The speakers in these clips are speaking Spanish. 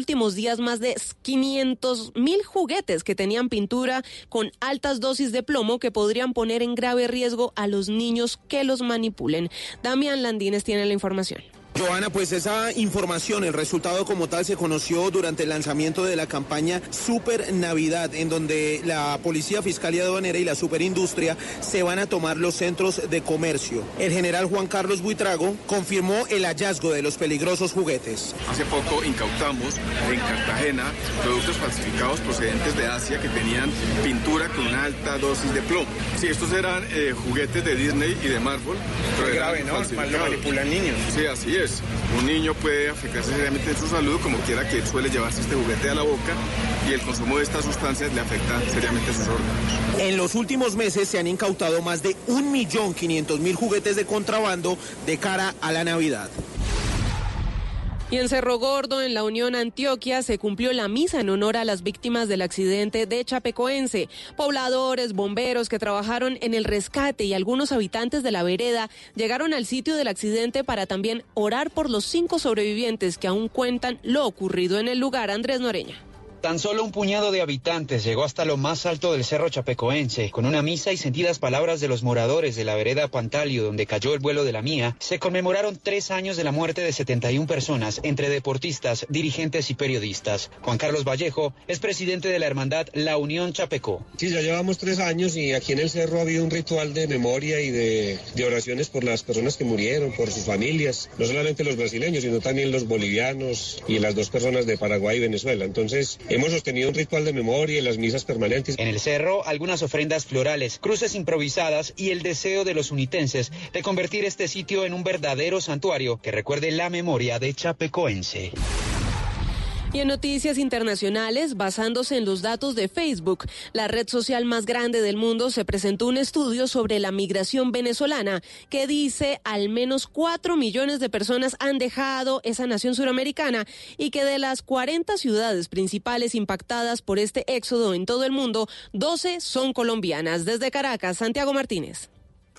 Últimos días más de 500 mil juguetes que tenían pintura con altas dosis de plomo que podrían poner en grave riesgo a los niños que los manipulen. Damián Landines tiene la información. Joana, pues esa información, el resultado como tal se conoció durante el lanzamiento de la campaña Super Navidad, en donde la Policía Fiscal y Aduanera y la Superindustria se van a tomar los centros de comercio. El general Juan Carlos Buitrago confirmó el hallazgo de los peligrosos juguetes. Hace poco incautamos en Cartagena productos falsificados procedentes de Asia que tenían pintura con una alta dosis de plomo. Sí, estos eran eh, juguetes de Disney y de Marvel. Pero grave, ¿no? Lo manipulan niños. Sí, así es. Un niño puede afectarse seriamente en su salud, como quiera que suele llevarse este juguete a la boca, y el consumo de estas sustancias le afecta seriamente sus órganos. En los últimos meses se han incautado más de 1.500.000 juguetes de contrabando de cara a la Navidad. Y en Cerro Gordo, en la Unión Antioquia, se cumplió la misa en honor a las víctimas del accidente de Chapecoense. Pobladores, bomberos que trabajaron en el rescate y algunos habitantes de la vereda llegaron al sitio del accidente para también orar por los cinco sobrevivientes que aún cuentan lo ocurrido en el lugar. Andrés Noreña. Tan solo un puñado de habitantes llegó hasta lo más alto del cerro chapecoense. Con una misa y sentidas palabras de los moradores de la vereda Pantalio, donde cayó el vuelo de la mía, se conmemoraron tres años de la muerte de 71 personas, entre deportistas, dirigentes y periodistas. Juan Carlos Vallejo es presidente de la hermandad La Unión Chapeco. Sí, ya llevamos tres años y aquí en el cerro ha habido un ritual de memoria y de, de oraciones por las personas que murieron, por sus familias, no solamente los brasileños, sino también los bolivianos y las dos personas de Paraguay y Venezuela. Entonces, Hemos sostenido un ritual de memoria en las misas permanentes. En el cerro, algunas ofrendas florales, cruces improvisadas y el deseo de los unitenses de convertir este sitio en un verdadero santuario que recuerde la memoria de Chapecoense. Y en noticias internacionales, basándose en los datos de Facebook, la red social más grande del mundo, se presentó un estudio sobre la migración venezolana que dice al menos 4 millones de personas han dejado esa nación suramericana y que de las 40 ciudades principales impactadas por este éxodo en todo el mundo, 12 son colombianas. Desde Caracas, Santiago Martínez.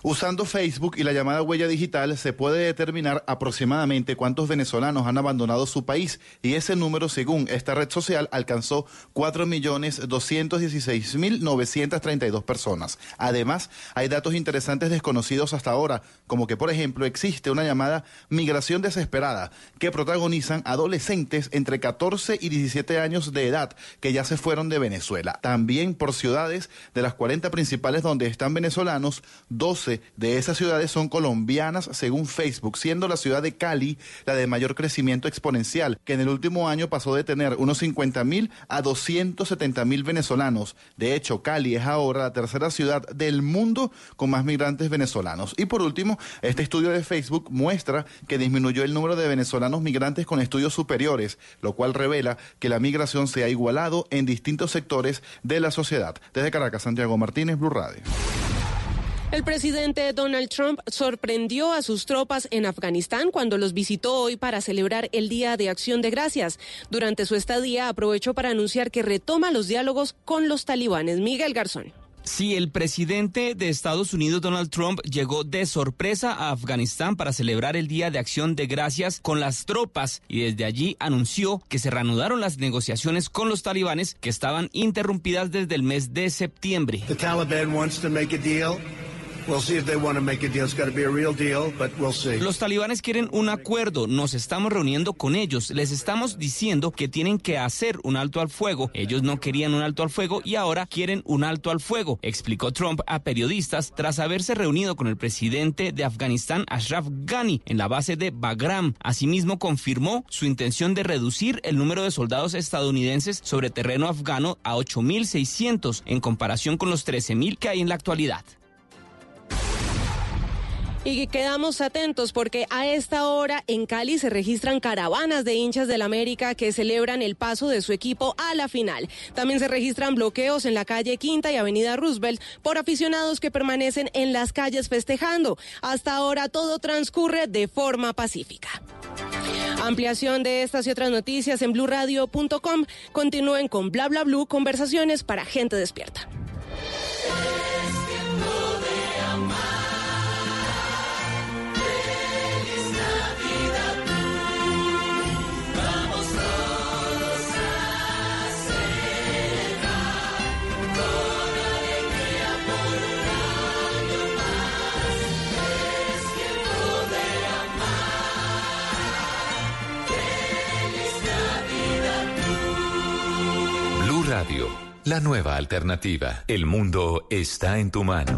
Usando Facebook y la llamada huella digital se puede determinar aproximadamente cuántos venezolanos han abandonado su país y ese número, según esta red social, alcanzó 4.216.932 personas. Además, hay datos interesantes desconocidos hasta ahora, como que, por ejemplo, existe una llamada migración desesperada que protagonizan adolescentes entre 14 y 17 años de edad que ya se fueron de Venezuela. También por ciudades de las 40 principales donde están venezolanos, 12 de esas ciudades son colombianas según Facebook, siendo la ciudad de Cali la de mayor crecimiento exponencial, que en el último año pasó de tener unos 50 mil a 270 mil venezolanos. De hecho, Cali es ahora la tercera ciudad del mundo con más migrantes venezolanos. Y por último, este estudio de Facebook muestra que disminuyó el número de venezolanos migrantes con estudios superiores, lo cual revela que la migración se ha igualado en distintos sectores de la sociedad. Desde Caracas, Santiago Martínez, Blue Radio. El presidente Donald Trump sorprendió a sus tropas en Afganistán cuando los visitó hoy para celebrar el Día de Acción de Gracias. Durante su estadía aprovechó para anunciar que retoma los diálogos con los talibanes. Miguel Garzón. Sí, el presidente de Estados Unidos, Donald Trump, llegó de sorpresa a Afganistán para celebrar el Día de Acción de Gracias con las tropas y desde allí anunció que se reanudaron las negociaciones con los talibanes que estaban interrumpidas desde el mes de septiembre. Los talibanes quieren un acuerdo, nos estamos reuniendo con ellos, les estamos diciendo que tienen que hacer un alto al fuego. Ellos no querían un alto al fuego y ahora quieren un alto al fuego, explicó Trump a periodistas tras haberse reunido con el presidente de Afganistán, Ashraf Ghani, en la base de Bagram. Asimismo, confirmó su intención de reducir el número de soldados estadounidenses sobre terreno afgano a 8.600 en comparación con los 13.000 que hay en la actualidad. Y quedamos atentos porque a esta hora en Cali se registran caravanas de hinchas del América que celebran el paso de su equipo a la final. También se registran bloqueos en la calle Quinta y Avenida Roosevelt por aficionados que permanecen en las calles festejando. Hasta ahora todo transcurre de forma pacífica. Ampliación de estas y otras noticias en blurradio.com. Continúen con bla bla blue conversaciones para gente despierta. La nueva alternativa. El mundo está en tu mano.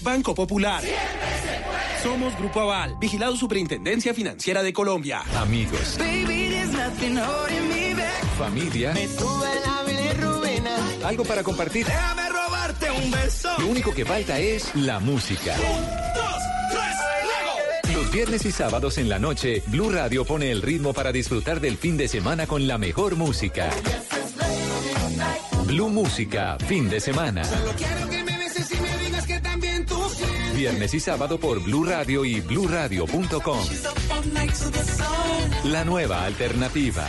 Banco Popular. Somos Grupo Aval, vigilado Superintendencia Financiera de Colombia. Amigos, familia, algo para compartir. Déjame robarte un beso. Lo único que falta es la música. Los viernes y sábados en la noche, Blue Radio pone el ritmo para disfrutar del fin de semana con la mejor música. Blue Música, fin de semana. Quiero que me me Viernes y sábado por Blue Radio y bluradio.com. La nueva alternativa.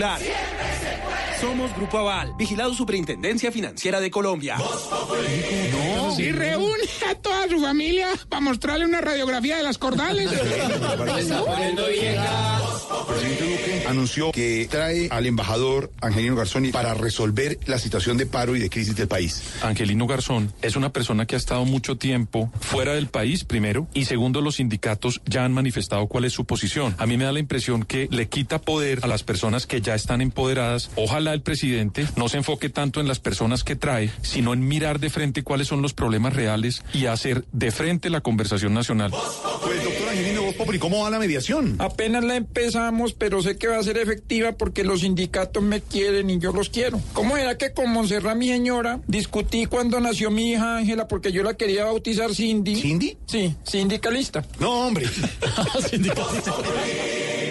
Somos Grupo Aval, vigilado Superintendencia Financiera de Colombia. Si reúne a toda su familia para mostrarle una radiografía de las cordales. Presidente Duque anunció que trae al embajador Angelino Garzón para resolver la situación de paro y de crisis del país. Angelino Garzón es una persona que ha estado mucho tiempo fuera del país, primero, y segundo, los sindicatos ya han manifestado cuál es su posición. A mí me da la impresión que le quita poder a las personas que ya están empoderadas. Ojalá el presidente no se enfoque tanto en las personas que trae, sino en mirar de frente cuáles son los problemas reales y hacer de frente la conversación nacional. Pues, doctor Angelino ¿cómo va la mediación? Apenas la empezamos, pero sé que va a ser efectiva porque los sindicatos me quieren y yo los quiero. ¿Cómo era que con Monserrat, mi señora, discutí cuando nació mi hija Ángela porque yo la quería bautizar Cindy? ¿Cindy? Sí, sindicalista. No, hombre.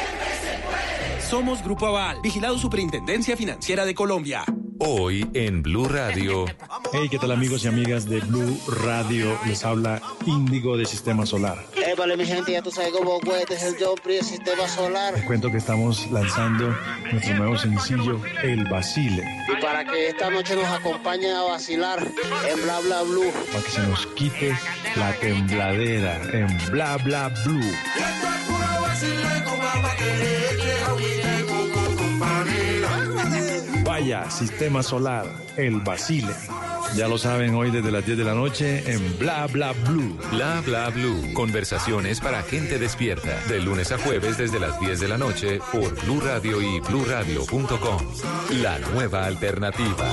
siempre se puede. Somos Grupo Aval, vigilado Superintendencia Financiera de Colombia. Hoy en Blue Radio. Hey, ¿qué tal amigos y amigas de Blue Radio? Les habla Índigo de Sistema Solar. Épale, mi gente, ya tú sabes cómo es el Joffrey, el sistema solar. Les cuento que estamos lanzando nuestro nuevo sencillo, El Basile, Y para que esta noche nos acompañen a vacilar en Bla Bla Blue. para que se nos quite la tembladera en Bla Bla Blue. Vaya, sistema solar, El Basile. Ya lo saben hoy desde las 10 de la noche en Bla Bla Blue. Bla bla blue. Conversaciones para gente despierta. De lunes a jueves desde las 10 de la noche por Blue Radio y bluradio.com. La nueva alternativa.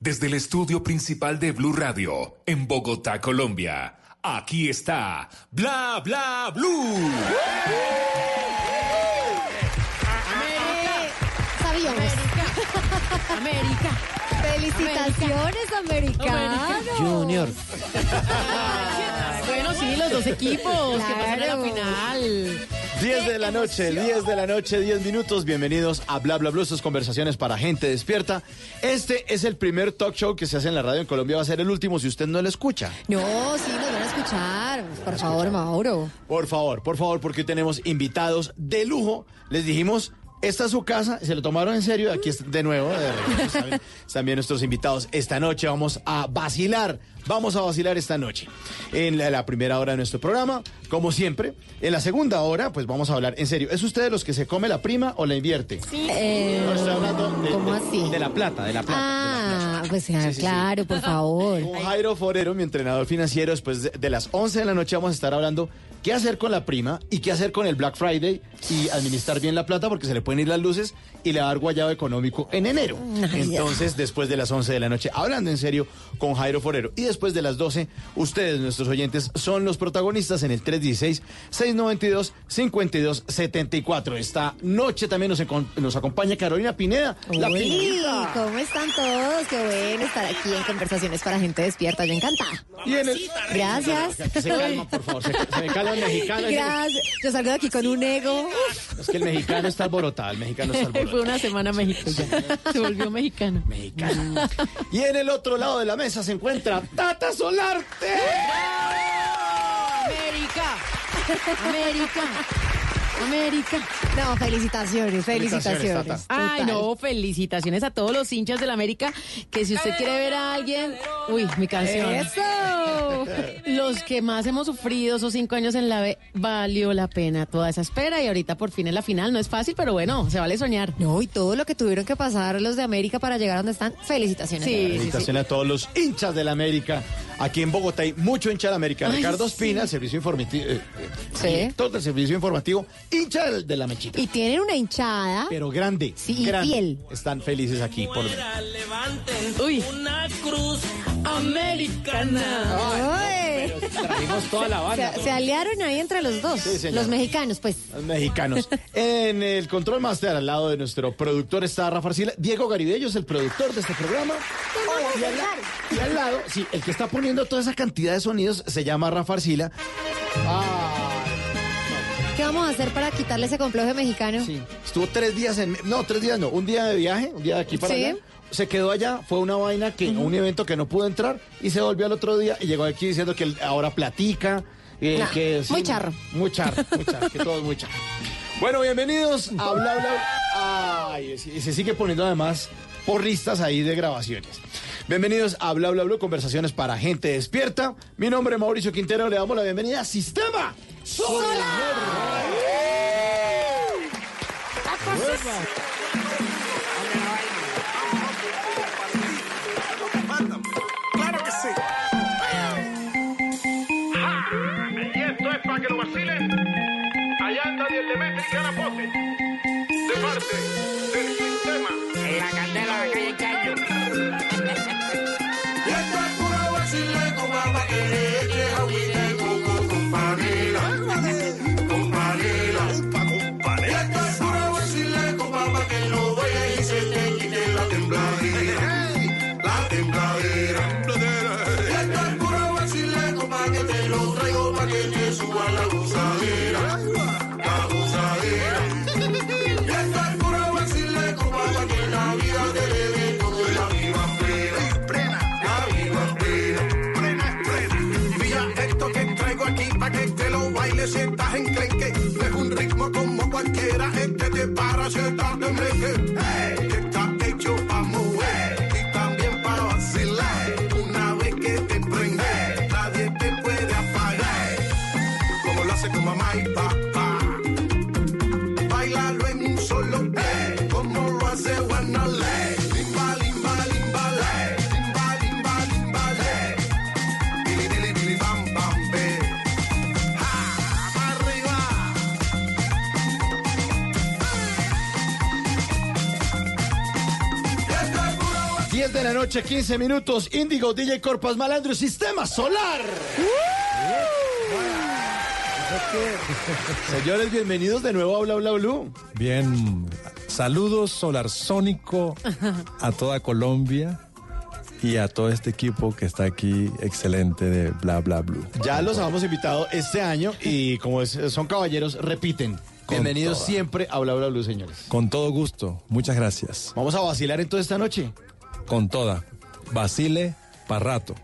desde el estudio principal de Blue Radio, en Bogotá, Colombia. Aquí está Bla Bla Blue. Sabíamos. América. Felicitaciones, americanos. Junior. Bueno, sí, los dos equipos que pasan a la Claro. final. 10 de la noche, 10 de la noche, 10 minutos. Bienvenidos a Bla Bla Blue, sus conversaciones para gente despierta. Este es el primer talk show que se hace en la radio en Colombia. Va a ser el último si usted no lo escucha. No, sí, nos van a escuchar. Por favor, Mauro. Por favor, por favor, porque tenemos invitados de lujo. Les dijimos, esta es su casa, se lo tomaron en serio. Aquí está de nuevo, de regreso, también nuestros invitados. Esta noche vamos a vacilar, vamos a vacilar esta noche. En la, la primera hora de nuestro programa, como siempre. En la segunda hora, pues vamos a hablar en serio. ¿Es usted de los que se come la prima o la invierte? Eh, No, estoy hablando de, ¿Cómo de- así? de la plata, de la plata. Ah, pues ah, claro, por favor. Con Jairo Forero, mi entrenador financiero, después de, de las 11 de la noche vamos a estar hablando qué hacer con la prima y qué hacer con el Black Friday y administrar bien la plata porque se le pueden ir las luces y le va a dar guayado económico en enero. Entonces, después de las 11 de la noche, hablando en serio con Jairo Forero. Y después de las 12, ustedes, nuestros oyentes, son los protagonistas en el 316-692-5274. Esta noche también nos, nos acompaña Carolina Pineda, la Uy. ¿cómo están todos? Qué bueno estar aquí en Conversaciones para Gente Despierta. Yo encantada. Y en el- Gracias. Se calma, por favor. Se, se me calma el mexicano. Gracias. Yo salgo de aquí con un ego. Es que el mexicano está alborotado, el mexicano está Fue una semana México ya. Se volvió mexicano. Mexicano. Y en el otro lado de la mesa se encuentra Tata Solarte. América. América. América. No, felicitaciones, Felicitaciones. Ay, no, felicitaciones a todos los hinchas del América. Que si usted quiere ver a alguien. Uy, mi canción. ¡Eso! Los que más hemos sufrido esos cinco años en la B, valió la pena toda esa espera y ahorita por fin en la final. No es fácil, pero bueno, se vale soñar. No, y todo lo que tuvieron que pasar los de América para llegar a donde están, felicitaciones. Sí. Felicitaciones a todos los hinchas del América. Aquí en Bogotá hay mucho hincha del América. Ay, Ricardo. Espina, el servicio informativo. eh, eh, Sí. Todo el servicio informativo, hincha del- de la mechita. Y tienen una hinchada. Pero grande. Sí, y grande. fiel. Están felices aquí por. Uy. Una cruz americana. ¡Ay! Trajimos toda la banda. Se, se aliaron ahí entre los dos. Sí, los mexicanos, pues. Los mexicanos. En el control master, al lado de nuestro productor, está Rafa Arcila. Diego Garibello es el productor de este programa. Y al, y al lado, sí, el que está poniendo toda esa cantidad de sonidos se llama Rafa Arcila. Ah, ¿Qué vamos a hacer para quitarle ese complejo de mexicano? sí. Estuvo tres días en. No, tres días no. Un día de viaje, un día de aquí para Sí. allá. Se quedó allá, fue una vaina que, un evento que no pudo entrar y se volvió al otro día y llegó aquí diciendo que ahora platica. eh, No, que, sí, muy charro. Muy charro, muy charro, que todo es muy charro. Bueno, bienvenidos a Bla Bla. Ay, y se sigue poniendo además porristas ahí de grabaciones. Bienvenidos a Bla Bla Bla, conversaciones para gente despierta. Mi nombre es Mauricio Quintero, le damos la bienvenida a Sistema Solar. Claro te para sentar de meque. Está la noche, 15 minutos. Índigo, DJ Corpas Malandro, Sistema Solar. Señores, bienvenidos de nuevo a Bla Bla Blue. Bien, saludos solarsónico a toda Colombia y a todo este equipo que está aquí excelente de Bla Bla Blue. Ya los habíamos invitado este año y como es- son caballeros, repiten. Bienvenidos toda. siempre a Bla Bla Blue, señores. Con todo gusto, muchas gracias. Vamos a vacilar entonces esta noche. Con toda. Basile Parrato.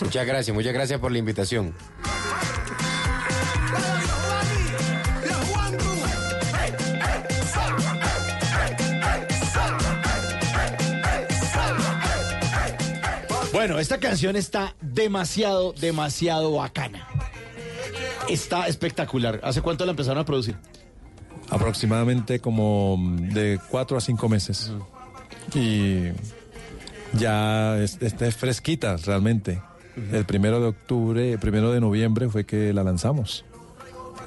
Muchas gracias, muchas gracias por la invitación. Bueno, esta canción está demasiado, demasiado bacana. Está espectacular. ¿Hace cuánto la empezaron a producir? Aproximadamente como de cuatro a cinco meses. Y ya es, está fresquita realmente. El primero de octubre, el primero de noviembre fue que la lanzamos.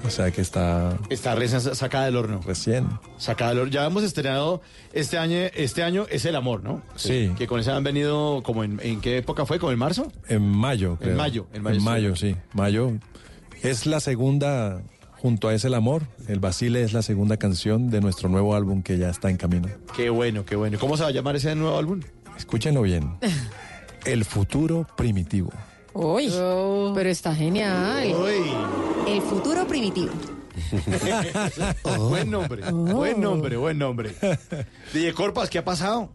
O sea que está Está recién sa- sacada del horno. recién. Sacada del horno. Ya hemos estrenado este año, este año es el amor, ¿no? Sí. Que con ese han venido como en, ¿en qué época fue? ¿Como en marzo? En mayo, creo. mayo, en mayo, En mayo, sí. Mayo. Es la segunda, junto a Es el Amor, El Basile es la segunda canción de nuestro nuevo álbum que ya está en camino. Qué bueno, qué bueno. ¿Cómo se va a llamar ese nuevo álbum? Escúchenlo bien. El futuro primitivo. Uy, pero está genial. El futuro primitivo. Buen nombre, buen nombre, buen nombre. DJ Corpas, ¿qué ha pasado?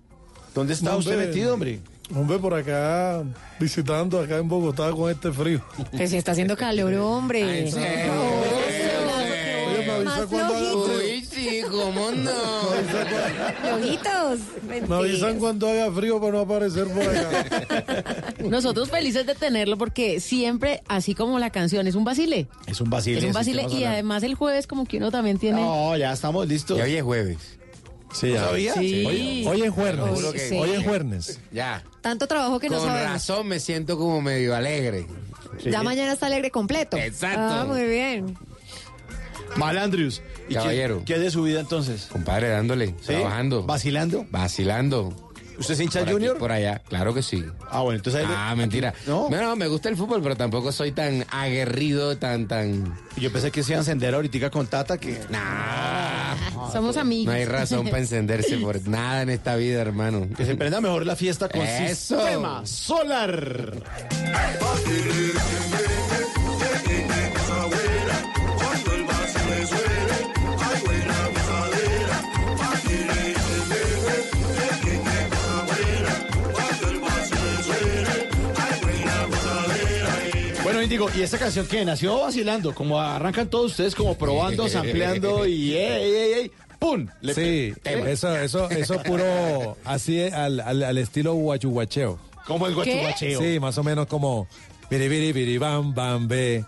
¿Dónde está usted Hombre. metido, hombre? Hombre, por acá, visitando acá en Bogotá con este frío. Que si está haciendo calor, hombre. Oye, me avisa Más cuando haga flojitos. frío. Uy, sí, cómo no. Flojitos. Me avisan cuando haga frío para no aparecer por acá. Nosotros felices de tenerlo porque siempre, así como la canción, es un basile. Es un basile. Es un basile y además el jueves como que uno también tiene... No, ya estamos listos. Y hoy es jueves. Sí, ya. ¿Sabía? Sí. Hoy, hoy es jueves. Sí. Hoy es jueves. Ya. Tanto trabajo que no Con sabemos. razón me siento como medio alegre. Ya mañana está alegre completo. Exacto. Ah, muy bien. Malandrius. ¿Y Caballero. ¿Qué, es de su vida entonces? Compadre, dándole, ¿Sí? trabajando. ¿Vacilando? Vacilando. ¿Usted es hincha Por aquí, junior? por allá, claro que sí. Ah, bueno, entonces ahí le- Ah, mentira. No. No, me gusta el fútbol, pero tampoco soy tan aguerrido, tan, tan. Yo pensé que se iba a encender ahorita con Tata que... Nah. Somos amigos. No hay razón para encenderse por nada en esta vida, hermano. Que se prenda mejor la fiesta con Eso. Sistema Solar. ¿Y esta canción qué? Nació vacilando, como arrancan todos ustedes como probando, sampleando y ey, ey, ey, ¡pum! Le- Sí, eso, eso, eso puro así al, al, al estilo guachuguacheo. Como el guachuguacheo. Sí, más o menos como biri biri biri bam bam be.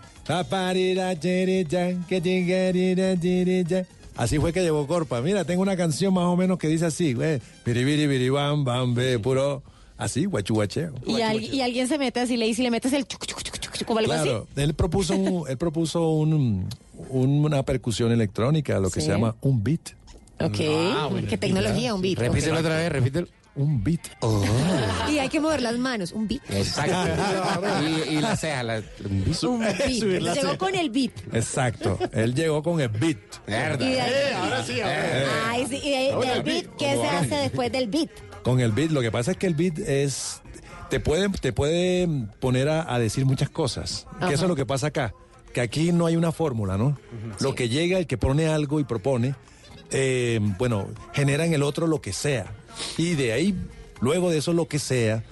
Así fue que llegó Corpa. Mira, tengo una canción más o menos que dice así, güey. Biri biri biri bam bam be, puro así guachuguacheo. Y, al- y alguien se mete así, le dice, le metes el chuc, chuc, chuc, chuc, chuc, o algo Claro, él propuso, un- él propuso un- un- una percusión electrónica, lo que Sí. se llama un beat. así. Ok. ¿Qué tecnología? Un beat. Repítelo otra vez, repítelo. Un beat. Y hay que mover las manos. Un beat. Exacto. y, y la ceja, la. Un beat. Subir la Llegó ceja. con el beat. Exacto. Él llegó con el beat. Y de ahí- Eh, ahora sí, ahora. Ay, sí, y de- del beat, beat. ¿qué se hace después del beat? Con el beat, lo que pasa es que el beat es. Te puede, te puede poner a, a decir muchas cosas. Que eso es lo que pasa acá. Que aquí no hay una fórmula, ¿no? Lo que llega, el que pone algo y propone, eh, bueno, genera en el otro lo que sea. Y de ahí, luego de eso, lo que sea,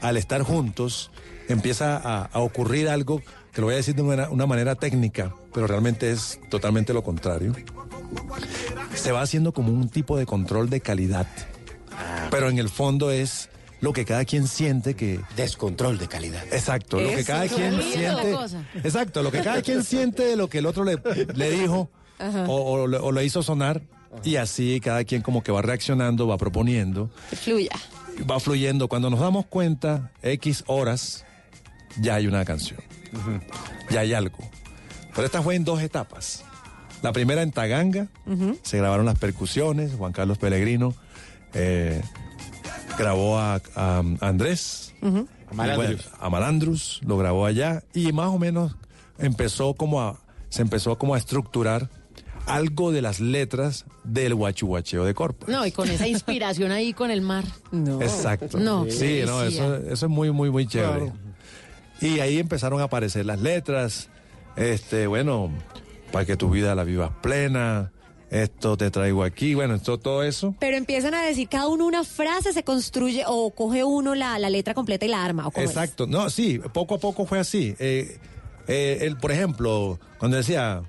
al estar juntos, empieza a, a ocurrir algo que lo voy a decir de una, una manera técnica, pero realmente es totalmente lo contrario. se va haciendo como un tipo de control de calidad. Pero en el fondo es lo que cada quien siente que... Descontrol de calidad. Exacto, lo que cada quien siente... Cosa. Exacto, lo que cada quien siente de lo que el otro le, le dijo o, o o le hizo sonar. Y así cada quien como que va reaccionando, va proponiendo, Que fluya. va fluyendo. Cuando nos damos cuenta, X horas, ya hay una canción. Ya hay algo. Pero esta fue en dos etapas. La primera en Taganga, se grabaron las percusiones, Juan Carlos Pellegrino eh, grabó a, a Andrés, A Malandrus. y bueno, a Malandrus, lo grabó allá y más o menos empezó como a, se empezó como a estructurar algo de las letras del guachuguacheo de Corpa. No, y con esa inspiración ahí con el mar. No. Exacto. No. Sí, no, delicia. eso, eso es muy, muy, muy chévere. Claro. Y ahí empezaron a aparecer las letras. Este, bueno, para que tu vida la vivas plena. Esto te traigo aquí. Bueno, esto, todo eso. Pero empiezan a decir cada uno una frase, se construye o coge uno la, la letra completa y la arma. ¿o cómo es? Exacto. No, sí, poco a poco fue así. Eh, eh, él, por ejemplo, cuando decía.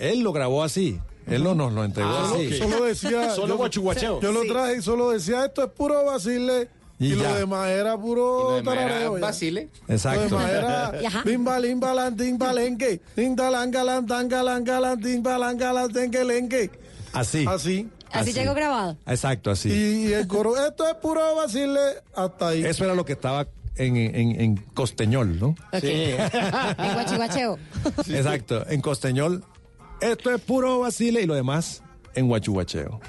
Él lo grabó así. Él no nos lo entregó Ah, así. ok. Solo decía. Solo yo- guachuguacheo. Yo lo Sí. traje y solo decía esto es puro vacile. Y Y, lo demás era puro Lo tarareo. Basile. Lo Exacto. demás era bimba, limba, lan, ting, balenque. Ting, talan, galan, tan, galan, galan, ting, balan, galan, tenque, lenque. Así. Así. Así llegó grabado. Exacto, así. Y, y el coro, esto es puro vacile hasta ahí. Eso era lo que estaba en, en, en Costeñol, ¿no? Ok. En guachihuacheo. Exacto, en Costeñol. Esto es puro vacile y lo demás en Guachuguacheo.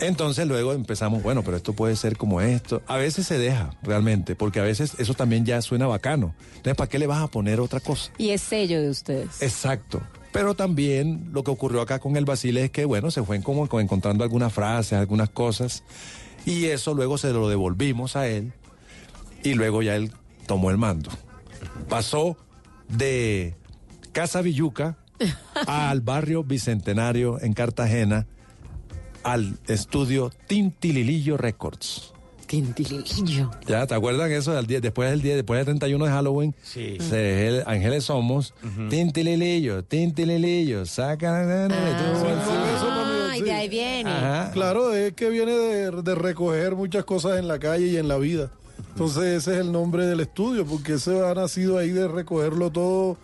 Entonces luego empezamos, bueno, pero esto puede ser como esto. A veces se deja, realmente, porque a veces eso también ya suena bacano. Entonces, ¿para qué le vas a poner otra cosa? Y es sello de ustedes. Exacto. Pero también lo que ocurrió acá con el Basile es que, bueno, se fue como encontrando algunas frases, algunas cosas, y eso luego se lo devolvimos a él, y luego ya él tomó el mando. Pasó de Casa Villuca al barrio Bicentenario en Cartagena, al estudio Tintililillo Records. Tintililillo. ¿Ya te acuerdan eso del día, después del día, después del 31 de Halloween? Sí. Se- el- Ángeles somos, tintililillo, tintililillo, saca bolsillo. Ah, y de ahí viene. Ajá. Claro, es que viene de, de recoger muchas cosas en la calle y en la vida. Entonces ese es el nombre del estudio, porque ese ha nacido ahí de recogerlo todo,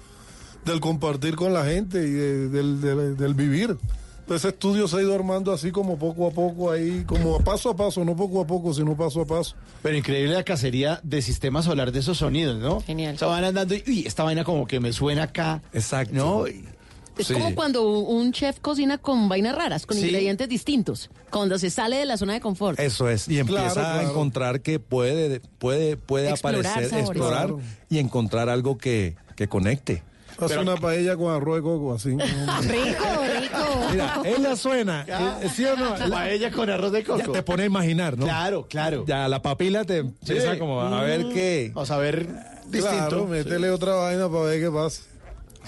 del compartir con la gente y de- del, del- del vivir. Entonces ese estudio se ha ido armando así como poco a poco, ahí como paso a paso, no poco a poco, sino paso a paso. Pero increíble la cacería de sistema solar de esos sonidos, ¿no? Genial. O sea, van andando y uy, esta vaina como que me suena acá. Exacto. ¿No? Es Sí. como cuando un chef cocina con vainas raras, con Sí. ingredientes distintos, cuando se sale de la zona de confort. Eso es, y empieza Claro, a claro. encontrar que puede, puede, puede Explorar aparecer, sabores. explorar Claro. y encontrar algo que, que conecte. Hace una paella con arroz de coco, así. Rico, rico. Mira, ella suena, eh, ¿sí o no? La- Paella con arroz de ya coco. te pone a imaginar, ¿no? Claro, claro. Ya la papila te empieza como a ver qué. Vamos a ver distinto. Claro, métele otra vaina para ver qué pasa.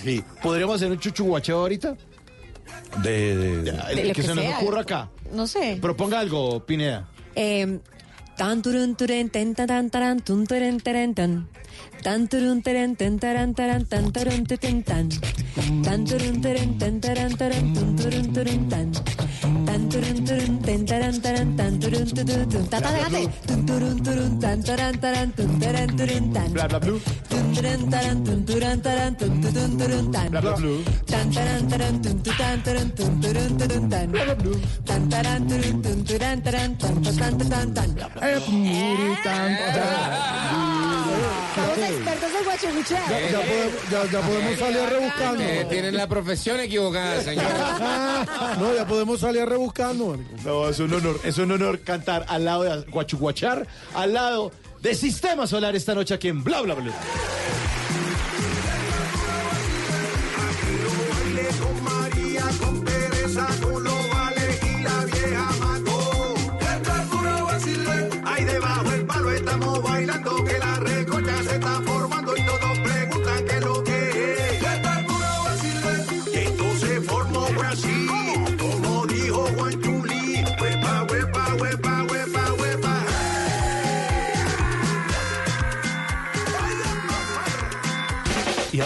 Sí. ¿Podríamos hacer un chuchuguacheo ahorita? De, de- De lo que que se nos sea. ocurra acá. No sé. Proponga algo, Pineda. Eh, tan turun turen ten tan tan taran tun turen teren tan. Tan turun teren ten taran taran tan turun tu ten tan. Tan turun teren ten taran taran tun turun turun tan. Bla. Bla, Somos expertos en guachibucheo. Ya, ya podemos, ya, ya podemos salir rebuscando. Eh, tienen la profesión equivocada, señor. No, ya podemos salir rebuscando. No, es un honor, es un honor cantar al lado de Guachuguachar, al lado de Sistema Solar esta noche aquí en Bla Bla Bla. baile con María, con Teresa, con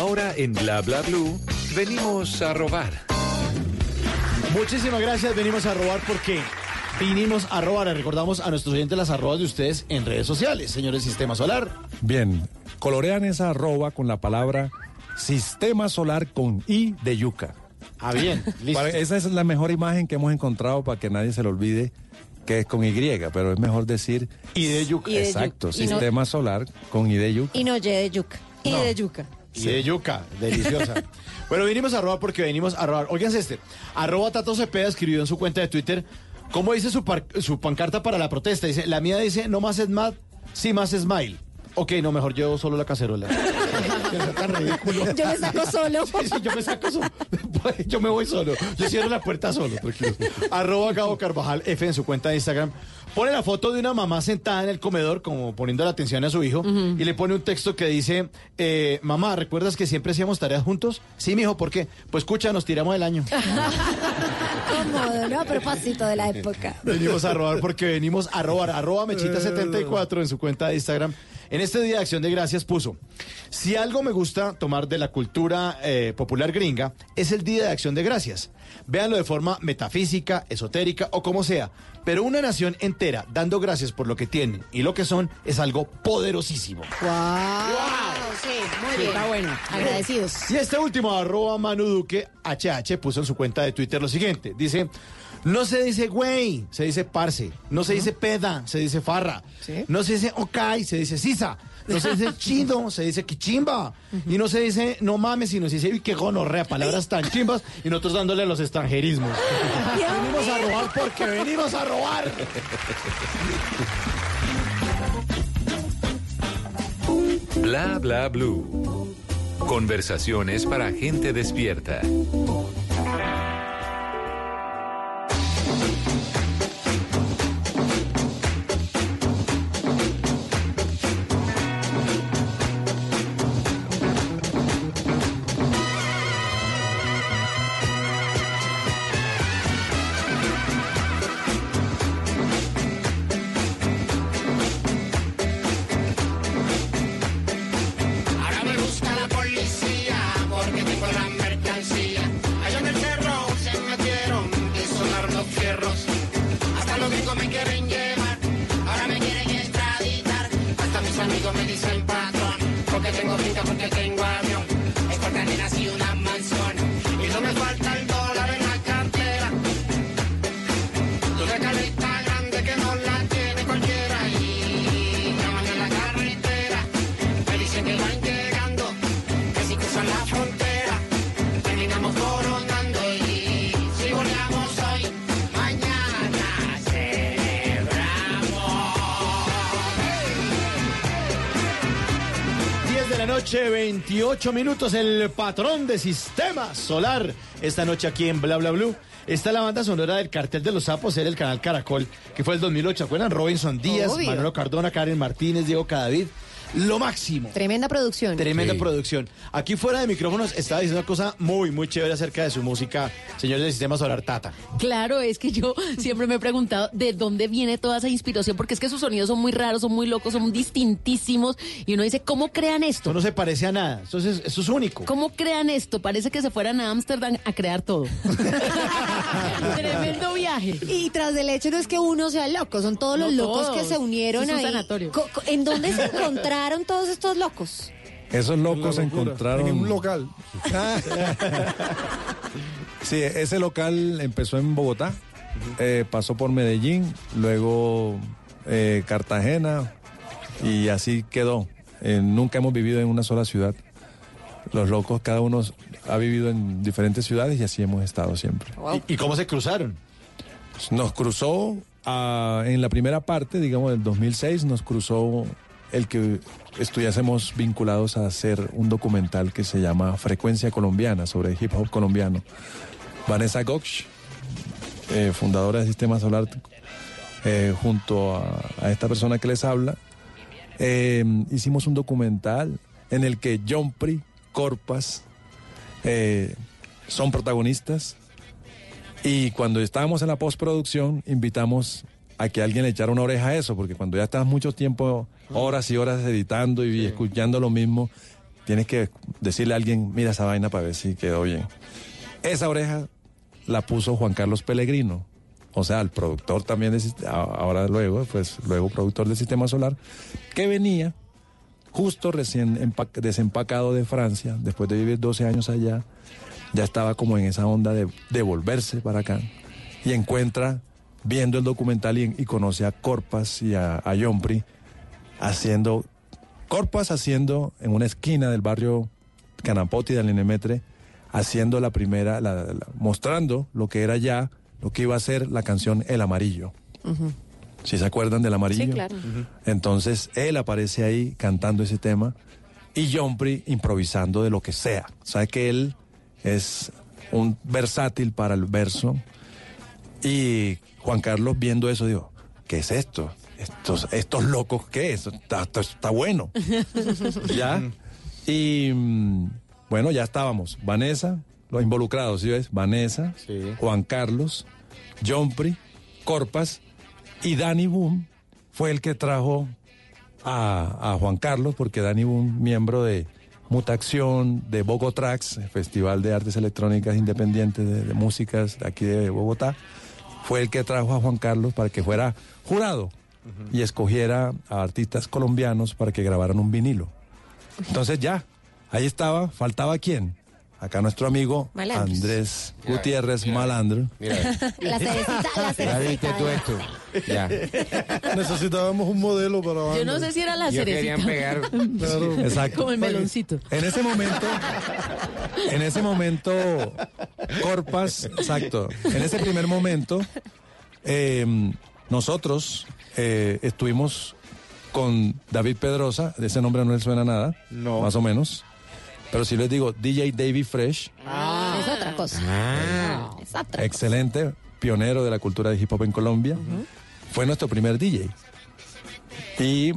ahora en Bla Bla Blue, venimos a robar. Muchísimas gracias, venimos a robar porque vinimos a robar. Recordamos a nuestros oyentes las arrobas de ustedes en redes sociales, señores Sistema Solar. Bien, colorean esa arroba con la palabra Sistema Solar con I de yuca. Ah, bien, listo. Para- esa es la mejor imagen que hemos encontrado para que nadie se le olvide que es con Y, pero es mejor decir I de yuca. Y de Exacto. Y no- Sistema Solar con I de yuca. Y no ye de yuca. Y No. de yuca. Y de yuca, deliciosa. bueno, vinimos a robar porque venimos a robar. Óiganse este. Arroba Tato Cepeda escribió en su cuenta de Twitter. ¿Cómo dice su, par- su pancarta para la protesta? Dice, la mía dice, no más Smile, sí más Smile. Ok, no, mejor llevo solo la cacerola. Es tan ridículo. Yo me saco solo. Sí, sí, yo me saco solo. Yo me voy solo. Yo cierro la puerta solo, tranquilo. Arroba Gabo Carvajal F en su cuenta de Instagram. Pone la foto de una mamá sentada en el comedor, como poniendo la atención a su hijo, y le pone un texto que dice, eh, mamá, ¿recuerdas que siempre hacíamos tareas juntos? Sí, mijo, ¿por qué? Pues escucha, nos tiramos el año. Cómodo, ¿no? A propósito de la época. Venimos a robar porque venimos a robar. Arroba Mechita74 en su cuenta de Instagram. En este Día de Acción de Gracias puso, si algo me gusta tomar de la cultura eh, popular gringa, es el Día de Acción de Gracias. Véanlo de forma metafísica, esotérica o como sea. Pero una nación entera dando gracias por lo que tienen y lo que son es algo poderosísimo. ¡Wow! Sí, muy bien. Está bueno. Agradecidos. Y este último, arroba Manu Duque, HH, puso en su cuenta de Twitter lo siguiente. Dice, no se dice güey, se dice parce. No se dice peda, se dice farra. No se dice ok, se dice sisa. No se dice chido, se dice quichimba. Y no se dice no mames, sino se dice "Uy, qué gonorrea, palabras tan chimbas. Y nosotros dándole a los extranjerismos. venimos a robar porque venimos a robar. Bla bla blue. Conversaciones para gente despierta. Noche, 28 minutos, el patrón de Sistema Solar. Esta noche aquí en Bla Bla Blue está la banda sonora del Cartel de los Sapos, era el canal Caracol, que fue el 2008. ¿Se acuerdan? Robinson Díaz, Obvio. Manolo Cardona, Karen Martínez, Diego Cadavid. Lo máximo. Tremenda producción. Tremenda Sí. producción. Aquí fuera de micrófonos estaba diciendo una cosa muy, muy chévere acerca de su música, señores del Sistema Solar Tata. Claro, es que yo siempre me he preguntado de dónde viene toda esa inspiración, porque es que sus sonidos son muy raros, son muy locos, son distintísimos. Y uno dice, ¿cómo crean esto? Esto no se parece a nada. Esto es, esto es único. ¿Cómo crean esto? Parece que se fueran a Ámsterdam a crear todo. Tremendo viaje. Y tras del hecho no es que uno sea loco, son todos los locos que se unieron Es un ahí. sanatorio. ¿En dónde se encontraron todos estos locos? Esos locos se encontraron. En un local. Sí, ese local empezó en Bogotá, eh, pasó por Medellín, luego eh, Cartagena y así quedó. Eh, nunca hemos vivido en una sola ciudad. Los locos, cada uno ha vivido en diferentes ciudades y así hemos estado siempre. ¿Y, y cómo se cruzaron? Nos cruzó ah, en la primera parte, digamos, del 2006, nos cruzó el que estuviésemos vinculados a hacer un documental que se llama Frecuencia Colombiana, sobre hip hop colombiano. Vanessa Gox, eh, fundadora del Sistema Solar, eh, junto a, a esta persona que les habla, eh, hicimos un documental en el que John Pri, Corpas, eh, son protagonistas. Y cuando estábamos en la postproducción, invitamos a que alguien le echara una oreja a eso, porque cuando ya estás mucho tiempo, horas y horas editando y escuchando lo mismo, tienes que decirle a alguien, mira esa vaina para ver si quedó bien. Esa oreja la puso Juan Carlos Pellegrino, o sea, el productor también, de, ahora luego, pues luego productor del Sistema Solar, que venía justo recién empa- desempacado de Francia, después de vivir 12 años allá, ya estaba como en esa onda de, de volverse para acá y encuentra, viendo el documental y, y conoce a Corpas y a, a Jompri haciendo, Corpas haciendo en una esquina del barrio Canapoti del Nemetre, haciendo la primera, la- la- mostrando lo que era ya, lo que iba a ser la canción El Amarillo. Si se acuerdan del amarillo. Sí, claro. Entonces él aparece ahí cantando ese tema y Jompri improvisando de lo que sea. Sabe que él es un versátil para el verso y Juan Carlos viendo eso dijo, ¿qué es esto? Estos, estos locos, ¿qué es? Está, está- está bueno. ¿Ya? Y mm, bueno, ya estábamos. Vanessa, los involucrados, ¿sí ves? Vanessa, Juan Carlos, Jompri, Corpas y Danny Boom fue el que trajo a, a Juan Carlos, porque Danny Boom, miembro de Mutación, de Bogotrax, Festival de Artes Electrónicas Independientes de, de Músicas de aquí de Bogotá, fue el que trajo a Juan Carlos para que fuera jurado y escogiera a artistas colombianos para que grabaran un vinilo. Entonces ya, ahí estaba, faltaba quién. Acá nuestro amigo Malandros. Andrés Mira, Gutiérrez mira, Malandro. mira. La cerecita, la cerecita. tú esto. Ya. Necesitábamos un modelo para Yo no sé si era la Yo cerecita. querían pegar. Claro. Exacto. Como el meloncito. En ese momento, en ese momento, Corpas, exacto, en ese primer momento, eh, nosotros eh, estuvimos con David Pedrosa, de ese nombre no le suena nada, No. más o menos, pero si les digo DJ David Fresh, Es otra cosa. Ah. Es otra excelente, pionero de la cultura de hip hop en Colombia, fue nuestro primer DJ. Y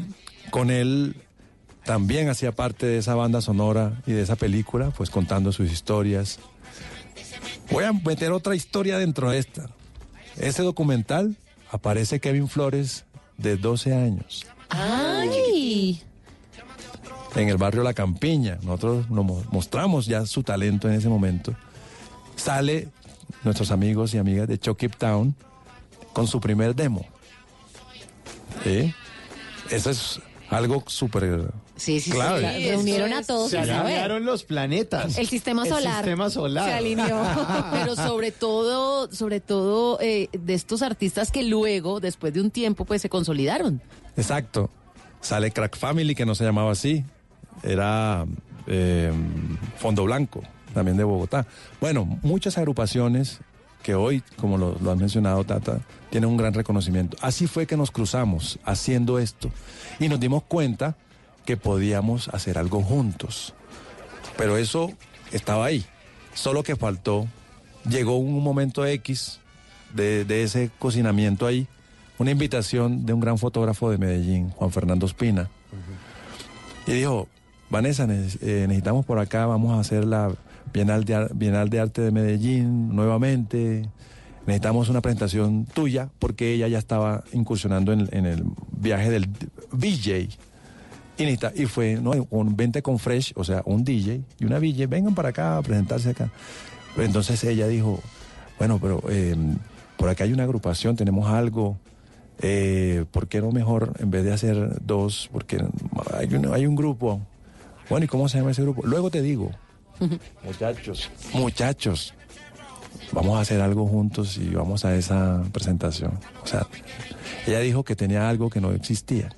con él también hacía parte de esa banda sonora y de esa película, pues contando sus historias. Voy a meter otra historia dentro de esta. Ese documental aparece Kevin Flores de 12 años Ay. En el barrio La Campiña. Nosotros nos mo- mostramos ya su talento en ese momento. Sale nuestros amigos y amigas de Chucky Town con su primer demo. ¿Sí? Eso es algo súper Sí, sí, clave. sí. Reunieron a todos Se alinearon los planetas. El sistema solar. El sistema solar. Se alineó. Pero sobre todo, sobre todo eh, de estos artistas que luego, después de un tiempo, pues se consolidaron. Exacto. Sale Crack Family, que no se llamaba así. Era eh, Fondo Blanco, también de Bogotá. Bueno, muchas agrupaciones que hoy, como lo, lo has mencionado, Tata, tienen un gran reconocimiento. Así fue que nos cruzamos haciendo esto y nos dimos cuenta que podíamos hacer algo juntos. Pero eso estaba ahí. Solo que faltó, llegó un momento X de, de ese cocinamiento ahí, una invitación de un gran fotógrafo de Medellín, Juan Fernando Espina. Y dijo, Vanessa, eh, necesitamos por acá, vamos a hacer la Bienal de, Bienal de Arte de Medellín nuevamente. Necesitamos una presentación tuya porque ella ya estaba incursionando en, el viaje del VJ. Y, fue, ¿no? Un vente con Fresh, o sea, un DJ y una VJ, vengan para acá a presentarse acá. Entonces ella dijo, bueno, pero eh, por acá hay una agrupación, tenemos algo. eh, ¿Por qué no mejor, en vez de hacer dos, porque hay un, hay un grupo? Bueno, ¿y cómo se llama ese grupo? Luego te digo. Muchachos. Muchachos. Vamos a hacer algo juntos y vamos a esa presentación. O sea, ella dijo que tenía algo que no existía.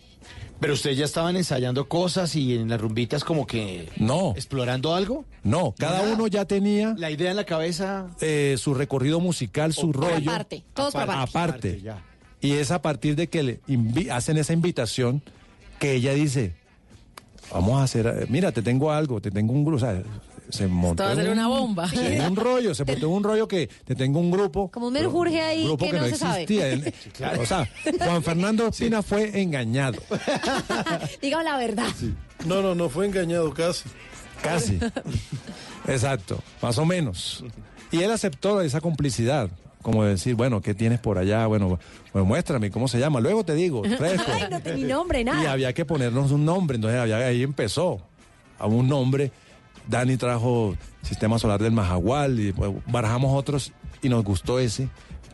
Pero ustedes ya estaban ensayando cosas y en las rumbitas como que... No. ¿Explorando algo? No, cada uno ya tenía La idea en la cabeza... eh, su recorrido musical, su rollo. Aparte, todos aparte. Aparte. ya. Y es a partir de que le hacen esa invitación que ella dice, vamos a hacer, eh, mira, te tengo algo, te tengo un grupo, o sea, se montó va a ser un- una bomba. en un rollo, se montó en un rollo que te tengo un grupo. Como un menjurje ahí grupo que no se sabe. existía. El- O sea, Juan Fernando Espina fue engañado, Digan la verdad. No, no, no fue engañado casi. casi. Exacto, más o menos. Y él aceptó esa complicidad, como decir, bueno, ¿qué tienes por allá? Bueno, pues muéstrame, ¿cómo se llama? Luego te digo, fresco. Ay, no tenía nombre, Y nada. había que ponernos un nombre, entonces había- ahí empezó. a un nombre. Dani trajo Sistema Solar del Majagual y pues, barajamos otros y nos gustó ese.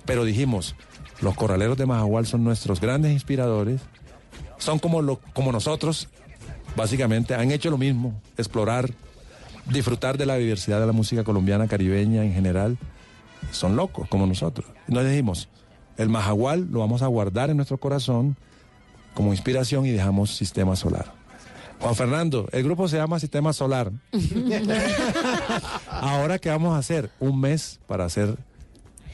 Pero dijimos, los corraleros de Majagual son nuestros grandes inspiradores. Son como, lo, como nosotros, básicamente, han hecho lo mismo, explorar, disfrutar de la diversidad de la música colombiana, caribeña en general. Son locos como nosotros. Y nos dijimos, el Majagual lo vamos a guardar en nuestro corazón como inspiración y dejamos Sistema Solar. Juan Fernando, el grupo se llama Sistema Solar. Ahora, ¿qué vamos a hacer? Un mes para hacer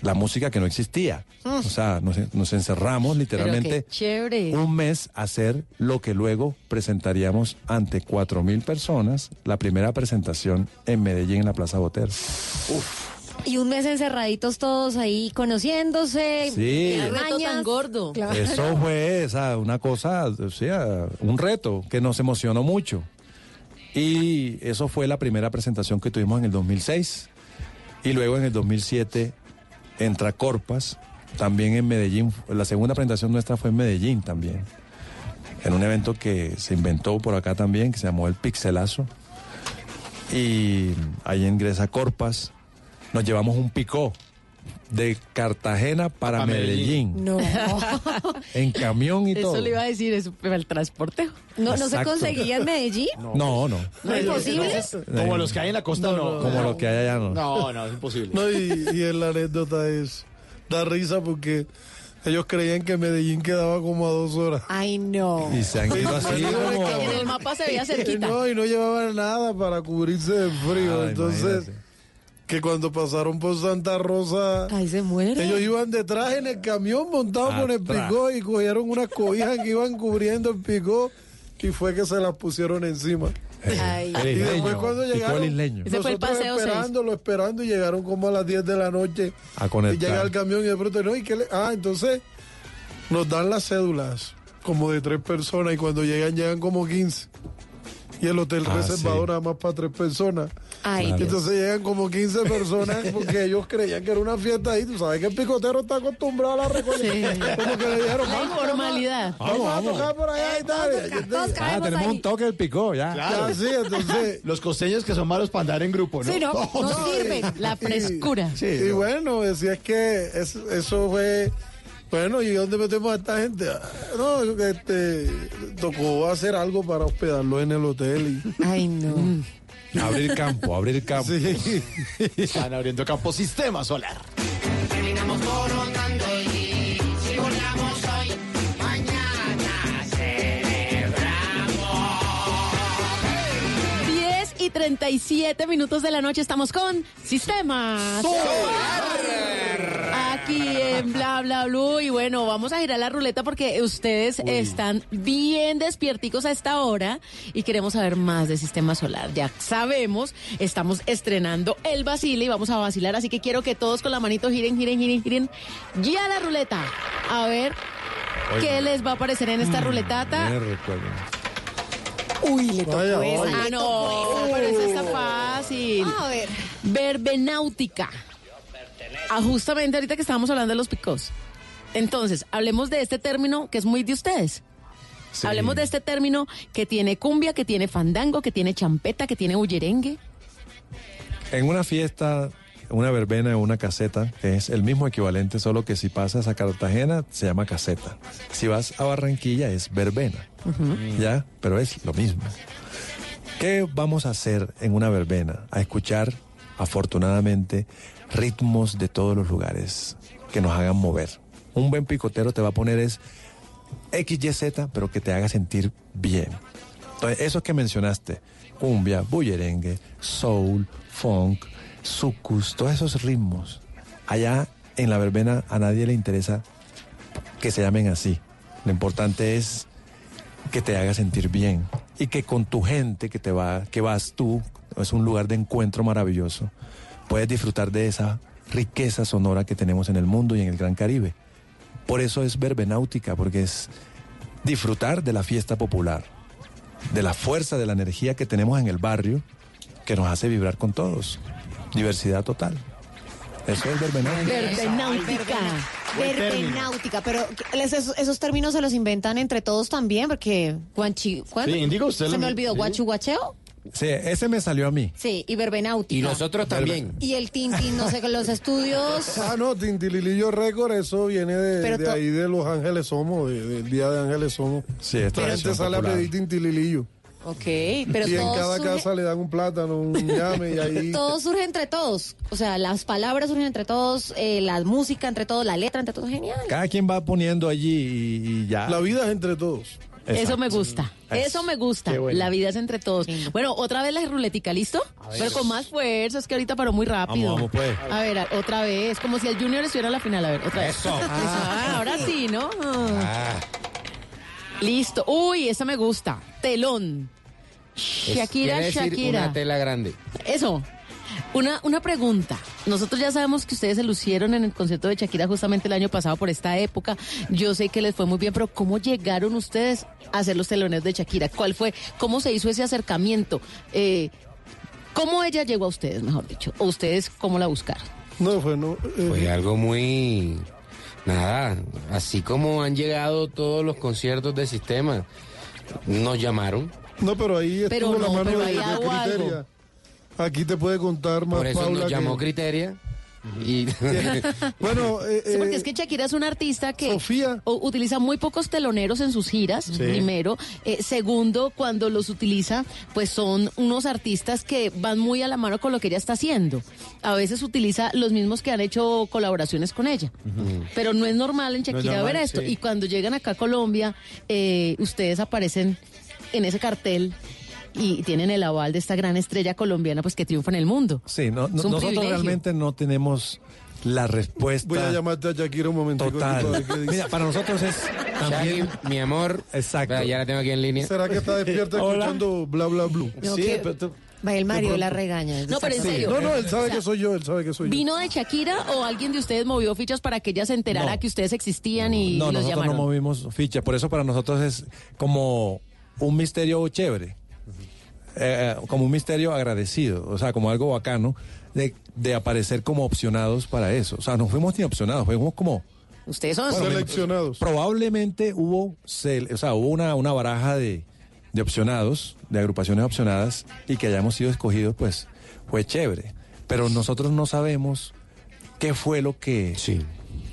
la música que no existía. O sea, nos, nos encerramos literalmente un mes a hacer lo que luego presentaríamos ante cuatro mil personas, la primera presentación en Medellín en la Plaza Botero. Y un mes encerraditos todos ahí conociéndose. Sí. en Qué reto tan gordo. Claro. Eso fue o sea, una cosa, o sea, un reto que nos emocionó mucho. Y eso fue la primera presentación que tuvimos en el 2006. Y luego en el 2007 entra Corpas, también en Medellín. La segunda presentación nuestra fue en Medellín también. En un evento que se inventó por acá también, que se llamó el Pixelazo. Y ahí ingresa Corpas. Nos llevamos un picó de Cartagena para Pa' Medellín. Medellín. No. En camión y todo. Eso le iba a decir, es el transporte. No, no se conseguía en Medellín. No, no. ¿No es posible? Como los que hay en la costa, no. Como lo que hay allá, no. No, no, es imposible. No, y, y la anécdota es, da risa porque ellos creían que Medellín quedaba como a dos horas. Ay, no. Y se han ido así como... En el mapa se veía cerquita. No, y no llevaban nada para cubrirse del frío. Ah, Entonces, imagínate. Que cuando pasaron por Santa Rosa, Ay, se muere. ellos iban detrás en el camión montados con el Atrás. picó y cogieron unas cobijas que iban cubriendo el picó y fue que se las pusieron encima. Ay. El Y después cuando llegaron. Ese fue el nosotros paseo esperándolo, esperando y llegaron como a las 10 de la noche. A Y conectar. llega el camión y de pronto, no, ¿y qué le? Ah, entonces nos dan las cédulas como de tres personas y cuando llegan, llegan como 15. Y el hotel Ah, reservado sí. nada más para tres personas. Ay, Claro. Dios. Entonces llegan como 15 personas porque ellos creían que era una fiesta ahí. Tú sabes que el picotero está acostumbrado a la recolección. Como que le dijeron, La vamos, informalidad. Vamos, vamos a tocar por allá y tal. Y Ah, tenemos ahí. un toque del picó, ya. Ya, sí, entonces... Los costeños que son malos para andar en grupo, ¿no? Sí, no, no sirven. La frescura. Sí, y no. bueno, decía es que es- eso fue. Bueno, ¿y dónde metemos a esta gente? No, este, tocó hacer algo para hospedarlo en el hotel. Ay, no. Abrir campo, abrir campo. Y, sí. Están abriendo campo sistema solar. Terminamos coronando y y 37 minutos de la noche estamos con Sistema Solar. Aquí en Bla Bla Blue. Y bueno, vamos a girar la ruleta porque ustedes están bien despierticos a esta hora y queremos saber más de Sistema Solar. Ya sabemos, estamos estrenando el Basile y vamos a vacilar. Así que quiero que todos con la manito giren, giren, giren, giren. Ya la ruleta. A ver. ¿Qué les va a aparecer en esta ruletata? Uy, le tocó Vaya, esa. Ah, no, pero esa. esa está fácil. A ver. Verbenáutica. Ah, justamente ahorita que estábamos hablando de los picos. Entonces, hablemos de este término que es muy de ustedes. Sí. Hablemos de este término que tiene cumbia, que tiene fandango, que tiene champeta, que tiene bullerengue. En una fiesta, una verbena o una caseta, es el mismo equivalente, solo que si pasas a Cartagena se llama caseta. Si vas a Barranquilla es verbena. ¿Ya? Pero es lo mismo. ¿Qué vamos a hacer en una verbena? A escuchar, afortunadamente, ritmos de todos los lugares que nos hagan mover. Un buen picotero te va a poner es XYZ, pero que te haga sentir bien. Entonces, esos que mencionaste, cumbia, bullerengue, soul, funk, sucus, todos esos ritmos, allá en la verbena a nadie le interesa que se llamen así. Lo importante es que te haga sentir bien y que con tu gente que te va, que vas tú, es un lugar de encuentro maravilloso, puedes disfrutar de esa riqueza sonora que tenemos en el mundo y en el Gran Caribe. Por eso es verbenáutica, porque es disfrutar de la fiesta popular, de la fuerza, de la energía que tenemos en el barrio, que nos hace vibrar con todos. Diversidad total. Eso es verbenáutica. Verbenáutica. Verbenáutica, pero ¿les- esos, esos términos se los inventan entre todos también, porque guanchi, ¿cuál? Sí, Indigo, usted Se me olvidó, sí. guachu guacheo. Sí, ese me salió a mí. Sí, y verbenáutica. Y nosotros también. Y el Tintín, no sé, con los estudios. Ah, no, Tintililillo Record, eso viene de, Pero ahí de Los Ángeles Somos, de- del Día de Ángeles Somos. Sí, esto La es gente sale a pedir Tintililillo. Ok, pero y en cada surge, casa le dan un plátano, un llame y ahí... todo surge entre todos. O sea, las palabras surgen entre todos, eh, la música entre todos, la letra entre todos. Genial. Cada quien va poniendo allí y, y ya. La vida es entre todos. Eso me gusta. Eso me gusta. Bueno. La vida es entre todos. Bueno, otra vez la ruletica, ¿listo? Pero con más fuerza, es que ahorita paró muy rápido. Vamos, vamos, pues. A ver, a- otra vez, como si el Junior estuviera en la final. A ver, otra vez. Eso. Ah, ahora sí, ¿no? Ah, Listo. Uy, esa me gusta. Telón. Shakira, decir Shakira. Una tela grande. Eso. Una, una pregunta. Nosotros ya sabemos que ustedes se lucieron en el concierto de Shakira justamente el año pasado por esta época. Yo sé que les fue muy bien, pero ¿cómo llegaron ustedes a ser los teloneros de Shakira? ¿Cuál fue? ¿Cómo se hizo ese acercamiento? Eh, ¿Cómo ella llegó a ustedes, mejor dicho? ¿O ustedes cómo la buscaron? No, fue no. eh, Fue algo muy... Nada, así como han llegado todos los conciertos de sistema, nos llamaron. No, pero ahí estuvo Pero la no, mano pero de, ahí de hago algo. Criteria. Aquí te puede contar más Por eso Paula nos llamó que- Criteria. Y Bueno, eh, Sí, porque eh, es que Shakira es una artista que Sofía. utiliza muy pocos teloneros en sus giras, primero. Eh, segundo, cuando los utiliza, pues son unos artistas que van muy a la mano con lo que ella está haciendo. A veces utiliza los mismos que han hecho colaboraciones con ella. Pero no es normal en No es Shakira normal, ver esto. sí. Y cuando llegan acá a Colombia, eh, ustedes aparecen en ese cartel y tienen el aval de esta gran estrella colombiana pues que triunfa en el mundo. sí, no, no- nosotros privilegio. realmente no tenemos la respuesta voy a llamarte a Shakira un momento. total. Mira, para nosotros es también... Shaggy, mi amor, Exacto. ya la tengo aquí en línea. ¿Será que está despierta escuchando bla bla blue? No, Sí, que- pero Va, el Mario la regaña. No, pero en serio. No, no, él sabe O sea, que soy yo, él sabe que soy yo. ¿Vino de Shakira o alguien de ustedes movió fichas para que ella se enterara No. que ustedes existían y No, los nosotros llamaron? no movimos ficha, por eso para nosotros es como un misterio chévere, eh, como un misterio agradecido, o sea, como algo bacano de, de aparecer como opcionados para eso. O sea, no fuimos ni opcionados, fuimos como... Ustedes son... Bueno, Seleccionados. Probablemente hubo, o sea, hubo una, una baraja de, de opcionados, de agrupaciones opcionadas, y que hayamos sido escogidos, pues fue chévere. Pero nosotros no sabemos qué fue lo que Sí.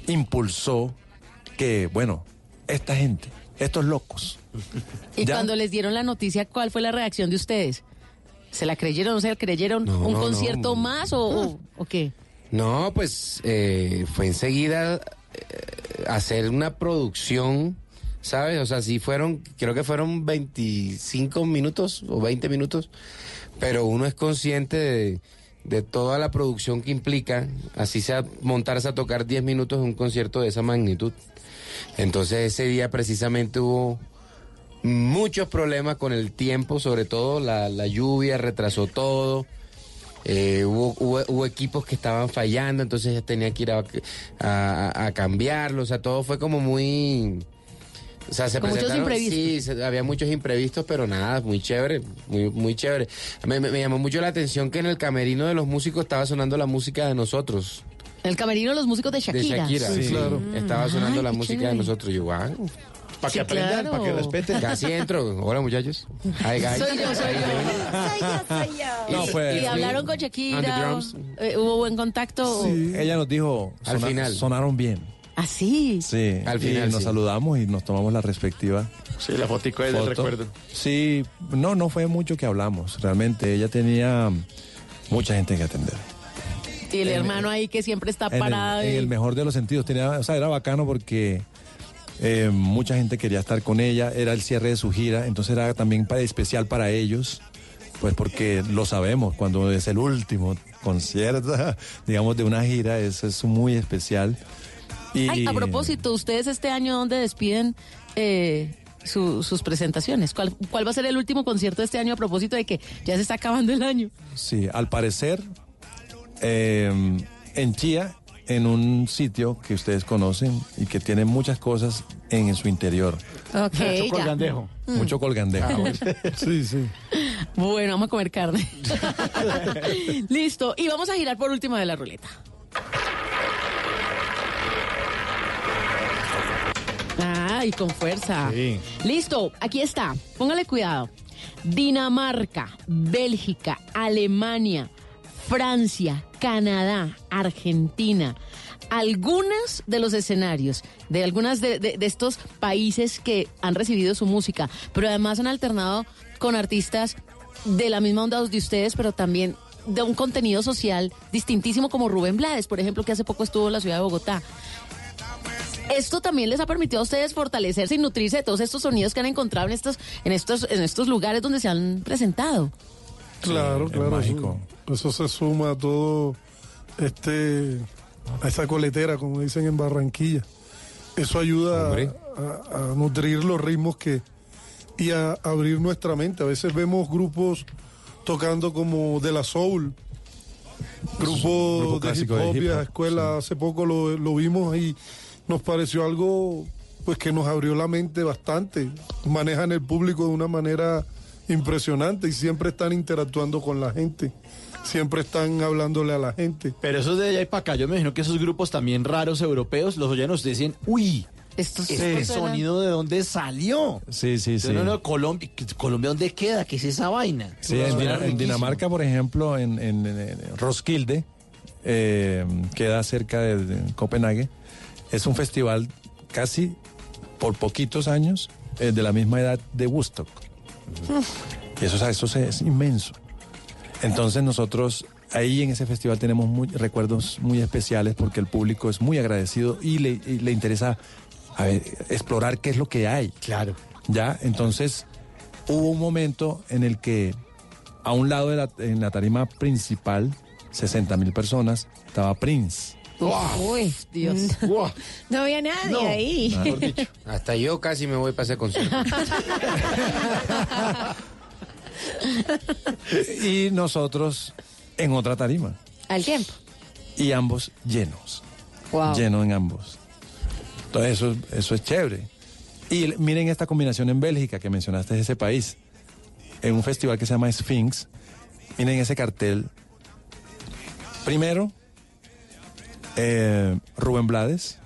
impulsó que, bueno, esta gente, estos locos. y ¿Ya? cuando les dieron la noticia, ¿cuál fue la reacción de ustedes? ¿Se la creyeron se la creyeron? No, ¿Un no, concierto no. más o, o, o qué? No, pues eh, fue enseguida eh, hacer una producción, ¿sabes? O sea, sí fueron, creo que fueron 25 minutos o 20 minutos, pero uno es consciente de, de toda la producción que implica, así sea montarse a tocar 10 minutos en un concierto de esa magnitud. Entonces ese día precisamente hubo muchos problemas con el tiempo, sobre todo la, la lluvia retrasó todo. Eh, hubo, hubo, hubo equipos que estaban fallando, entonces ya tenía que ir a, a, a cambiarlo. O sea, todo fue como muy. O sea, se Con muchos presentaron. imprevistos. Sí, se- había muchos imprevistos, pero nada, muy chévere, muy, muy chévere. Me, me- me llamó mucho la atención que en el camerino de los músicos estaba sonando la música de nosotros, En el camerino de los músicos de de Shakira. Shakira. Sí, claro. Estaba sonando Ay, la música chévere. de nosotros. Yo, wow. Para Sí, que aprendan, claro. para que respeten. Casi entro. Hola, muchachos. Hi, guys. Soy yo, soy yo. Soy yo, soy yo. No, Y- fue- y, hablaron con Shakira. eh, ¿Hubo buen contacto? Sí. Ella nos dijo, Al sona- final. sonaron bien. Así. Sí, Al y final, nos sí. saludamos y nos tomamos la respectiva Sí, la fotico es del recuerdo. Sí, no, no fue mucho que hablamos. Realmente ella tenía mucha gente que atender. Y el En- hermano ahí que siempre está En el, parado. en y- el mejor de los sentidos. Tenía, o sea, era bacano porque eh, mucha gente quería estar con ella. Era el cierre de su gira, entonces era también especial para ellos. Pues porque lo sabemos, cuando es el último concierto, digamos, de una gira, eso es muy especial. Y, Ay, a propósito, ustedes este año, ¿dónde despiden eh, su- sus presentaciones? ¿Cuál, ¿Cuál va a ser el último concierto de este año a propósito de que ya se está acabando el año? Sí, al parecer, eh, en Chía, en un sitio que ustedes conocen y que tiene muchas cosas en su interior. Ok, Mucho ya. colgandejo. Mucho colgandejo. Sí, sí. Bueno, vamos a comer carne. Listo, y vamos a girar por última de la ruleta. Ay, con fuerza. Sí. Listo, aquí está. Póngale cuidado. Dinamarca, Bélgica, Alemania, Francia, Canadá, Argentina. Algunos de los escenarios de algunos de, de- de estos países que han recibido su música, pero además han alternado con artistas de la misma onda de ustedes, pero también de un contenido social distintísimo como Rubén Blades, por ejemplo, que hace poco estuvo en la ciudad de Bogotá. Esto también les ha permitido a ustedes fortalecerse y nutrirse de todos estos sonidos que han encontrado en estos, en estos, en estos lugares donde se han presentado. Claro, es claro. mágico. Eso, eso se suma a todo este a esa coletera, como dicen en Barranquilla. Eso ayuda a, a nutrir los ritmos que y a abrir nuestra mente. A veces vemos grupos tocando como de la soul, Grupo de hip de hop, hip hop, escuela. Hace poco lo, lo vimos y nos pareció algo pues que nos abrió la mente bastante. Manejan el público de una manera impresionante y siempre están interactuando con la gente. Siempre están hablándole a la gente. Pero eso es de allá y para acá. Yo me imagino que esos grupos también raros europeos los oyen ustedes dicen, uy, Estos este sonido de dónde salió. Sí, sí, sí. No, no, Colombia, ¿Colombia dónde queda? ¿Qué es esa vaina? Sí, en, en. Dinamarca, por ejemplo, en, en- en- en Roskilde, eh, queda cerca de, de Copenhague, es un festival casi por poquitos años eh, de la misma edad de Woodstock. Y eso, o sea, eso se- es inmenso. Entonces nosotros ahí en ese festival tenemos muy- recuerdos muy especiales porque el público es muy agradecido y le, y le interesa a ver, explorar qué es lo que hay. Claro. Ya, entonces hubo un momento en el que a un lado de la, en la tarima principal, 60 mil personas, estaba Prince. Uy, Dios. No había nadie No. ahí. Mejor dicho, Hasta yo casi me voy para ese concierto. y nosotros en otra tarima. Al tiempo. Y ambos llenos. Wow. Llenos en ambos. Entonces eso, eso es chévere. Y miren esta combinación en Bélgica que mencionaste ese país. En un festival que se llama Sphinx. Miren ese cartel. Primero, eh, Rubén Blades.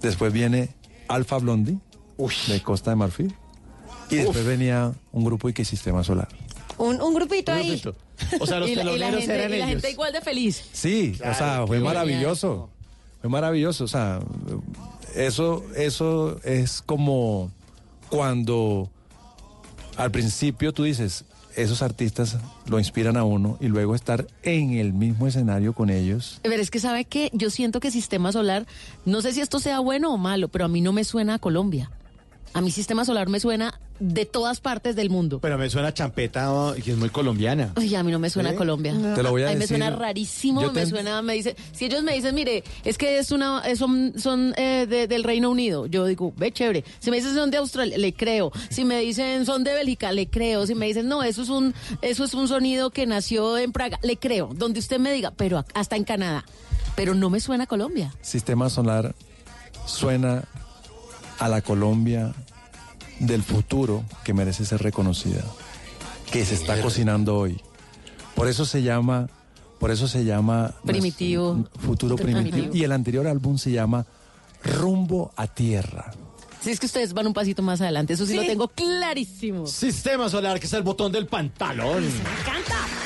Después viene Alfa Blondie de Costa de Marfil. Y después venía un grupo y que Sistema Solar. Un, un grupito Un ahí. grupito. O sea, los y, la, y la teloneros gente, eran y la ellos. gente igual de feliz. Sí, Claro, o sea, fue maravilloso. Fue maravilloso. O sea, eso, eso es como cuando al principio tú dices, esos artistas lo inspiran a uno y luego estar en el mismo escenario con ellos. Pero es que sabe que yo siento que Sistema Solar, no sé si esto sea bueno o malo, pero a mí no me suena a Colombia. A mí Sistema Solar me suena de todas partes del mundo. Pero me suena champeta, oh, que es muy colombiana. Ay, a mí no me suena ¿Eh? a Colombia. Te lo voy a mí me suena rarísimo, Yo me te- suena, me dice, si ellos me dicen, mire, es que es una, eh, son, son eh, de- del Reino Unido, yo digo, ve chévere. Si me dicen son de Australia, le creo. Si me dicen son de Bélgica, le creo. Si me dicen, no, eso es un, eso es un sonido que nació en Praga, le creo. Donde usted me diga, pero hasta en Canadá. Pero no me suena a Colombia. Sistema Solar suena a la Colombia del futuro que merece ser reconocida, que se está cocinando hoy. Por eso se llama, por eso se llama Primitivo. nuestro Futuro primitivo. Primitivo. Y el anterior álbum se llama Rumbo a Tierra. Si es que ustedes van un pasito más adelante, eso sí, Sí. lo tengo clarísimo. Sistema solar, que es el botón del pantalón. ¡Canta! Con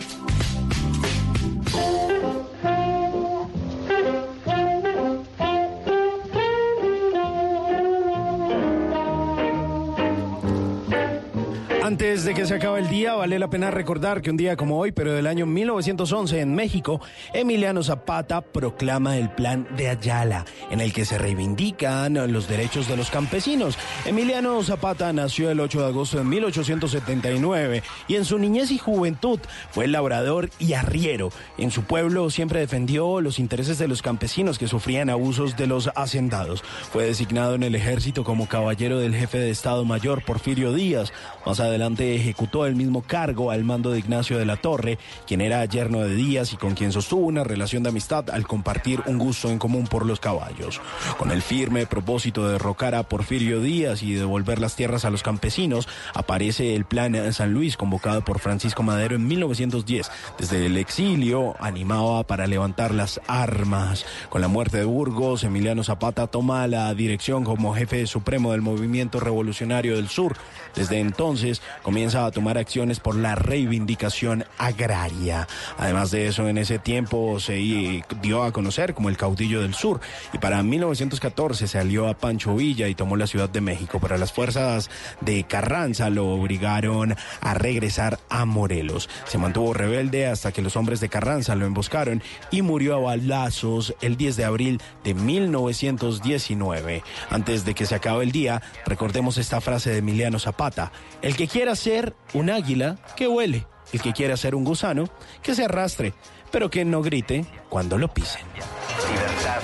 Se acabe el día, vale la pena recordar que un día como hoy, pero del año 1911 en México, Emiliano Zapata proclama el Plan de Ayala, en el que se reivindican los derechos de los campesinos. Emiliano Zapata nació el 8 de agosto de 1879 y en su niñez y juventud fue labrador y arriero. En su pueblo siempre defendió los intereses de los campesinos que sufrían abusos de los hacendados. Fue designado en el ejército como caballero del jefe de Estado Mayor Porfirio Díaz. Más adelante ejecutó el mismo cargo al mando de Ignacio de la Torre, quien era yerno de Díaz y con quien sostuvo una relación de amistad al compartir un gusto en común por los caballos. Con el firme propósito de derrocar a Porfirio Díaz y devolver las tierras a los campesinos, aparece el Plan San Luis convocado por Francisco Madero en 1910. Desde el exilio animaba para levantar las armas. Con la muerte de Burgos, Emiliano Zapata toma la dirección como jefe supremo del movimiento revolucionario del sur. Desde entonces comienza a tomar acciones por la reivindicación agraria. Además de eso, en ese tiempo se dio a conocer como el caudillo del sur y para 1914 se alió a Pancho Villa y tomó la Ciudad de México. Pero las fuerzas de Carranza lo obligaron a regresar a Morelos. Se mantuvo rebelde hasta que los hombres de Carranza lo emboscaron y murió a balazos el 10 de abril de 1919. Antes de que se acabe el día, recordemos esta frase de Emiliano Zapata. El que quiera ser un águila, que huele. El que quiera ser un gusano, que se arrastre, pero que no grite cuando lo pisen. Libertad.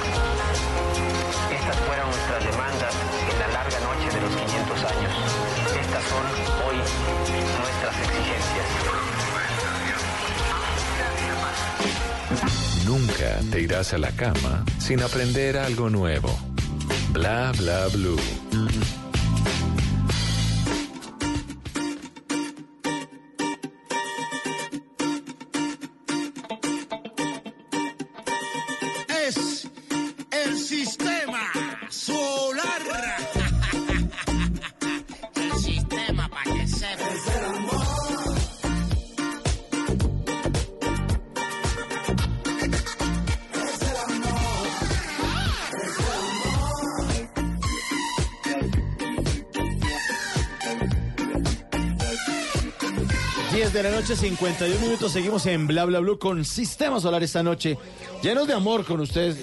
Estas fueron nuestras demandas en la larga noche de los 500 años. Estas son hoy nuestras exigencias. Nunca te irás a la cama sin aprender algo nuevo. Bla bla blue. De la noche, 51 minutos. Seguimos en Bla Bla Blue con Sistema Solar esta noche. Llenos de amor con ustedes.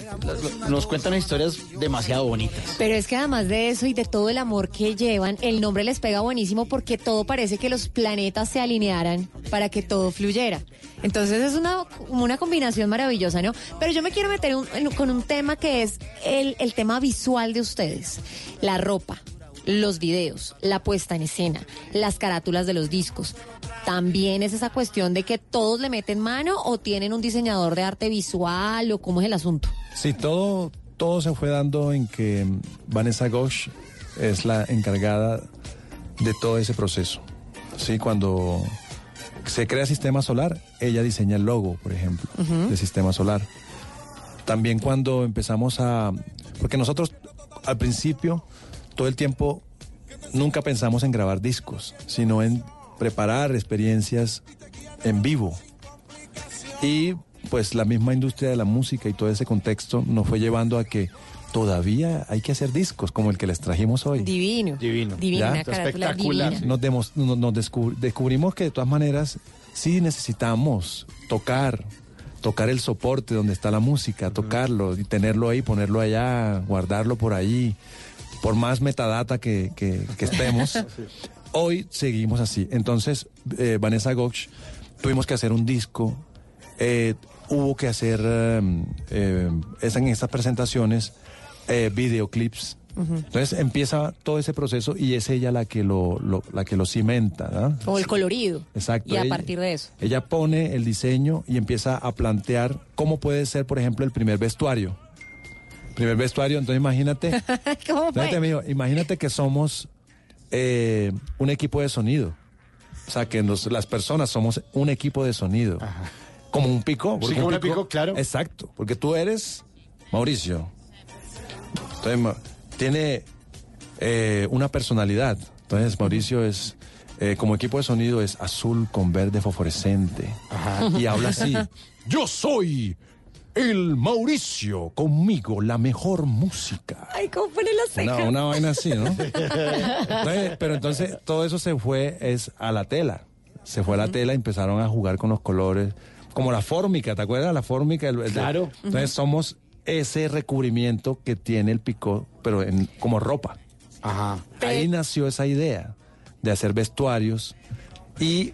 Nos cuentan historias demasiado bonitas. Pero es que además de eso y de todo el amor que llevan, el nombre les pega buenísimo porque todo parece que los planetas se alinearan para que todo fluyera. Entonces es una, una combinación maravillosa, ¿no? Pero yo me quiero meter un- en- con un tema que es el, el tema visual de ustedes. La ropa, los videos, la puesta en escena, las carátulas de los discos. También es esa cuestión de que todos le meten mano o tienen un diseñador de arte visual o cómo es el asunto. Sí, todo, todo se fue dando en que Vanessa Gosch es la encargada de todo ese proceso. Sí, cuando se crea Sistema Solar, ella diseña el logo, por ejemplo, Ujú. de Sistema Solar. También cuando empezamos a... Porque nosotros al principio, todo el tiempo, nunca pensamos en grabar discos, sino en preparar experiencias en vivo. Y pues la misma industria de la música y todo ese contexto nos fue llevando a que todavía hay que hacer discos como el que les trajimos hoy. Divino. Divino. Divino, una carátula divina. Nos, demos- nos- nos descub- descubrimos que de todas maneras sí necesitamos tocar, tocar el soporte donde está la música, tocarlo y tenerlo ahí, ponerlo allá, guardarlo por ahí, por más metadata que, que- que estemos. Hoy seguimos así. Entonces, eh, Vanessa Goch, tuvimos que hacer un disco, eh, hubo que hacer eh, eh, en estas presentaciones eh, videoclips. Entonces empieza todo ese proceso y es ella la que lo, lo- la que lo cimenta, ¿no? Como el colorido. Exacto. Y a ella- partir de eso. Ella pone el diseño y empieza a plantear cómo puede ser, por ejemplo, el primer vestuario. Primer vestuario, entonces imagínate, ¿Cómo fue? Amigo, imagínate que somos eh, un equipo de sonido. O sea, que nos- las personas somos un equipo de sonido. Como un pico. Sí, como un pico, claro. Exacto, porque tú eres Mauricio. Entonces, ma- tiene eh, una personalidad. Entonces, Mauricio es, eh, como equipo de sonido, es azul con verde fosforescente. Y habla así. Yo soy el Mauricio, conmigo la mejor música. Ay, ¿cómo pone la ceja? Una, una vaina así, ¿no? Entonces, pero entonces todo eso se fue es a la tela. Se fue a la tela y empezaron a jugar con los colores, como la fórmica, ¿te acuerdas? La fórmica. el- el- Claro. Entonces somos ese recubrimiento que tiene el picó, pero en, como ropa. Ajá. Ahí nació esa idea de hacer vestuarios y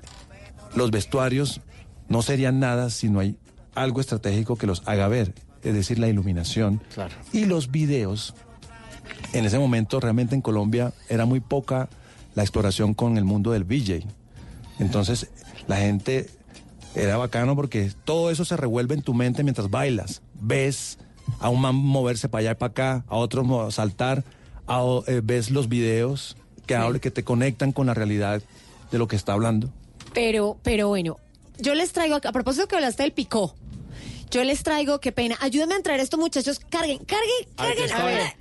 los vestuarios no serían nada si no hay algo estratégico que los haga ver, es decir, la iluminación Claro. y los videos. En ese momento realmente en Colombia era muy poca la exploración con el mundo del VJ. Entonces la gente era bacano porque todo eso se revuelve en tu mente mientras bailas. Ves a un man moverse para allá y para acá, a otro mo- saltar, a eh, ves los videos que, hablan- que te conectan con la realidad de lo que está hablando. Pero, pero bueno, yo les traigo, a propósito que hablaste del picó, yo les traigo, qué pena, ayúdenme a traer esto, muchachos, carguen, carguen, carguen. A ver,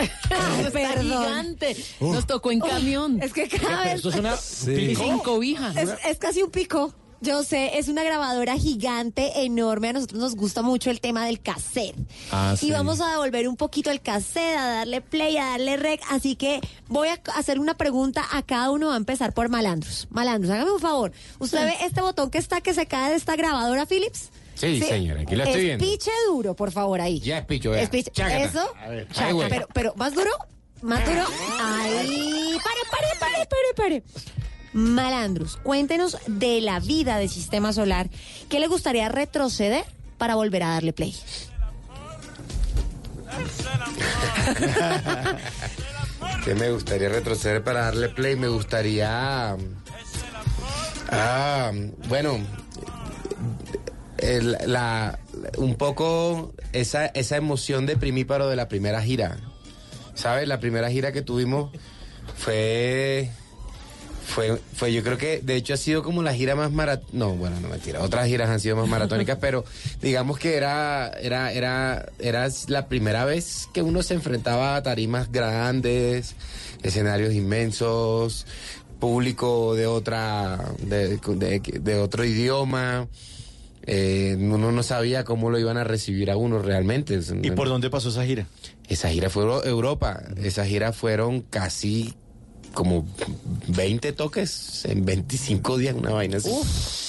Perdón. gigante. Nos tocó en camión. Es que cada vez... esto es una Y sin cobija. Es, es casi un pico. Yo sé, es una grabadora gigante, enorme. A nosotros nos gusta mucho el tema del cassette. Ah, y sí. vamos a devolver un poquito el cassette, a darle play, a darle rec. Así que voy a hacer una pregunta a cada uno. Va a empezar por Malandros. Malandros, hágame un favor. ¿Usted ve este botón que está que se cae de esta grabadora, Philips? Sí, señora, aquí lo estoy viendo. Espiche duro, por favor, ahí. Ya es picho, vea. Espiche- Chácata. Eso. A ver. Chácata. Ay, güey. pero, pero, ¿más duro? ¿Más duro? Ahí. Pare, pare, pare, pare, pare. Malandros, cuéntenos de la vida del sistema solar. ¿Qué le gustaría retroceder para volver a darle play? ¿Qué me gustaría retroceder para darle play? Me gustaría. Ah, bueno. La, un poco esa, esa emoción de primíparo de la primera gira. ¿Sabes? La primera gira que tuvimos fue. Fue, fue, yo creo que de hecho ha sido como la gira más marat no, bueno, no mentira, otras giras han sido más maratónicas, pero digamos que era, era, era, era la primera vez que uno se enfrentaba a tarimas grandes, escenarios inmensos, público de otra, de otro idioma. Eh, uno no sabía cómo lo iban a recibir a uno realmente. ¿Y por dónde pasó esa gira? Esa gira fue Euro- Europa. Esa gira fueron casi como 20 toques en 25 días, una vaina así.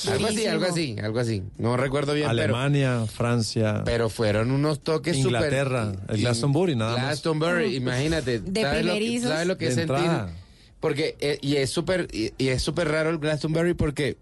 algo así, algo así, algo así. No recuerdo bien, pero, Alemania, Francia, pero fueron unos toques súper... Inglaterra, el Glastonbury, nada más. Glastonbury, imagínate. De ¿sabes lo, que-. ¿Sabes lo que De es sentir? entrada. Porque, eh, y es súper, y, y es súper raro el Glastonbury porque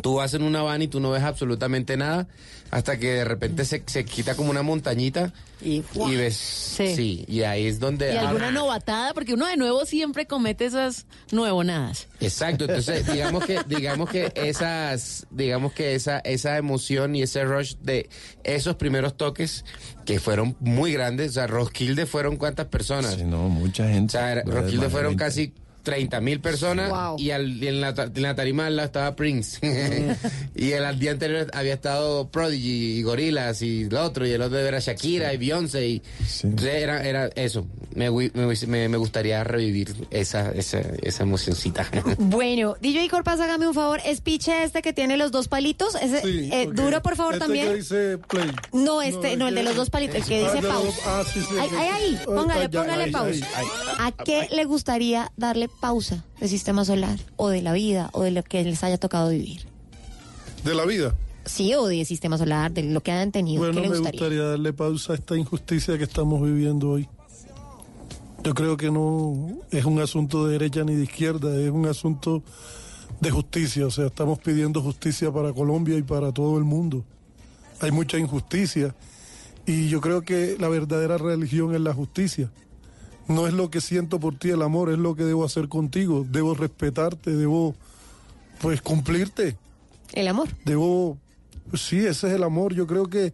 tú vas en una van y tú no ves absolutamente nada hasta que de repente se, se quita como una montañita Y, y ves, sí. y ahí es donde... Y ah, alguna novatada, porque uno de nuevo siempre comete esas nuevonadas. Exacto, entonces digamos que digamos que esas digamos que esa esa emoción y ese rush de esos primeros toques que fueron muy grandes, o sea, Roskilde fueron cuántas personas? Sí, no, mucha gente. O sea, era- Más de Roskilde 20. fueron casi 30 mil personas Wow. y, al- y en, la, ta- en la tarima al lado estaba Prince. y el, al día anterior había estado Prodigy y Gorillaz y el otro, y el otro era Shakira y Beyoncé. Y, era, era eso. Me, me, gustaría revivir esa, esa, esa emocioncita. Bueno, DJ Corpaz, hágame un favor. Espiche este que tiene los dos palitos. Ese, Sí, eh, duro, por favor, Este también. que dice play. No, este, no, el de los dos palitos, el que Ah, dice pausa. dos- ah, sí, sí, Ay, ok. ay, ay, Ah, póngale, póngale ahí, pausa. ahí, ¿A qué le gustaría darle pausa del sistema solar o de la vida o de lo que les haya tocado vivir? De la vida. Sí, o del sistema solar, de lo que hayan tenido. Bueno, ¿Qué le me gustaría? gustaría darle pausa a esta injusticia que estamos viviendo hoy. Yo creo que no es un asunto de derecha ni de izquierda, es un asunto de justicia. O sea, estamos pidiendo justicia para Colombia y para todo el mundo. Hay mucha injusticia y yo creo que la verdadera religión es la justicia. No es lo que siento por ti el amor, es lo que debo hacer contigo. Debo respetarte, debo pues cumplirte. El amor. Debo, sí, ese es el amor. Yo creo que,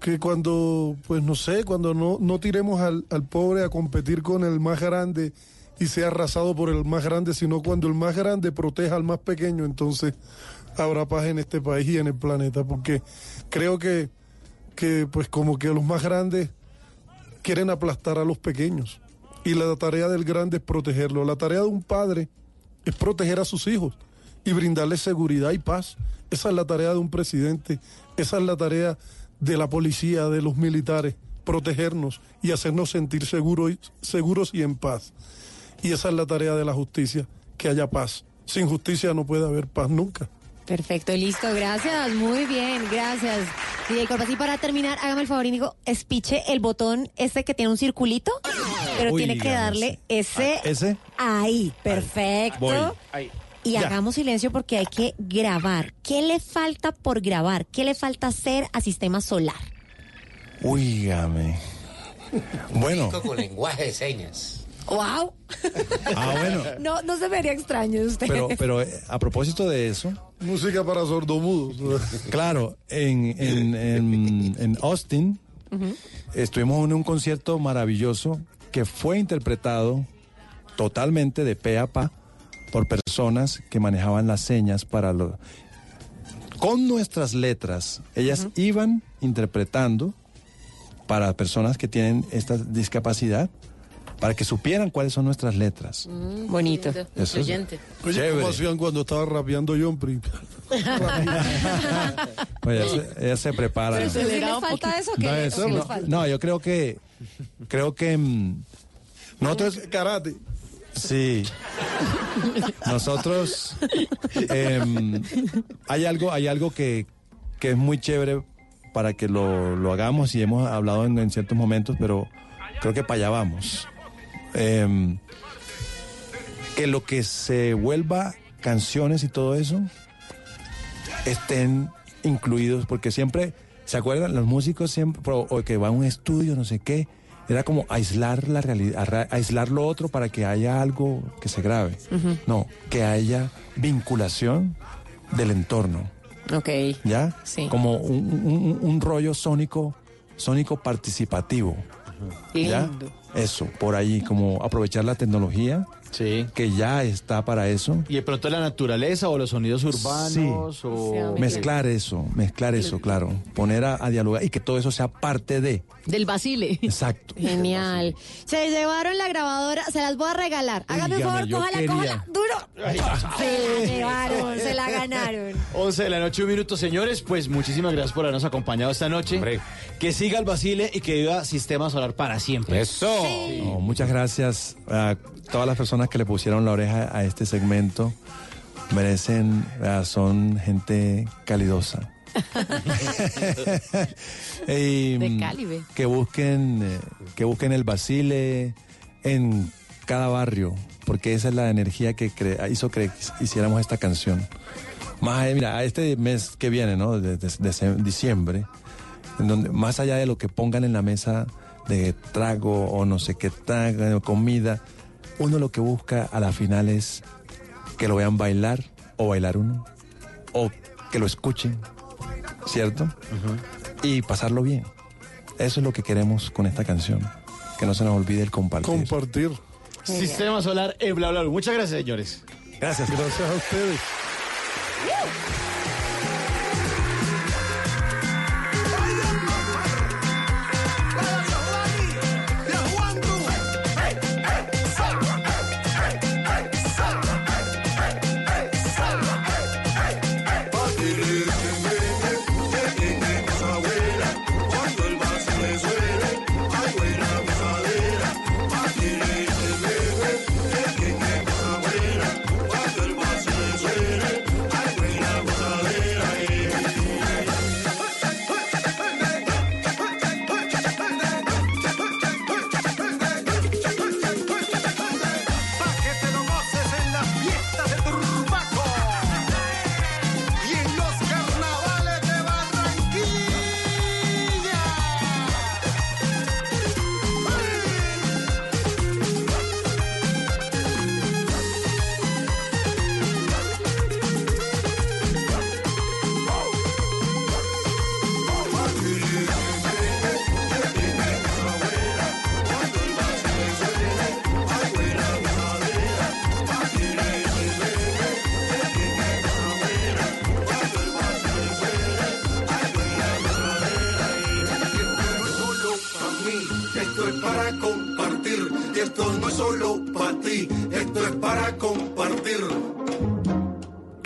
que cuando, pues no sé, cuando no, no tiremos al, al pobre a competir con el más grande y sea arrasado por el más grande, sino cuando el más grande proteja al más pequeño, entonces habrá paz en este país y en el planeta. Porque creo que, que pues como que los más grandes quieren aplastar a los pequeños. Y la tarea del grande es protegerlo. La tarea de un padre es proteger a sus hijos y brindarles seguridad y paz. Esa es la tarea de un presidente, esa es la tarea de la policía, de los militares, protegernos y hacernos sentir seguros, y- seguros y en paz. Y esa es la tarea de la justicia, que haya paz. Sin justicia no puede haber paz nunca. Perfecto, listo, gracias, muy bien, gracias. DJ Corpas, y para terminar, hágame el favor y digo, espiche el botón este que tiene un circulito, pero Uy, tiene que darle ese ¿Ese? ahí, perfecto. Voy. Y Ya. hagamos silencio porque hay que grabar. ¿Qué le falta por grabar? ¿Qué le falta hacer a Sistema Solar? Uígame. Bueno, Con lenguaje de señas. ¡Wow! ah, bueno. No, no se vería extraño de usted. Pero, pero eh, a propósito de eso, Música para sordomudos. claro, en, en, en, en Austin estuvimos en un concierto maravilloso que fue interpretado totalmente de pe a pa por personas que manejaban las señas para lo con nuestras letras. Ellas iban interpretando para personas que tienen esta discapacidad para que supieran cuáles son nuestras letras. Bonito. Eso es Oye, chévere. ¿cómo hacían cuando estaba rapeando John? Pues ella, se, ella se prepara. Pero le falta eso, ¿qué No, qué le no. falta? No, yo creo que creo que mm, nosotros karate. Sí. Nosotros em, hay algo hay algo que, que es muy chévere para que lo, lo hagamos y hemos hablado en, en ciertos momentos, pero creo que para allá vamos. Em, que lo que se vuelva canciones y todo eso estén incluidos, porque siempre, ¿se acuerdan? Los músicos siempre, o, que va a un estudio, no sé qué, era como aislar la realidad, aislar lo otro para que haya algo que se grabe. Ujú. No, que haya vinculación del entorno, Ok. ¿ya? Sí. Como un, un- un rollo sónico, sónico participativo. ¿ya? Lindo. Eso, por ahí, como aprovechar la tecnología que ya está para eso. Y de pronto la naturaleza o los sonidos urbanos o... Mezclar eso, mezclar eso, claro. Poner a, a dialogar y que todo eso sea parte de. Del Basile. Exacto. Genial. Se llevaron la grabadora, se las voy a regalar. Hágame un favor, cójala, quería. cójala, duro. Se la llevaron, se la ganaron. 11 de la noche, un minuto, señores. Pues muchísimas gracias por habernos acompañado esta noche. Que siga el Basile y que viva Sistema Solar para siempre. Eso. No, muchas gracias a todas las personas que le pusieron la oreja a este segmento. Merecen, son gente calidosa. Y, De mm, Calibe. que busquen eh, que busquen el Basile en cada barrio porque esa es la energía que cre- hizo que hiciéramos esta canción más allá- mira a este mes que viene no de, de- de diciembre en donde más allá de lo que pongan en la mesa de trago o no sé qué trago comida uno lo que busca a la final es que lo vean bailar o bailar uno o que lo escuchen cierto y pasarlo bien. Eso es lo que queremos con esta canción. Que no se nos olvide el compartir. Compartir. Sistema Solar en bla bla bla. Muchas gracias, señores. Gracias. Gracias a ustedes.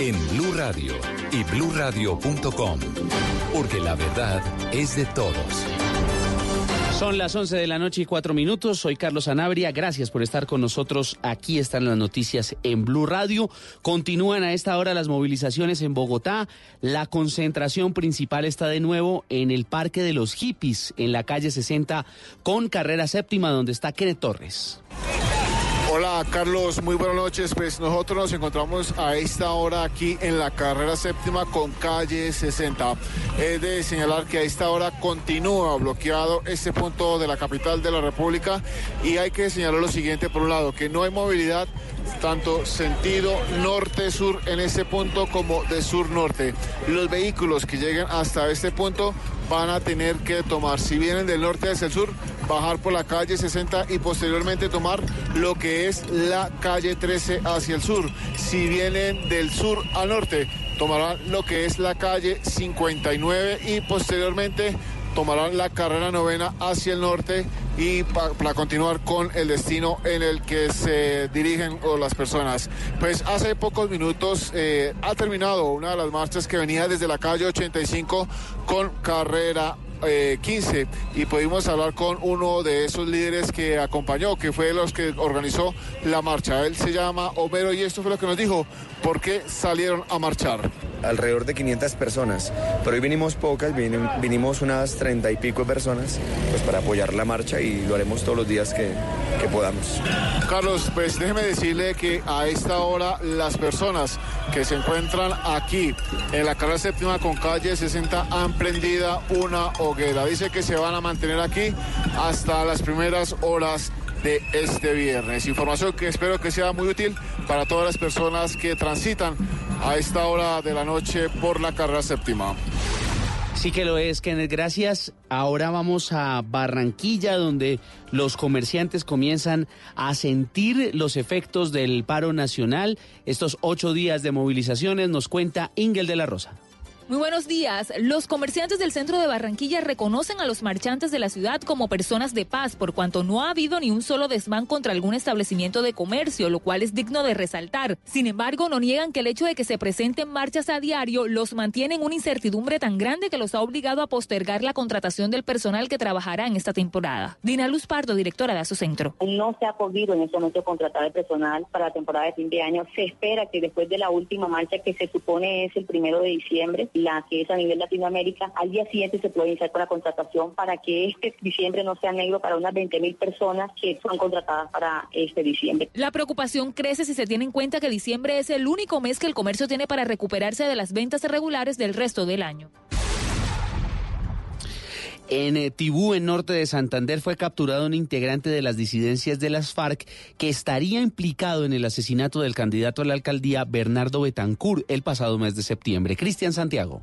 en Blue Radio y bluradio.com, porque la verdad es de todos. Son las 11 de la noche y cuatro minutos. Soy Carlos Anabria. Gracias por estar con nosotros. Aquí están las noticias en Blue Radio. Continúan a esta hora las movilizaciones en Bogotá. La concentración principal está de nuevo en el Parque de los Hippies, en la calle 60, con carrera séptima, donde está Kenneth Torres. Hola Carlos, muy buenas noches. Pues nosotros nos encontramos a esta hora aquí en la carrera séptima con calle 60. Es de señalar que a esta hora continúa bloqueado este punto de la capital de la República y hay que señalar lo siguiente por un lado, que no hay movilidad tanto sentido norte-sur en este punto como de sur-norte. Los vehículos que lleguen hasta este punto van a tener que tomar, si vienen del norte hacia el sur, bajar por la calle 60 y posteriormente tomar lo que es la calle 13 hacia el sur. Si vienen del sur al norte, tomarán lo que es la calle 59 y posteriormente tomarán la carrera novena hacia el norte y pa- para continuar con el destino en el que se dirigen las personas. Pues hace pocos minutos eh, ha terminado una de las marchas que venía desde la calle 85 con carrera eh, 15 y pudimos hablar con uno de esos líderes que acompañó, que fue los que organizó la marcha. Él se llama Homero y esto fue lo que nos dijo, por qué salieron a marchar. Alrededor de 500 personas, pero hoy vinimos pocas, vinim- vinimos unas 30 y pico de personas pues para apoyar la marcha y lo haremos todos los días que, que podamos. Carlos, pues déjeme decirle que a esta hora las personas que se encuentran aquí en la carrera séptima con calle 60 han prendida una hoguera. Dice que se van a mantener aquí hasta las primeras horas de este viernes. Información que espero que sea muy útil para todas las personas que transitan a esta hora de la noche por la carrera séptima. Sí que lo es, Kenneth. Gracias. Ahora vamos a Barranquilla, donde los comerciantes comienzan a sentir los efectos del paro nacional. Estos ocho días de movilizaciones nos cuenta Ingel de la Rosa. Muy buenos días. Los comerciantes del centro de Barranquilla reconocen a los marchantes de la ciudad como personas de paz, por cuanto no ha habido ni un solo desmán contra algún establecimiento de comercio, lo cual es digno de resaltar. Sin embargo, no niegan que el hecho de que se presenten marchas a diario los mantiene en una incertidumbre tan grande que los ha obligado a postergar la contratación del personal que trabajará en esta temporada. Dina Luz Pardo, directora de Asocentro. No se ha podido en este momento contratar el personal para la temporada de fin de año. Se espera que después de la última marcha que se supone es el primero de diciembre, la que es a nivel Latinoamérica, al día siguiente se puede iniciar con la contratación para que este diciembre no sea negro para unas 20 mil personas que son contratadas para este diciembre. La preocupación crece si se tiene en cuenta que diciembre es el único mes que el comercio tiene para recuperarse de las ventas irregulares del resto del año. En eh, Tibú, en norte de Santander, fue capturado un integrante de las disidencias de las FARC que estaría implicado en el asesinato del candidato a la alcaldía Bernardo Betancur el pasado mes de septiembre. Cristian Santiago.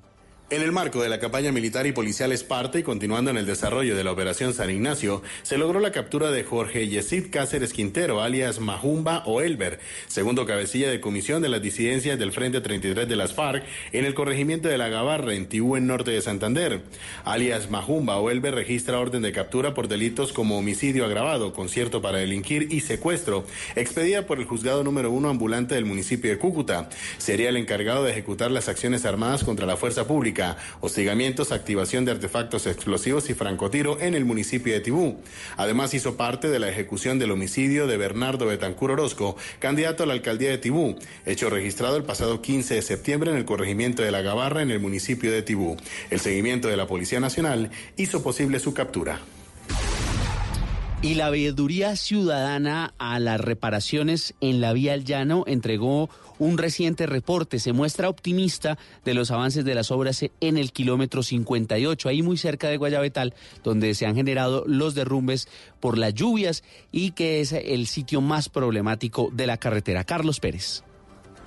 En el marco de la campaña militar y policial Esparta y continuando en el desarrollo de la Operación San Ignacio, se logró la captura de Jorge Yesid Cáceres Quintero, alias Majumba o Elber, segundo cabecilla de comisión de las disidencias del Frente 33 de las FARC en el corregimiento de la Gavarra, en Tibú, en norte de Santander. Alias Majumba o Elber registra orden de captura por delitos como homicidio agravado, concierto para delinquir y secuestro, expedida por el juzgado número uno ambulante del municipio de Cúcuta. Sería el encargado de ejecutar las acciones armadas contra la fuerza pública hostigamientos, activación de artefactos explosivos y francotiro en el municipio de Tibú. Además hizo parte de la ejecución del homicidio de Bernardo Betancur Orozco, candidato a la alcaldía de Tibú, hecho registrado el pasado 15 de septiembre en el corregimiento de La Gavarra en el municipio de Tibú. El seguimiento de la Policía Nacional hizo posible su captura. Y la veeduría ciudadana a las reparaciones en la vía al llano entregó un reciente reporte. Se muestra optimista de los avances de las obras en el kilómetro 58, ahí muy cerca de Guayabetal, donde se han generado los derrumbes por las lluvias y que es el sitio más problemático de la carretera. Carlos Pérez.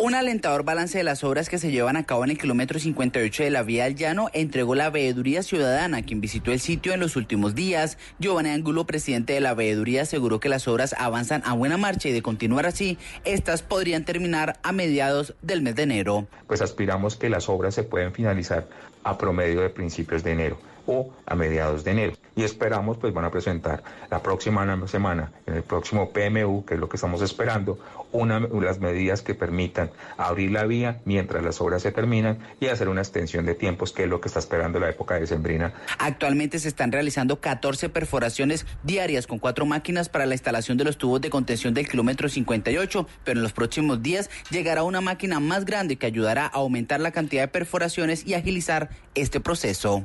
Un alentador balance de las obras que se llevan a cabo en el kilómetro 58 de la vía al llano entregó la Veeduría Ciudadana, quien visitó el sitio en los últimos días. Giovanni Angulo, presidente de la Veeduría, aseguró que las obras avanzan a buena marcha y de continuar así, estas podrían terminar a mediados del mes de enero. Pues aspiramos que las obras se pueden finalizar a promedio de principios de enero o a mediados de enero. Y esperamos, pues van a presentar la próxima semana, en el próximo PMU, que es lo que estamos esperando, una, las medidas que permitan abrir la vía mientras las obras se terminan y hacer una extensión de tiempos, que es lo que está esperando la época de Sembrina. Actualmente se están realizando 14 perforaciones diarias con cuatro máquinas para la instalación de los tubos de contención del kilómetro 58, pero en los próximos días llegará una máquina más grande que ayudará a aumentar la cantidad de perforaciones y agilizar este proceso.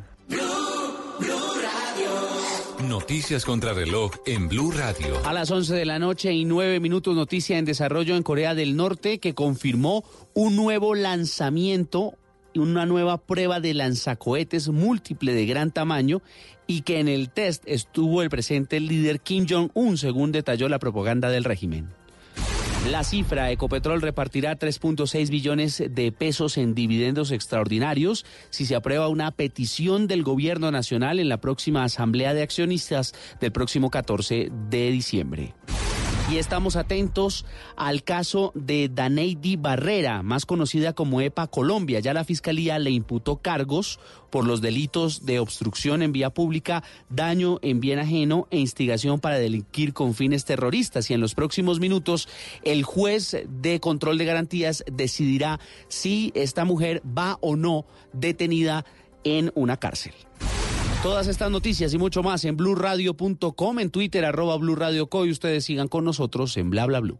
Noticias contra reloj en Blue Radio. A las 11 de la noche y 9 minutos, noticia en desarrollo en Corea del Norte que confirmó un nuevo lanzamiento, una nueva prueba de lanzacohetes múltiple de gran tamaño y que en el test estuvo el presente líder Kim Jong-un, según detalló la propaganda del régimen. La cifra, Ecopetrol repartirá 3.6 billones de pesos en dividendos extraordinarios si se aprueba una petición del gobierno nacional en la próxima asamblea de accionistas del próximo 14 de diciembre. Y estamos atentos al caso de Daneidi Barrera, más conocida como EPA Colombia. Ya la fiscalía le imputó cargos por los delitos de obstrucción en vía pública, daño en bien ajeno e instigación para delinquir con fines terroristas. Y en los próximos minutos, el juez de control de garantías decidirá si esta mujer va o no detenida en una cárcel. Todas estas noticias y mucho más en blurradio.com, en Twitter, arroba blurradioco y ustedes sigan con nosotros en bla bla blue.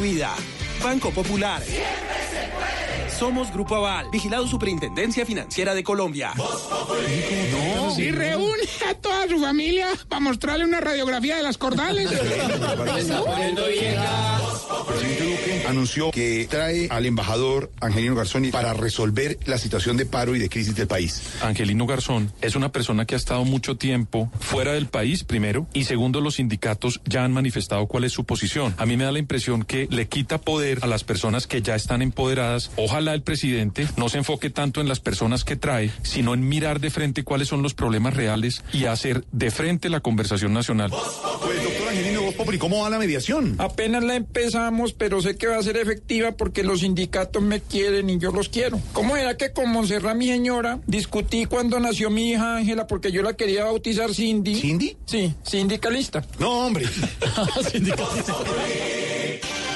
vida. Banco Popular. Somos Grupo Aval, vigilado Superintendencia Financiera de Colombia. No. Si reúne a toda su familia para mostrarle una radiografía de las cordales. anunció que trae al embajador Angelino Garzón para resolver la situación de paro y de crisis del país. Angelino Garzón es una persona que ha estado mucho tiempo fuera del país, primero, y segundo, los sindicatos ya han manifestado cuál es su posición. A mí me da la impresión que le quita poder a las personas que ya están empoderadas. Ojalá el presidente no se enfoque tanto en las personas que trae, sino en mirar de frente cuáles son los problemas reales y hacer de frente la conversación nacional. Pues, doctor Angelino Voz Populi, ¿cómo va la mediación? Apenas la empezamos, pero sé que va a ser efectiva porque los sindicatos me quieren y yo los quiero. ¿Cómo era que con Monserrat, mi señora, discutí cuando nació mi hija Ángela porque yo la quería bautizar Cindy? ¿Cindy? Sí, sindicalista. No, hombre. sindicalista.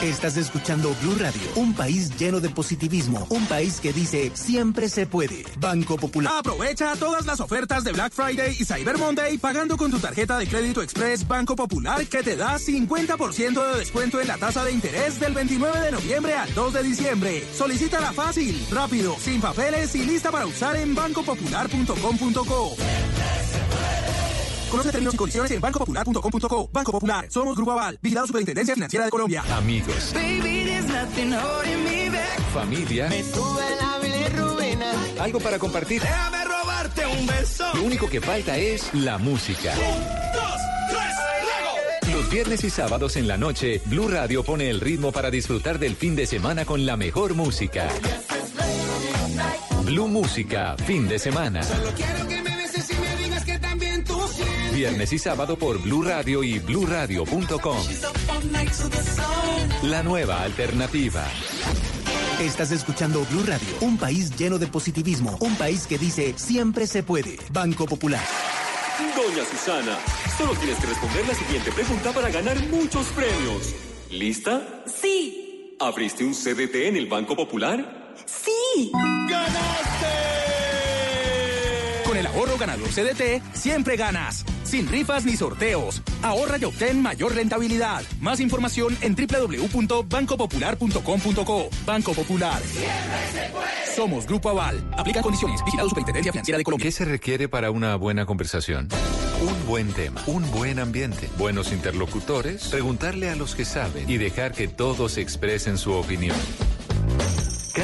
Estás escuchando Blue Radio, un país lleno de positivismo, un país que dice siempre se puede. Banco Popular. Aprovecha todas las ofertas de Black Friday y Cyber Monday pagando con tu tarjeta de crédito Express Banco Popular que te da 50% de descuento en la tasa de interés del 29 de noviembre al 2 de diciembre. Solicítala fácil, rápido, sin papeles y lista para usar en bancopopular.com.co. Conoce términos y condiciones en bancopopular.com.co. Banco Popular. Somos Grupo Aval. Vigilado Superintendencia Financiera de Colombia. Amigos, familia, algo para compartir. Déjame robarte un beso. Lo único que falta es la música. Dos, tres, luego. Los viernes y sábados en la noche, Blue Radio pone el ritmo para disfrutar del fin de semana con la mejor música. Blue Música, fin de semana. Solo quiero que me beses y me Viernes y sábado por Blue Radio y bluradio.com. La nueva alternativa. Estás escuchando Blue Radio, un país lleno de positivismo, un país que dice siempre se puede. Banco Popular. Doña Susana, solo tienes que responder la siguiente pregunta para ganar muchos premios. ¿Lista? Sí, ¿Abriste un CDT en el Banco Popular? sí. Con el ahorro ganador CDT, siempre ganas. Sin rifas ni sorteos. Ahorra y obtén mayor rentabilidad. Más información en www.bancopopular.com.co. Banco Popular. Somos Grupo Aval. Aplica condiciones. Vigilado Superintendencia Financiera de Colombia. ¿Qué se requiere para una buena conversación? Un buen tema, un buen ambiente, buenos interlocutores, preguntarle a los que saben y dejar que todos expresen su opinión.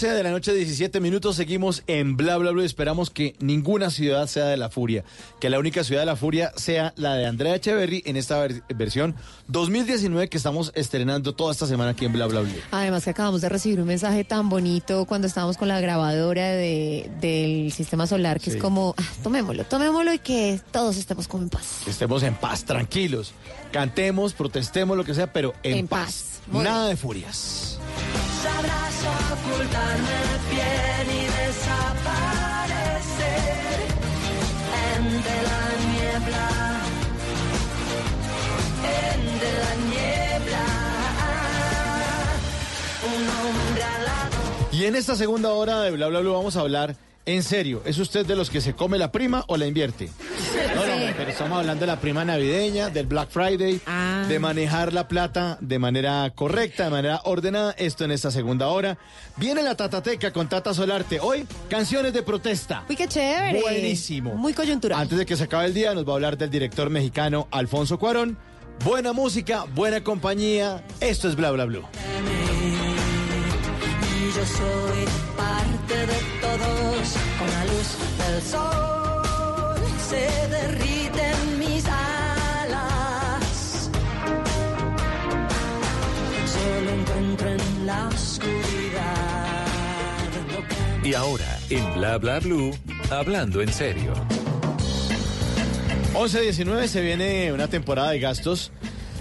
11 de la noche, 17 minutos. Seguimos en Bla Bla Bla. Esperamos que ninguna ciudad sea de la furia. Que la única ciudad de la furia sea la de Andrea Echeverry en esta ver- versión 2019 que estamos estrenando toda esta semana aquí en Bla Bla Bla. Además que acabamos de recibir un mensaje tan bonito cuando estábamos con la grabadora de, del sistema solar, que Sí. es como, ah, tomémoslo, tomémoslo y que todos estemos como en paz. Que estemos en paz, tranquilos. Cantemos, protestemos, lo que sea, pero en, En paz. Nada de furias. Sabrás ocultarme bien y desaparecer entre la niebla, entre la niebla. Un hombre alado. Y en esta segunda hora de Bla Bla Bla vamos a hablar en serio. ¿Es usted de los que se come la prima o la invierte? No, Pero estamos hablando de la prima navideña, del Black Friday, Ah. de manejar la plata de manera correcta, de manera ordenada. Esto en esta segunda hora. Viene la Tatateca con Tata Solarte. Hoy, canciones de protesta. Uy, qué chévere. Buenísimo. Muy coyuntural. Antes de que se acabe el día, nos va a hablar del director mexicano Alfonso Cuarón. Buena música, buena compañía. Esto es Bla Bla Blue. Y yo soy parte de todos. Con la luz del sol se derriten mis alas. Solo encuentro en la oscuridad. Y ahora, en Bla Bla Blue, hablando en serio. 11-19 se viene una temporada de gastos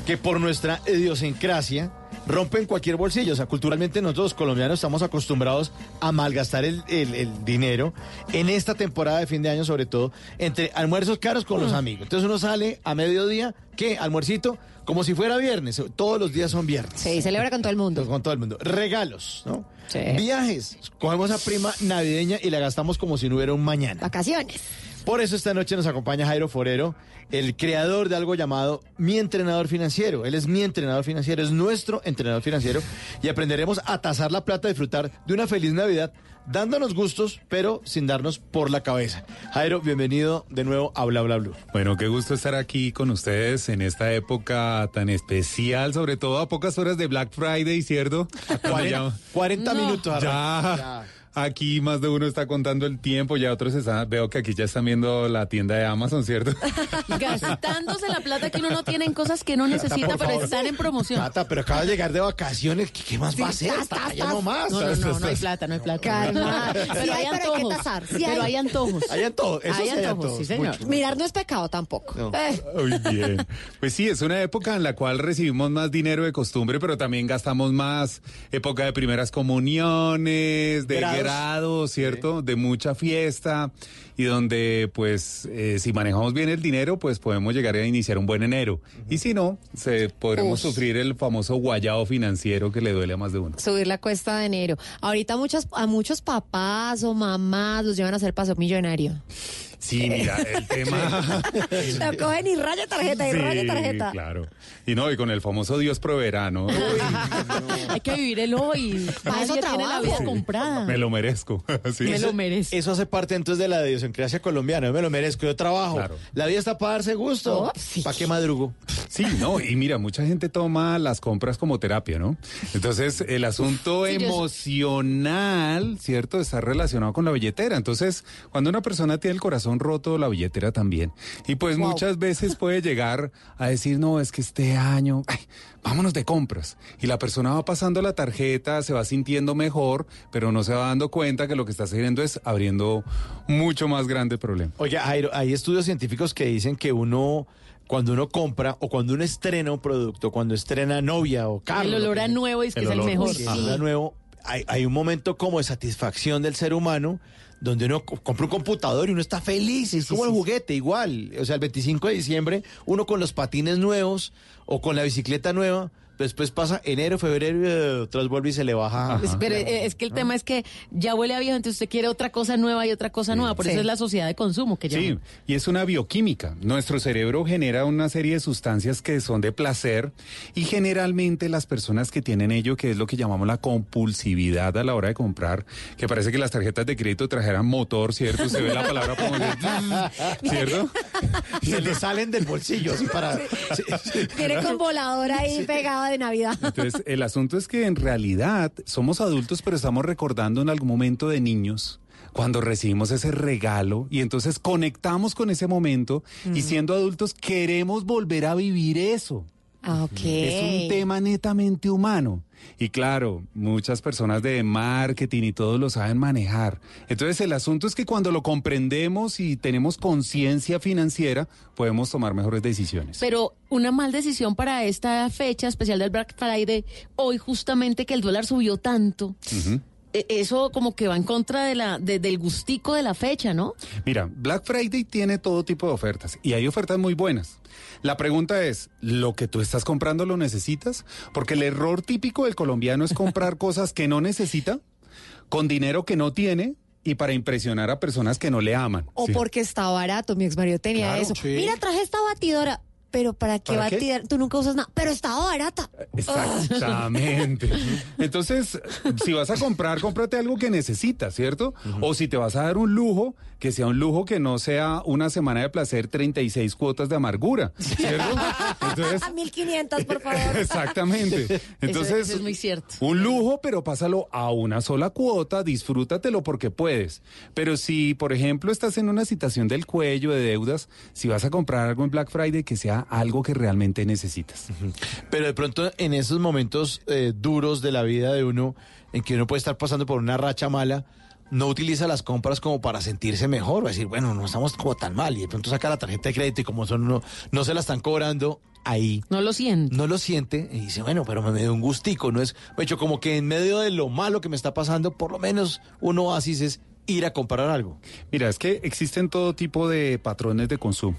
que por nuestra idiosincrasia rompen cualquier bolsillo. O sea, culturalmente nosotros colombianos estamos acostumbrados a malgastar el, el- el dinero en esta temporada de fin de año, sobre todo, entre almuerzos caros con los amigos. Entonces uno sale a mediodía, ¿qué? Almuercito, como si fuera viernes. Todos los días son viernes. Sí, celebra con todo el mundo. Con todo el mundo. Regalos, ¿no? Sí. Viajes. Cogemos a prima navideña y la gastamos como si no hubiera un mañana. Vacaciones. Por eso esta noche nos acompaña Jairo Forero, el creador de algo llamado Mi Entrenador Financiero. Él es mi entrenador financiero, es nuestro entrenador financiero y aprenderemos a tasar la plata, a disfrutar de una feliz Navidad, dándonos gustos, pero sin darnos por la cabeza. Jairo, bienvenido de nuevo a Bla Bla Blue. Bueno, qué gusto estar aquí con ustedes en esta época tan especial, sobre todo a pocas horas de Black Friday, ¿cierto? Cuando 40, ya- 40 No. minutos. Ya. Aquí más de uno está contando el tiempo, ya otros están, veo que aquí ya están viendo la tienda de Amazon, ¿cierto? Gastándose la plata que uno no tiene en cosas que no necesita, por pero están en promoción. Tata, pero acaba de llegar de vacaciones, ¿qué, qué más va a hacer? Tata, ya no más. No, no, no, no hay plata, no hay plata. Calma. Sí Pero hay, hay pero hay que antojos. tasar. Sí Pero hay. hay antojos. Hay antojos, eso Hay sí antojos, antojos, sí, señor. mucho. Mirar no es pecado tampoco. No. Eh. Muy bien. Pues sí, es una época en la cual recibimos más dinero de costumbre, pero también gastamos más. Época de primeras comuniones, de Grados. ¿Cierto? De mucha fiesta y donde, pues, eh, si manejamos bien el dinero, pues podemos llegar a iniciar un buen enero. Y si no, se podremos Uf. sufrir el famoso guayao financiero que le duele a más de uno. Subir la cuesta de enero. Ahorita muchos, a muchos papás o mamás los llevan a hacer paso millonario. Sí, mira, el tema. Lo cogen y raya tarjeta y Sí, raya tarjeta. Claro. Y no, y con el famoso Dios proveerá, ¿no? Hay que vivir el hoy. Para eso Nadie tiene la trabajo. vida Sí. comprada. Me lo merezco. Sí. Me lo merezco. Eso hace parte entonces de la idiosincrasia colombiana. Yo me lo merezco, yo trabajo. Claro. La vida está para darse gusto. ¿Para qué madrugo? Sí, no, y mira, mucha gente toma las compras como terapia, ¿no? Entonces, el asunto Sí, yo- emocional, ¿cierto? Está relacionado con la billetera. Entonces, cuando una persona tiene el corazón roto, la billetera también. Y pues muchas veces puede llegar a decir, no, es que este año, ay, vámonos de compras. Y la persona va pasando la tarjeta, se va sintiendo mejor, pero no se va dando cuenta que lo que está haciendo es abriendo mucho más grande el problema. Oye, hay estudios científicos que dicen que uno, cuando uno compra o cuando uno estrena un producto, cuando estrena novia o carro. El lo olor a nuevo es que El es el olor. mejor. Sí, el olor a nuevo, hay, hay un momento como de satisfacción del ser humano donde uno co- compra un computador y uno está feliz, es como el juguete, igual. O sea, el 25 de diciembre, uno con los patines nuevos o con la bicicleta nueva, después pasa enero, febrero, y otra vez vuelve y se le baja. Es- pero eh, es que el tema es que ya huele a viejo, entonces usted quiere otra cosa nueva y otra cosa nueva. Por Sí. eso es la sociedad de consumo que Sí, llama. y es una bioquímica. Nuestro cerebro genera una serie de sustancias que son de placer y generalmente las personas que tienen ello, que es lo que llamamos la compulsividad a la hora de comprar, que parece que las tarjetas de crédito trajeran motor, ¿cierto? Se ve la palabra como de- ¿cierto? se le salen del bolsillo así para... sí, sí. Tiene con voladora ahí de Navidad. Entonces, el asunto es que en realidad somos adultos, pero estamos recordando en algún momento de niños cuando recibimos ese regalo y entonces conectamos con ese momento y siendo adultos queremos volver a vivir eso. Ah. Es un tema netamente humano. Y claro, muchas personas de marketing y todos lo saben manejar. Entonces el asunto es que cuando lo comprendemos y tenemos conciencia financiera, podemos tomar mejores decisiones. Pero una mal decisión para esta fecha especial del Black Friday, hoy justamente que el dólar subió tanto, e- eso como que va en contra de la, de- del gustico de la fecha, ¿no? Mira, Black Friday tiene todo tipo de ofertas y hay ofertas muy buenas. La pregunta es, ¿lo que tú estás comprando lo necesitas? Porque el error típico del colombiano es comprar cosas que no necesita, con dinero que no tiene y para impresionar a personas que no le aman. O ¿sí? porque está barato. Mi ex marido tenía Claro, eso. sí. Mira, traje esta batidora. Pero ¿para qué ¿Para qué? batidora? Tú nunca usas nada. Pero estaba barata. Exactamente. Entonces, si vas a comprar, cómprate algo que necesitas, ¿cierto? O si te vas a dar un lujo, que sea un lujo que no sea una semana de placer, 36 cuotas de amargura, ¿cierto? Entonces, A 1500, por favor. Exactamente. Entonces, eso es muy cierto. Un lujo, pero pásalo a una sola cuota, disfrútatelo porque puedes. Pero si, por ejemplo, estás en una situación del cuello de deudas, si vas a comprar algo en Black Friday, que sea algo que realmente necesitas. Pero de pronto en esos momentos eh, duros de la vida de uno, en que uno puede estar pasando por una racha mala, no utiliza las compras como para sentirse mejor, o decir, bueno, no estamos como tan mal, y de pronto saca la tarjeta de crédito y como son no, no se la están cobrando, ahí. No lo siente. No lo siente y dice, bueno, pero me dio un gustico, no es, de hecho, como que en medio de lo malo que me está pasando, por lo menos un oasis es ir a comprar algo. Mira, es que existen todo tipo de patrones de consumo.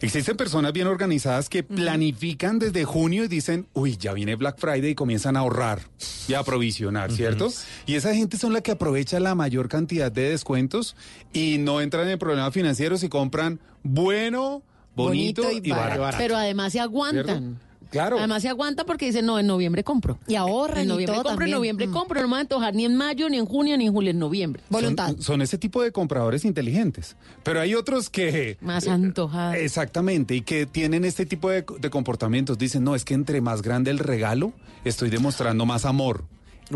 Existen personas bien organizadas que planifican desde junio y dicen, uy, ya viene Black Friday y comienzan a ahorrar y a aprovisionar, ¿cierto? Y esa gente son la que aprovecha la mayor cantidad de descuentos y no entran en problemas financieros y compran bueno, bonito, y, barato. Pero además se aguantan. ¿Cierto? Claro. Además se aguanta porque dicen, no, en noviembre compro. Y ahorran En y noviembre todo compro, también. en noviembre Mm. compro. No me voy a antojar ni en mayo, ni en junio, ni en julio, en noviembre. Son, son ese tipo de compradores inteligentes. Pero hay otros que... Más antojados. Exactamente, y que tienen este tipo de, de comportamientos. Dicen, no, es que entre más grande el regalo, estoy demostrando más amor.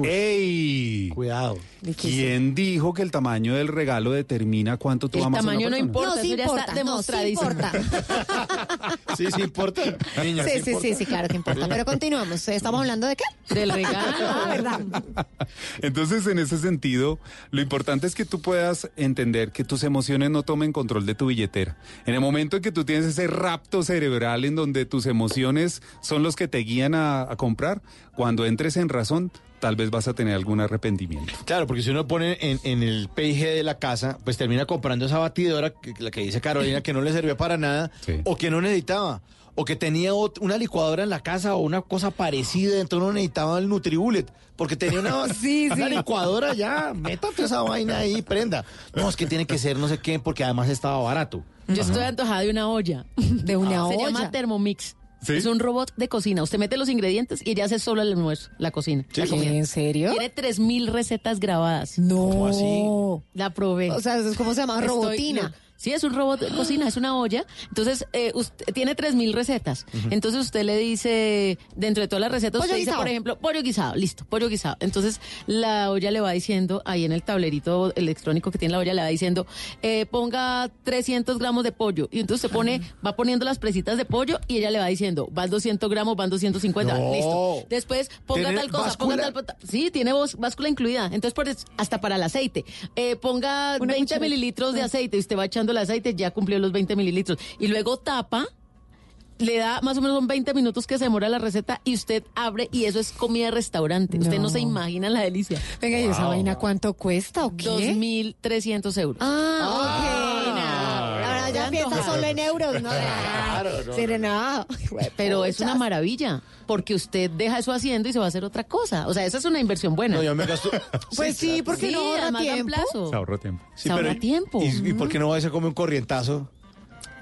¡Ey! Cuidado. ¿Quién dijo que el tamaño del regalo determina cuánto tú El amas a una tamaño no importa, No, sí eso ya está no, sí demostradísimo. importa. Sí, sí importa. Niña, Sí, sí, importa. sí, sí, claro que importa. Pero continuamos. ¿Estamos hablando de qué? Del regalo. Ah, ¿verdad? Entonces, en ese sentido, lo importante es que tú puedas entender que tus emociones no tomen control de tu billetera. En el momento en que tú tienes ese rapto cerebral en donde tus emociones son los que te guían a, a comprar, cuando entres en razón, tal vez vas a tener algún arrepentimiento. Claro, porque si uno pone en, en el PIG de la casa, pues termina comprando esa batidora, que, la que dice Carolina, que no le servía para nada, o que no necesitaba, o que tenía una licuadora en la casa o una cosa parecida, entonces no necesitaba el Nutribullet, porque tenía una, Sí, una sí. licuadora ya, métate esa vaina ahí, prenda. No, es que tiene que ser no sé qué, porque además estaba barato. Yo estoy antojada de una olla. De una Se olla. llama Thermomix. ¿Sí? Es un robot de cocina. Usted mete los ingredientes y ella hace solo el almuerzo, la cocina. la comida. ¿En serio? Tiene 3.000 recetas grabadas. No. La probé. O sea, ¿cómo se llama? Estoy Robotina. Sí, es un robot de cocina, es una olla. Entonces, eh, usted tiene 3.000 recetas. Entonces, usted le dice, dentro de todas las recetas, Pollo usted dice, por ejemplo, pollo guisado. Listo, pollo guisado. Entonces, la olla le va diciendo, ahí en el tablerito electrónico que tiene la olla, le va diciendo, eh, ponga 300 gramos de pollo. Y entonces se pone, va poniendo las presitas de pollo y ella le va diciendo, van 200 gramos, van 250. No. Listo. Después, ponga ¿Tiene tal cosa, ponga tal... Sí, tiene voz- báscula incluida. Entonces, por eso, hasta para el aceite. Eh, ponga Una 20 cucharita. mililitros de aceite y usted va echando el aceite, ya cumplió los 20 mililitros. Y luego tapa, le da más o menos son 20 minutos que se demora la receta y usted abre y eso es comida de restaurante. Usted no se imagina la delicia. Venga, ¿y esa vaina cuánto cuesta o qué? 2.300 euros. Ah, ok. Solo en euros, ¿no? Claro, no, no. Pero es una maravilla, porque usted deja eso haciendo y se va a hacer otra cosa. O sea, esa es una inversión buena. No, yo me gasto. Pues sí, porque Sí, no ahorra tiempo. plazo. Se ahorra tiempo. Sí, Se ahorra tiempo. ¿Y, y por qué no va a ser como un corrientazo?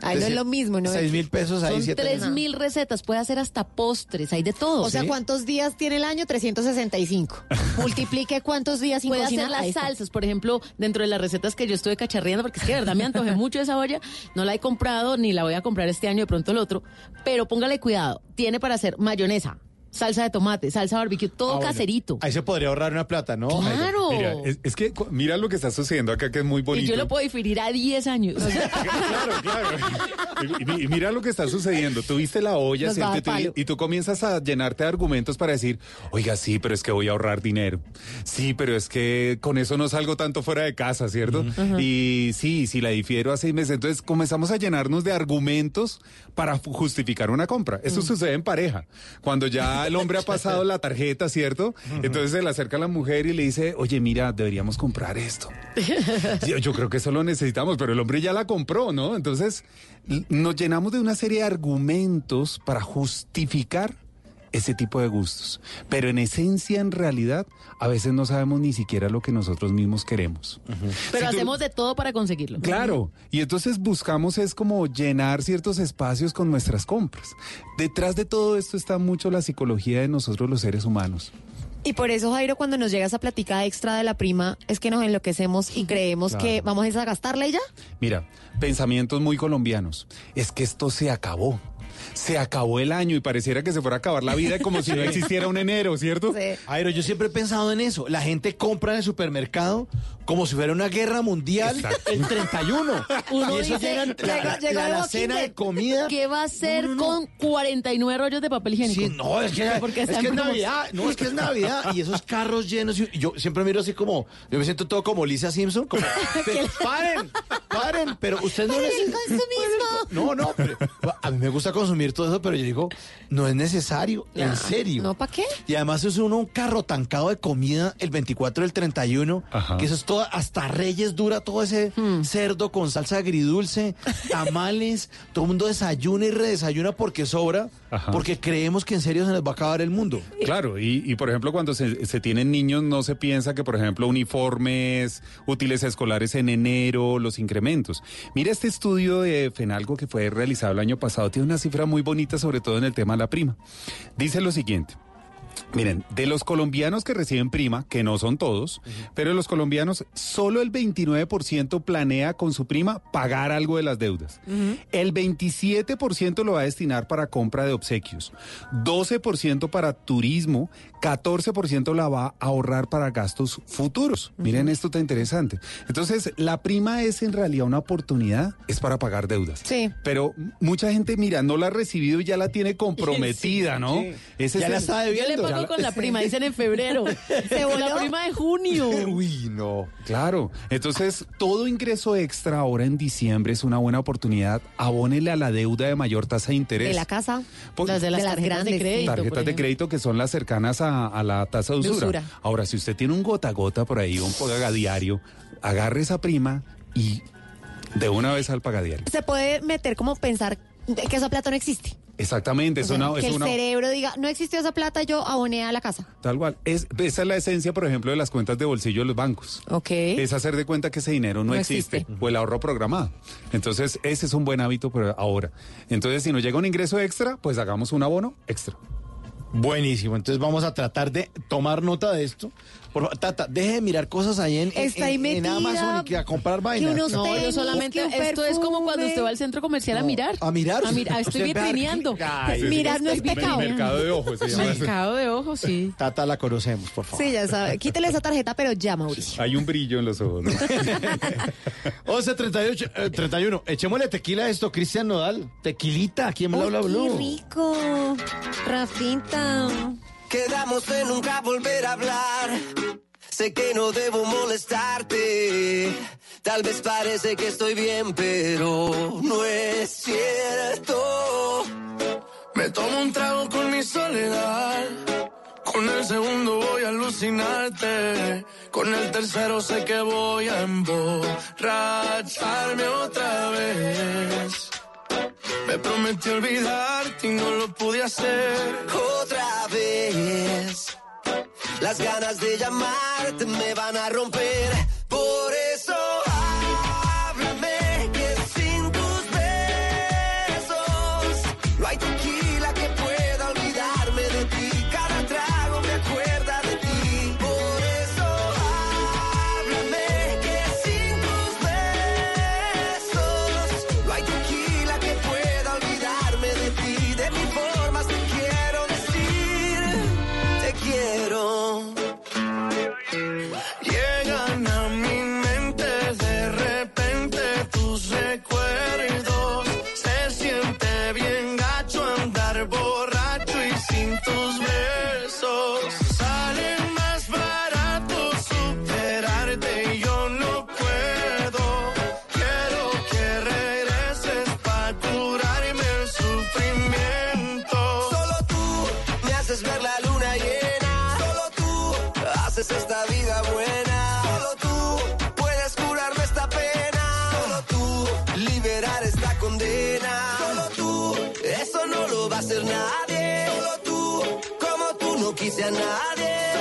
Ahí no es lo mismo, ¿no? Seis mil pesos ahí, Son tres mil recetas, puede hacer hasta postres, hay de todo. O sea, ¿Sí? ¿cuántos días tiene el año? 365. Multiplique cuántos días sin Puede cocinar. hacer las salsas, por ejemplo, dentro de las recetas que yo estuve cacharreando, porque es que de verdad me antojé mucho esa olla. No la he comprado, ni la voy a comprar este año, de pronto el otro. Pero póngale cuidado, tiene para hacer mayonesa, salsa de tomate, salsa barbecue, todo Ah, bueno. caserito. Ahí se podría ahorrar una plata, ¿no? Claro. Mira, es, es que mira lo que está sucediendo acá que es muy bonito. y yo lo puedo diferir a 10 años. Claro, claro. Y, mira lo que está sucediendo. Tuviste la olla, Y tú- palo. y tú comienzas a llenarte de argumentos para decir, oiga, sí, pero es que voy a ahorrar dinero. Sí, pero es que con eso no salgo tanto fuera de casa, ¿cierto? Y sí, si la difiero a seis meses. Entonces comenzamos a llenarnos de argumentos para justificar una compra. Eso sucede en pareja. Cuando ya el hombre ha pasado la tarjeta, ¿cierto? Entonces se le acerca a la mujer y le dice, oye, mira, deberíamos comprar esto. Yo, yo creo que eso lo necesitamos, pero el hombre ya la compró, ¿no? Entonces nos llenamos de una serie de argumentos para justificar ese tipo de gustos. Pero en esencia, en realidad, a veces no sabemos ni siquiera lo que nosotros mismos queremos. Pero Si tú- hacemos de todo para conseguirlo. Claro, y entonces buscamos es como llenar ciertos espacios con nuestras compras. Detrás de todo esto está mucho la psicología de nosotros los seres humanos. Y por eso, Jairo, cuando nos llega esa platica extra de la prima, es que nos enloquecemos y creemos Claro. que vamos a gastarla y ya. Mira, pensamientos muy colombianos. Es que esto se acabó. Se acabó el año y pareciera que se fuera a acabar la vida como si no existiera un enero, ¿cierto? Jairo, yo siempre he pensado en eso. La gente compra en el supermercado como si fuera una guerra mundial el 31. Uno y eso dice, llegan la, llega- la- la Walking de comida. ¿Qué va a hacer con 49 rollos de papel higiénico? Sí, no, es que, Porque es, que es. Navidad, no, es que es Navidad y esos carros llenos, y yo siempre miro así como, yo me siento todo como Lisa Simpson, como, "Pe- paren, paren, pero usted no necesita... No, no, pero, a mí me gusta consumir todo eso, pero yo digo, no es necesario, en serio. ¿No para qué? Y además es uno un carro tancado de comida el 24 del 31, Ajá. que eso es todo, hasta Reyes dura todo ese cerdo con salsa agridulce, tamales, todo el mundo desayuna y redesayuna porque sobra, Ajá. porque creemos que en serio se nos va a acabar el mundo. Claro, y, y, por ejemplo cuando se, se tienen niños no se piensa que por ejemplo uniformes, útiles escolares en enero, los incrementos. Mira este estudio de Fenalco que fue realizado el año pasado, tiene una cifra muy bonita sobre todo en el tema de la prima. Dice lo siguiente. Miren, de los colombianos que reciben prima, que no son todos, pero de los colombianos, solo el 29% planea con su prima pagar algo de las deudas. El 27% lo va a destinar para compra de obsequios, 12% para turismo, 14% la va a ahorrar para gastos futuros. Miren, esto está interesante. Entonces, la prima es en realidad una oportunidad, es para pagar deudas. Sí. Pero mucha gente, mira, no la ha recibido y ya la tiene comprometida, ¿no? sí. Ese Ya es la el- está debiendo. Pago con la prima, dicen en febrero. ¿Se voló? La prima de junio. Uy, no. Claro, entonces todo ingreso extra ahora en diciembre es una buena oportunidad. Abónele a la deuda de mayor tasa de interés. De la casa. Por- Las de las, De las tarjetas grandes, de crédito. tarjetas de crédito que son las cercanas a, a la tasa de De usura. usura. Ahora, si usted tiene un gota a gota por ahí, un pagadiario, agarre esa prima y de una vez al pagadiario. Se puede meter como pensar que esa plata no existe. Exactamente, es O sea, una, que es el una cerebro diga, no existió esa plata, yo aboné a la casa. tal cual. Es, esa es la esencia, por ejemplo, de las cuentas de bolsillo de los bancos. Ok. Es hacer de cuenta que ese dinero no, No existe, existe. o el ahorro programado. Entonces, ese es un buen hábito pero ahora. Entonces, si nos llega un ingreso extra, pues hagamos un abono extra. Buenísimo, entonces vamos a tratar de tomar nota de esto. Por favor, Tata, deje de mirar cosas ahí en, en- Está ahí en- en metida, Amazon y que a comprar vainas. unos No, yo tenis, solamente, que un esto es como cuando usted va al centro comercial a mirar. a mirar. A mirar, estoy vitrineando. Mirar no es pecado. Mercado de ojos se llama eso. Mercado de ojos, sí. Tata la conocemos, por favor. Sí, ya sabe. Quítele esa tarjeta, pero ya, Mauricio. Hay un brillo en los ojos. ¿no? 11 38, eh, 31. Echémosle tequila a esto, Cristian Nodal. Tequilita, aquí en Bla Bla ¡Qué rico! Rafita. Quedamos de nunca volver a hablar. Sé que no debo molestarte. Tal vez parece que estoy bien, pero no es cierto. Me tomo un trago con mi soledad. Con el segundo voy a alucinarte. Con el tercero sé que voy a emborracharme otra vez. Me prometí olvidarte y no lo pude hacer. Otra vez. Las ganas de llamarte me van a romper. No quise a nadie. Solo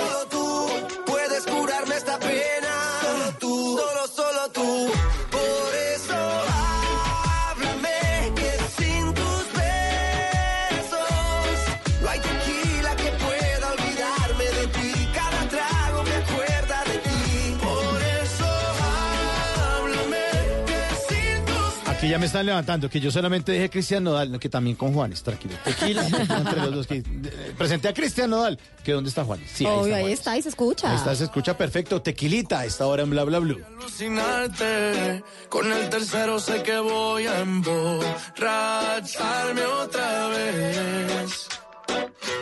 Aquí ya me están levantando, que yo solamente dije Cristian Nodal, no, que también con Juanes, tranquilo. Tequila, tequila entre los dos. Que, eh, presenté a Cristian Nodal, que ¿dónde está Juanes? Sí, ahí Obvio, está ahí Juanes. está y se escucha. Ahí está, se escucha perfecto. Tequilita a esta hora en Bla Bla Blue. alucinarte. Con el tercero sé que voy a emborracharme otra vez.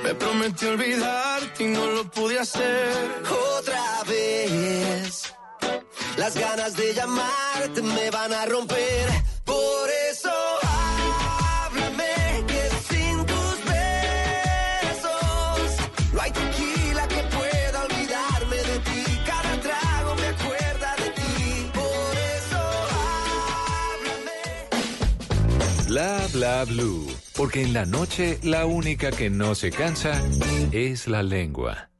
Me prometí olvidarte y no lo pude hacer. otra vez. Las ganas de llamarte me van a romper. Por eso háblame que sin tus besos no hay tequila que pueda olvidarme de ti. Cada trago me acuerda de ti. Por eso Bla bla blue. Porque en la noche la única que no se cansa es la lengua.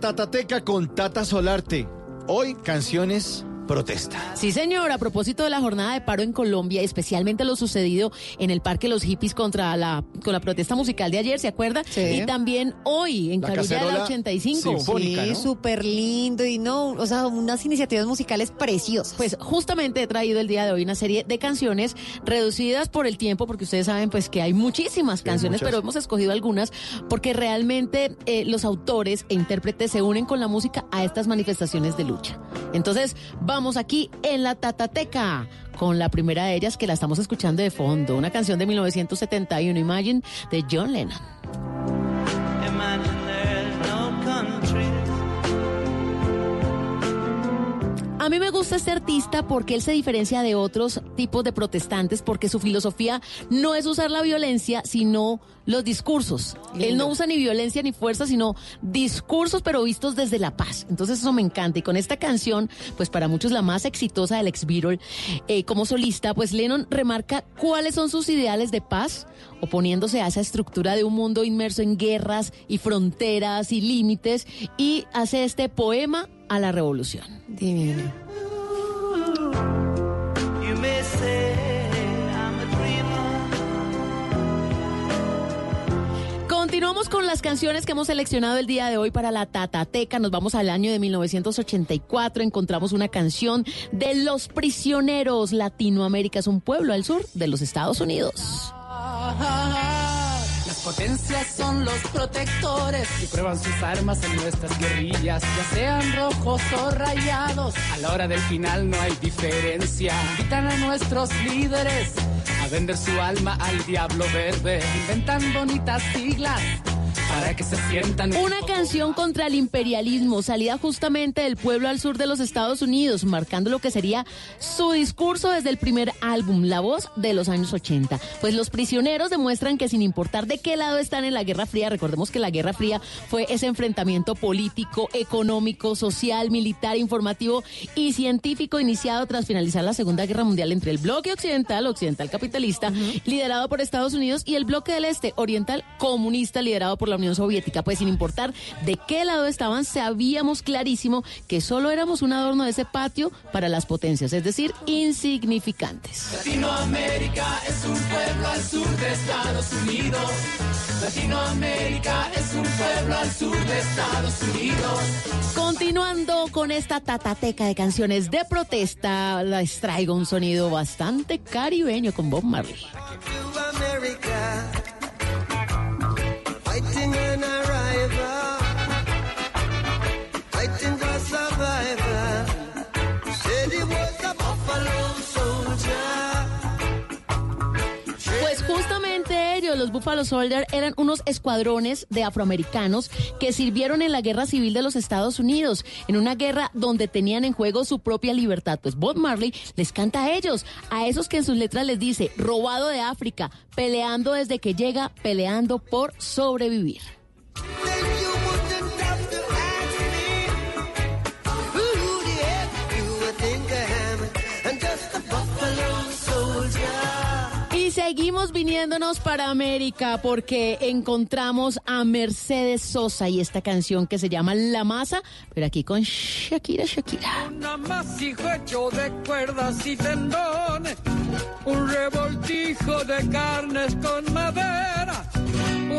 Tatateca con Tata Solarte. Hoy canciones protesta. Sí, señor, a propósito de la jornada de paro en Colombia, especialmente lo sucedido en el Parque Los Hippies contra la, con la protesta musical de ayer, ¿se acuerda? Sí. Y también hoy, en La Carulla de la cacerola 85. Sí, súper lindo y no, o sea, unas iniciativas musicales preciosas. Pues justamente he traído el día de hoy una serie de canciones reducidas por el tiempo, porque ustedes saben pues que hay muchísimas canciones, muchas. pero hemos escogido algunas porque realmente eh, los autores e intérpretes se unen con la música a estas manifestaciones de lucha. Entonces, vamos aquí en la Tatateca con la primera de ellas que la estamos escuchando de fondo, una canción de 1971, Imagine, de John Lennon. A mí me gusta este artista porque él se diferencia de otros tipos de protestantes porque su filosofía no es usar la violencia, sino los discursos. Él no usa ni violencia ni fuerza, sino discursos pero vistos desde la paz. Entonces eso me encanta. Y con esta canción, pues para muchos la más exitosa del ex Beatle, eh, como solista, pues Lennon remarca cuáles son sus ideales de paz, oponiéndose a esa estructura de un mundo inmerso en guerras y fronteras y límites, y hace este poema a la revolución. Divino. Continuamos con las canciones que hemos seleccionado el día de hoy para la Tatateca. Nos vamos al año de 1984. Encontramos una canción de Los Prisioneros. Latinoamérica es un pueblo al sur de los Estados Unidos. Potencias son los protectores y prueban sus armas en nuestras guerrillas, ya sean rojos o rayados. A la hora del final no hay diferencia. Invitan a nuestros líderes a vender su alma al diablo verde. Inventan bonitas siglas para que se sientan. Una canción contra el imperialismo, salida justamente del pueblo al sur de los Estados Unidos, marcando lo que sería su discurso desde el primer álbum, La Voz de los años 80. Pues los prisioneros demuestran que sin importar de qué lado están en la Guerra Fría, recordemos que la Guerra Fría fue ese enfrentamiento político, económico, social, militar, informativo y científico iniciado tras finalizar la Segunda Guerra Mundial entre el bloque occidental, occidental capitalista, liderado por Estados Unidos, y el bloque del este, oriental comunista, liderado por la Unión Soviética. Pues sin importar de qué lado estaban, sabíamos clarísimo que solo éramos un adorno de ese patio para las potencias, es decir, insignificantes. Latinoamérica es un pueblo al sur de Estados Unidos. Latinoamérica es un pueblo al sur de Estados Unidos. Continuando con esta tatateca de canciones de protesta, les traigo un sonido bastante caribeño con Bob Marley. Los Buffalo Soldier, eran unos escuadrones de afroamericanos que sirvieron en la Guerra Civil de los Estados Unidos, en una guerra donde tenían en juego su propia libertad. Pues Bob Marley les canta a ellos, a esos que en sus letras les dice, robado de África, peleando desde que llega, peleando por sobrevivir. Seguimos viniéndonos para América porque encontramos a Mercedes Sosa y esta canción que se llama La Masa, pero aquí con Shakira, Shakira. Un amasijo hecho de cuerdas y tendones, un revoltijo de carnes con madera,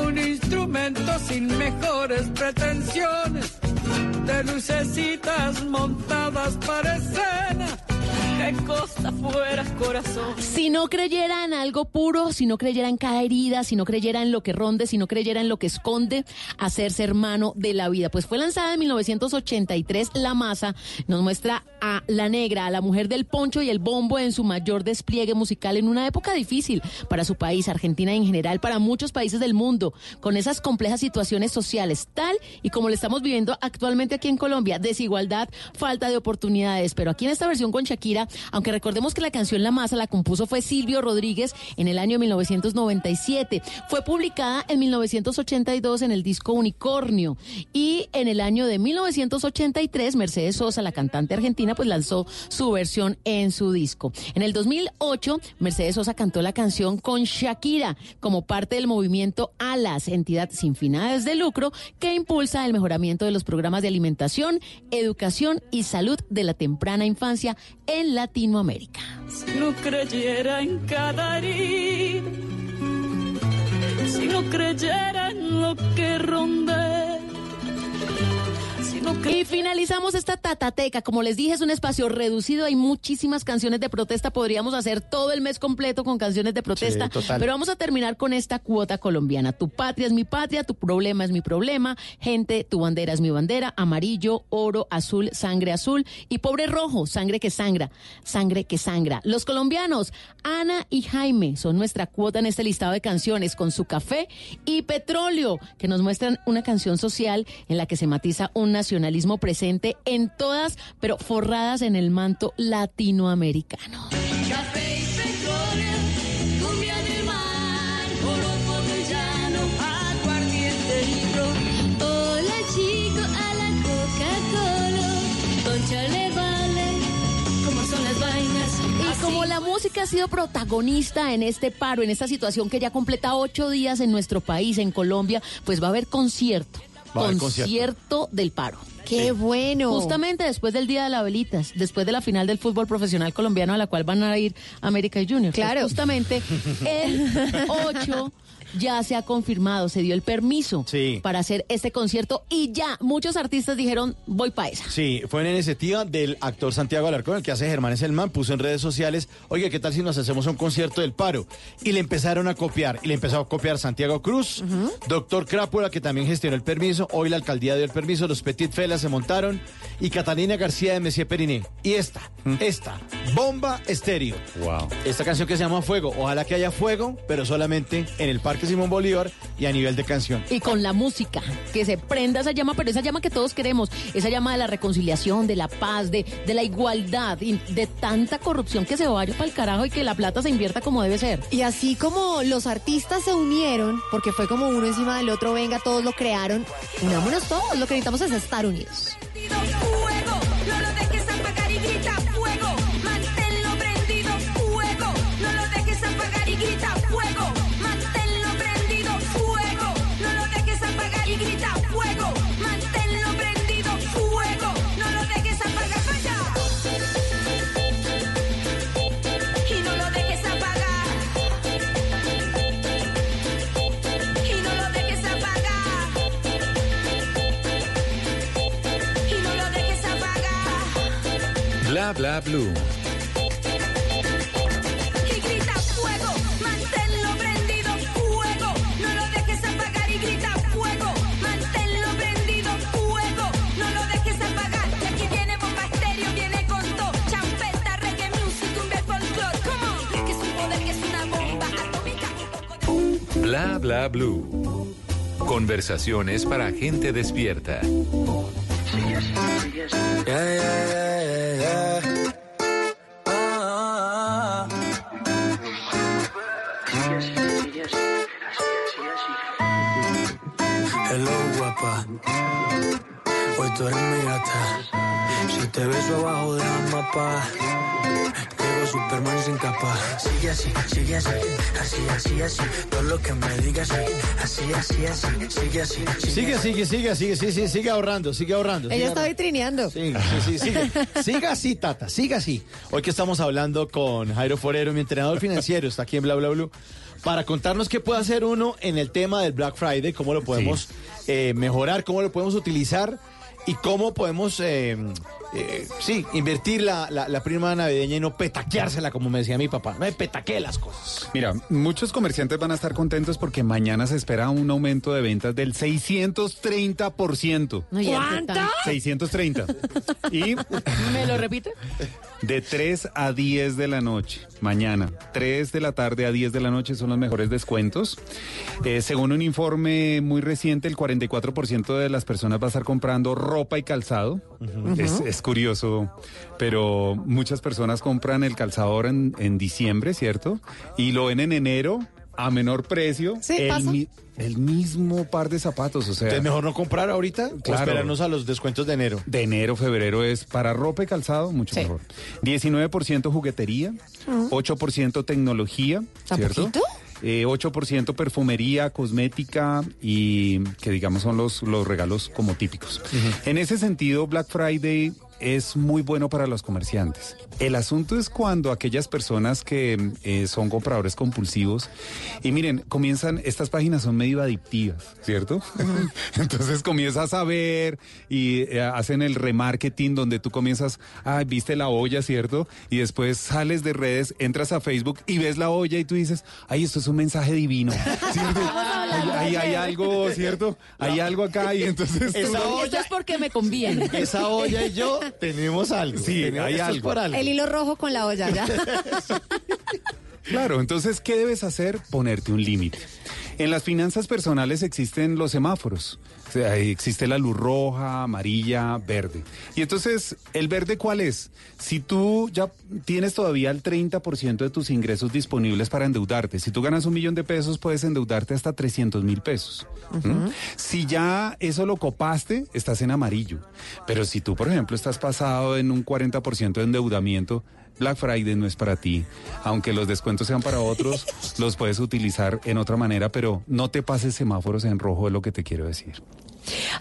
un instrumento sin mejores pretensiones, de lucecitas montadas para escena. Si no creyera en algo puro, si no creyera en cada herida, si no creyera en lo que ronde, si no creyera en lo que esconde, hacerse hermano de la vida. Pues fue lanzada en 1983 La Masa, nos muestra a la negra, a la mujer del poncho y el bombo en su mayor despliegue musical en una época difícil para su país, Argentina en general, para muchos países del mundo, con esas complejas situaciones sociales, tal y como lo estamos viviendo actualmente aquí en Colombia, desigualdad, falta de oportunidades. Pero aquí en esta versión con Shakira, aunque recordemos que la canción La Masa la compuso fue Silvio Rodríguez en el año 1997. Fue publicada en 1982 en el disco Unicornio y en el año de 1983 Mercedes Sosa, la cantante argentina, pues lanzó su versión en su disco. En el 2008 Mercedes Sosa cantó la canción con Shakira como parte del movimiento ALAS, entidad sin finales de lucro que impulsa el mejoramiento de los programas de alimentación, educación y salud de la temprana infancia en Latinoamérica. Si no creyera en cada herida, si no creyera en lo que no Y finalizamos esta tatateca. Como les dije, es un espacio reducido. Hay muchísimas canciones de protesta. Podríamos hacer todo el mes completo con canciones de protesta. Sí, total. pero vamos a terminar con esta cuota colombiana. Tu patria es mi patria, tu problema es mi problema. Gente, tu bandera es mi bandera. Amarillo, oro, azul, sangre azul. Y pobre rojo, sangre que sangra. Sangre que sangra. Los colombianos, Ana y Jaime, son nuestra cuota en este listado de canciones con su café y petróleo, que nos muestran una canción social en la que se matiza un nacionalismo presente en todas, pero forradas en el manto latinoamericano. Y como la música ha sido protagonista en este paro, en esta situación que ya completa ocho días en nuestro país, en Colombia, pues va a haber concierto. Va concierto del paro. Qué bueno. Justamente después del Día de las Velitas, después de la final del fútbol profesional colombiano a la cual van a ir América y Junior. Claro. justamente el 8 ya se ha confirmado, se dio el permiso Sí. para hacer este concierto y ya muchos artistas dijeron voy pa' esa. Sí, fue una iniciativa del actor Santiago Alarcón, el que hace Germán es el man, puso en redes sociales, oye, ¿qué tal si nos hacemos un concierto del paro? Y le empezaron a copiar, y le empezó a copiar Santiago Cruz, doctor Crápula, que también gestionó el permiso, hoy la alcaldía dio el permiso, los Petit Felas se montaron, y Catalina García de Messier Periné. Y esta, esta, Bomba Estéreo. Wow. Esta canción que se llama Fuego, ojalá que haya fuego, pero solamente en el Parque Simón Bolívar y a nivel de canción. Y con la música, que se prenda esa llama, pero esa llama que todos queremos, esa llama de la reconciliación, de la paz, de, de la igualdad y de tanta corrupción que se vaya para el carajo y que la plata se invierta como debe ser. Y así como los artistas se unieron, porque fue como uno encima del otro, venga, todos lo crearon, unámonos todos, lo que necesitamos es estar unidos. Bla bla blue. Y grita fuego, manténlo prendido, fuego, no lo dejes apagar y grita fuego, manténlo prendido, fuego, no lo dejes apagar. Y aquí viene bomba estéreo, viene con todo, champeta, reggae music, cumbia folclore, come on, que es un poder, que es una bomba atómica. Bla bla blue. Conversaciones para gente despierta. Yeah, yeah, yeah. Ah, ah, ah. Hello, guapa. Hoy tú eres mi gata. Si te beso abajo de la mapa, Superman sin capa. Sigue así, sigue así, así, así, así. Todo lo que me digas, así, así, así. Sigue así, Sigue, sigue, sigue, sigue, sí, sí, sigue ahorrando, sigue ahorrando. sigue Ella está ahorrando. vitrineando. Sí, sí, sí, sigue. Siga así, Tata, siga así. Hoy que estamos hablando con Jairo Forero, mi entrenador financiero, está aquí en Bla Bla Blue, para contarnos qué puede hacer uno en el tema del Black Friday, cómo lo podemos eh, mejorar, cómo lo podemos utilizar y cómo podemos, eh, eh, sí, invertir la, la, la prima navideña y no petaqueársela, como me decía mi papá. Me petaquee las cosas. Mira, muchos comerciantes van a estar contentos porque mañana se espera un aumento de ventas del 630%. No, ya ¿Cuánto? está. 630. Y ¿Me lo repite? de 3 a 10 de la noche, mañana, 3 de la tarde a 10 de la noche son los mejores descuentos. Eh, según un informe muy reciente, el 44% de las personas va a estar comprando ropa y calzado. es, es curioso, pero muchas personas compran el calzado ahora en, en diciembre, ¿cierto? Y lo ven en enero a menor precio. Sí, el, pasa. mi- el mismo par de zapatos, o sea... Entonces, mejor no comprar ahorita o Claro. esperarnos a los descuentos de enero. De enero, febrero es para ropa y calzado, mucho Sí. mejor. 19% juguetería, 8% tecnología, ¿Tan ¿cierto? poquito? Eh, 8% perfumería, cosmética y que digamos son los, los regalos como típicos. En ese sentido, Black Friday es muy bueno para los comerciantes. El asunto es cuando aquellas personas que eh, son compradores compulsivos, y miren, comienzan, estas páginas son medio adictivas, ¿cierto? Entonces comienzas a ver y eh, hacen el remarketing donde tú comienzas, ah, viste la olla, ¿cierto? Y después sales de redes, entras a Facebook y ves la olla y tú dices, ay, esto es un mensaje divino. ¿cierto? Hay, hay- hay algo, ¿cierto? Hay algo acá y entonces... tú- Esa Esto olla, es porque me conviene. esa olla y yo tenemos algo. Sí, Tenemos- hay algo. por algo. El hilo rojo con la olla, ¿ya? Claro, entonces, ¿qué debes hacer? Ponerte un límite. En las finanzas personales existen los semáforos. O sea, existe la luz roja, amarilla, verde. Y entonces, ¿el verde cuál es? Si tú ya tienes todavía el 30% de tus ingresos disponibles para endeudarte, si tú ganas un millón de pesos, puedes endeudarte hasta 300 mil pesos. ¿Mm? Si ya eso lo copaste, estás en amarillo. Pero si tú, por ejemplo, estás pasado en un 40% de endeudamiento, Black Friday no es para ti. Aunque los descuentos sean para otros, los puedes utilizar en otra manera, pero no te pases semáforos en rojo, es lo que te quiero decir.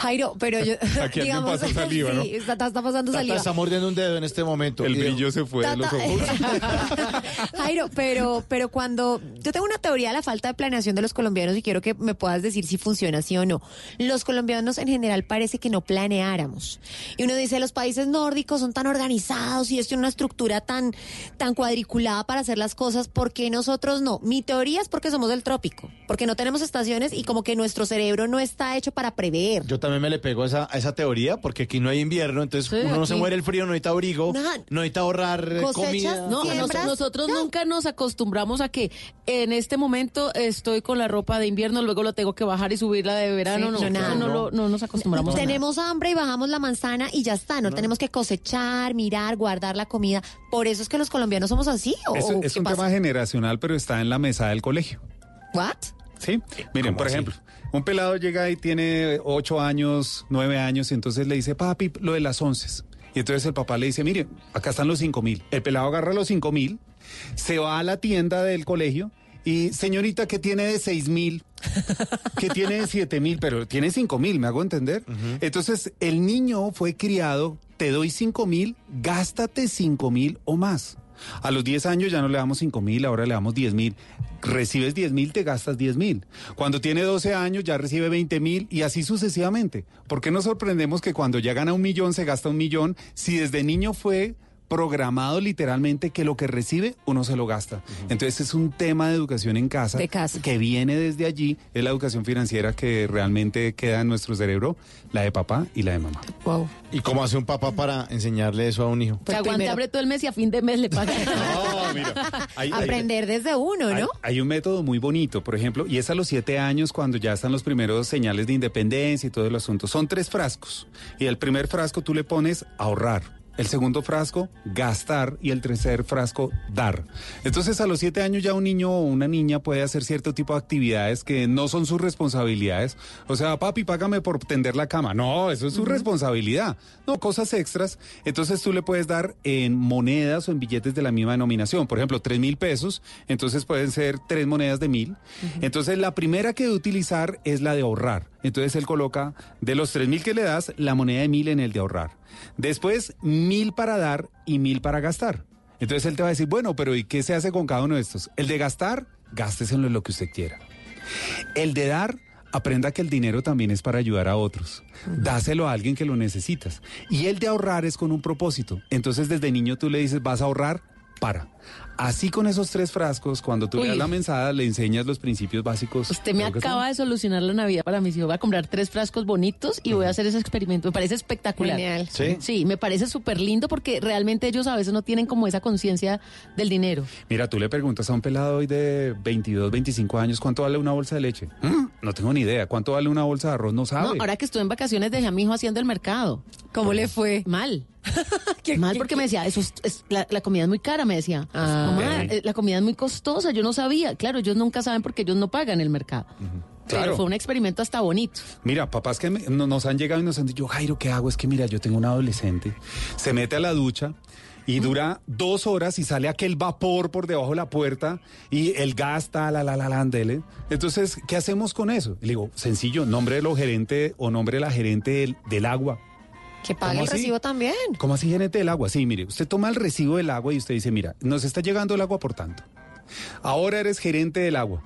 Jairo, pero yo. Aquí alguien digamos, pasó saliva, ¿no? Sí, está, está pasando Tata saliva. está mordiendo un dedo en este momento. El brillo se fue de los Tata- ojos. Jairo, pero, pero cuando yo tengo una teoría de la falta de planeación de los colombianos y quiero que me puedas decir si funciona sí o no. Los colombianos en general parece que no planeáramos. Y uno dice, los países nórdicos son tan organizados y es una estructura tan, tan cuadriculada para hacer las cosas, ¿por qué nosotros no? Mi teoría es porque somos del trópico, porque no tenemos estaciones y como que nuestro cerebro no está hecho para prever. Yo también me le pego a esa, a esa teoría porque aquí no hay invierno, entonces Sí, uno no se muere el frío, no necesita abrigo, Nada. no necesita ahorrar eh, Cosechas, comida. No, nos- nosotros nunca nos acostumbramos a que en este momento estoy con la ropa de invierno, luego lo tengo que bajar y subirla de verano. Sí, no, no, nada. no, lo- no nos acostumbramos a. Tenemos hambre y bajamos la manzana y ya está. No, tenemos que cosechar, mirar, guardar la comida. Por eso es que los colombianos somos así. ¿o Es, es qué un pasa? tema generacional, pero está en la mesa del colegio. ¿What? Sí, miren, ¿Cómo por así? ejemplo, un pelado llega y tiene ocho años, nueve años, y entonces le dice, papi, lo de las once. Y entonces el papá le dice, mire, acá están los cinco mil. El pelado agarra los cinco mil, se va a la tienda del colegio y, señorita, ¿qué tiene de seis mil? ¿Qué tiene de siete mil? Pero tiene cinco mil, ¿me hago entender? Entonces, el niño fue criado, te doy cinco mil, gástate cinco mil o más. A los 10 años ya no le damos 5 mil, ahora le damos 10 mil. Recibes 10 mil, te gastas 10 mil. Cuando tiene 12 años ya recibe 20 mil y así sucesivamente. ¿Por qué nos sorprendemos que cuando ya gana un millón se gasta un millón si desde niño fue programado literalmente que lo que recibe uno se lo gasta. Entonces es un tema de educación en casa, De casa. que viene desde allí, es la educación financiera que realmente queda en nuestro cerebro, la de papá y la de mamá. Wow. ¿Y cómo hace un papá para enseñarle eso a un hijo? que aguante primero- hambre todo el mes y a fin de mes le paga. No, mira, hay- hay- Aprender desde uno, Hay, ¿no? hay un método muy bonito, por ejemplo, y es a los siete años cuando ya están los primeros señales de independencia y todo el asunto. Son tres frascos. Y el primer frasco tú le pones ahorrar. El segundo frasco, gastar y el tercer frasco, dar. Entonces a los siete años ya un niño o una niña puede hacer cierto tipo de actividades que no son sus responsabilidades. O sea, papi, págame por tender la cama. No, eso es su responsabilidad. No, cosas extras. Entonces tú le puedes dar en monedas o en billetes de la misma denominación. Por ejemplo, tres mil pesos. Entonces pueden ser tres monedas de mil. Entonces la primera que debe utilizar es la de ahorrar. Entonces él coloca de los tres mil que le das, la moneda de mil en el de ahorrar. Después, mil para dar y mil para gastar. Entonces él te va a decir, bueno, pero ¿y qué se hace con cada uno de estos? El de gastar, gásteselo en lo que usted quiera. El de dar, aprenda que el dinero también es para ayudar a otros. Dáselo a alguien que lo necesitas. Y el de ahorrar es con un propósito. Entonces desde niño tú le dices, vas a ahorrar, para. Así con esos tres frascos, cuando tú le das Uy. la mensada, le enseñas los principios básicos. Usted me acaba de solucionar la Navidad para mis hijos. Voy a comprar tres frascos bonitos y voy a hacer ese experimento. Me parece espectacular. Genial. ¿Sí? Sí, me parece súper lindo porque realmente ellos a veces no tienen como esa conciencia del dinero. Mira, tú le preguntas a un pelado hoy de 22, 25 años cuánto vale una bolsa de leche. "Mm, No tengo ni idea. ¿Cuánto vale una bolsa de arroz? No No, sabe. ahora que estuve en vacaciones dejé a mi hijo haciendo el mercado. ¿Cómo le fue? Mal. Mal porque me decía, eso es, es- la, la comida es muy cara, me decía. Ah. Mamá, eh, la comida es muy costosa, yo no sabía. Claro, ellos nunca saben porque ellos no pagan el mercado. Claro. Pero fue un experimento hasta bonito. Mira, papás que me- no- nos han llegado y nos han dicho, Jairo, ¿qué hago? Es que mira, yo tengo un adolescente, se mete a la ducha y dura dos horas y sale aquel vapor por debajo de la puerta y el gas está, la, la, la, la, andele. Entonces, ¿qué hacemos con eso? Le digo, sencillo, nombre de lo gerente o nombre de la gerente del, del agua. Que pague ¿Cómo el así? recibo también. ¿Cómo así gerente del agua? Sí, mire, usted toma el recibo del agua y usted dice, mira, nos está llegando el agua por tanto. Ahora eres gerente del agua.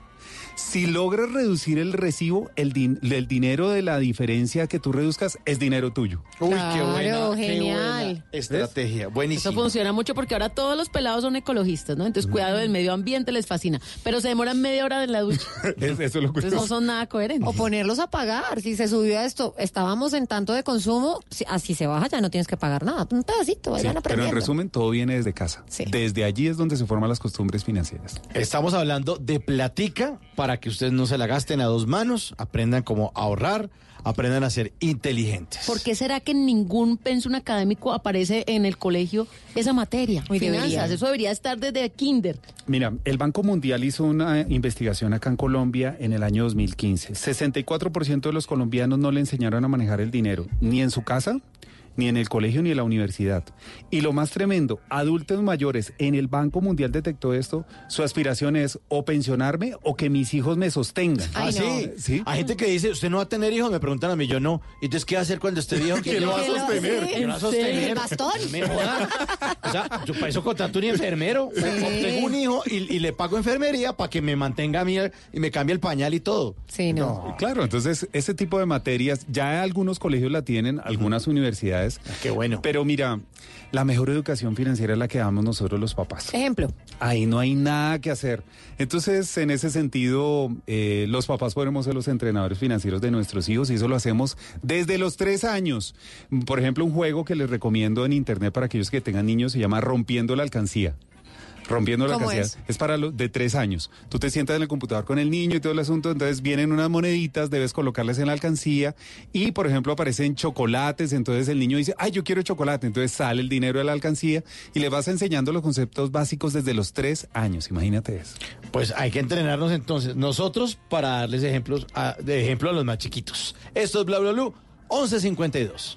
Si logras reducir el recibo, el, din- el dinero de la diferencia que tú reduzcas es dinero tuyo. Uy, qué buena, qué genial. buena estrategia. Eso Buenísimo. funciona mucho porque ahora todos los pelados son ecologistas, ¿no? Entonces, cuidado del medio ambiente les fascina. Pero se demoran media hora en la ducha. Es- eso es lo Entonces, no son nada coherentes. O ponerlos a pagar. Si se subió a esto, estábamos en tanto de consumo, si, así se baja, ya no tienes que pagar nada. Un pedacito, Sí, vayan pero aprendiendo. en resumen, todo viene desde casa. Sí. Desde allí es donde se forman las costumbres financieras. Estamos hablando de platica para que ustedes no se la gasten a dos manos, aprendan cómo ahorrar, aprendan a ser inteligentes. ¿Por qué será que en ningún pensum académico aparece en el colegio esa materia? Finanzas, debería. eso debería estar desde kinder. Mira, el Banco Mundial hizo una investigación acá en Colombia en el año 2015. 64% de los colombianos no le enseñaron a manejar el dinero, ni en su casa, ni en el colegio, ni en la universidad. Y lo más tremendo, adultos mayores en el Banco Mundial detectó esto, su aspiración es o pensionarme o que mis hijos me sostengan. Ah, sí. Sí. Hay gente que dice, ¿usted no va a tener hijos? Me preguntan a mí, yo no. ¿Y entonces qué va a hacer cuando esté viejo? ¿Quién lo va a ¿Qué lo- sostener? sí, ¿Quién lo va a ¿en sostener? ¿El bastón? Me. O sea, yo para eso contrato un enfermero. Tengo un hijo y, y le pago enfermería para que me mantenga a mí y me cambie el pañal y todo. Sí, no. Claro, entonces ese tipo de materias ya algunos colegios la tienen, algunas universidades. Qué bueno. Pero mira, la mejor educación financiera es la que damos nosotros los papás. Ejemplo. Ahí no hay nada que hacer. Entonces, en ese sentido, eh, los papás podemos ser los entrenadores financieros de nuestros hijos y eso lo hacemos desde los tres años. Por ejemplo, un juego que les recomiendo en internet para aquellos que tengan niños se llama Rompiendo la Alcancía. Rompiendo la ¿Cómo alcancía es? es para los de tres años. Tú te sientas en el computador con el niño y todo el asunto, entonces vienen unas moneditas, debes colocarlas en la alcancía y, por ejemplo, aparecen chocolates, entonces el niño dice, ay, yo quiero chocolate, entonces sale el dinero de la alcancía y le vas enseñando los conceptos básicos desde los tres años, imagínate eso. Pues hay que entrenarnos entonces nosotros para darles ejemplos a- de ejemplo a los más chiquitos. Esto es Bla Bla Blue 1152.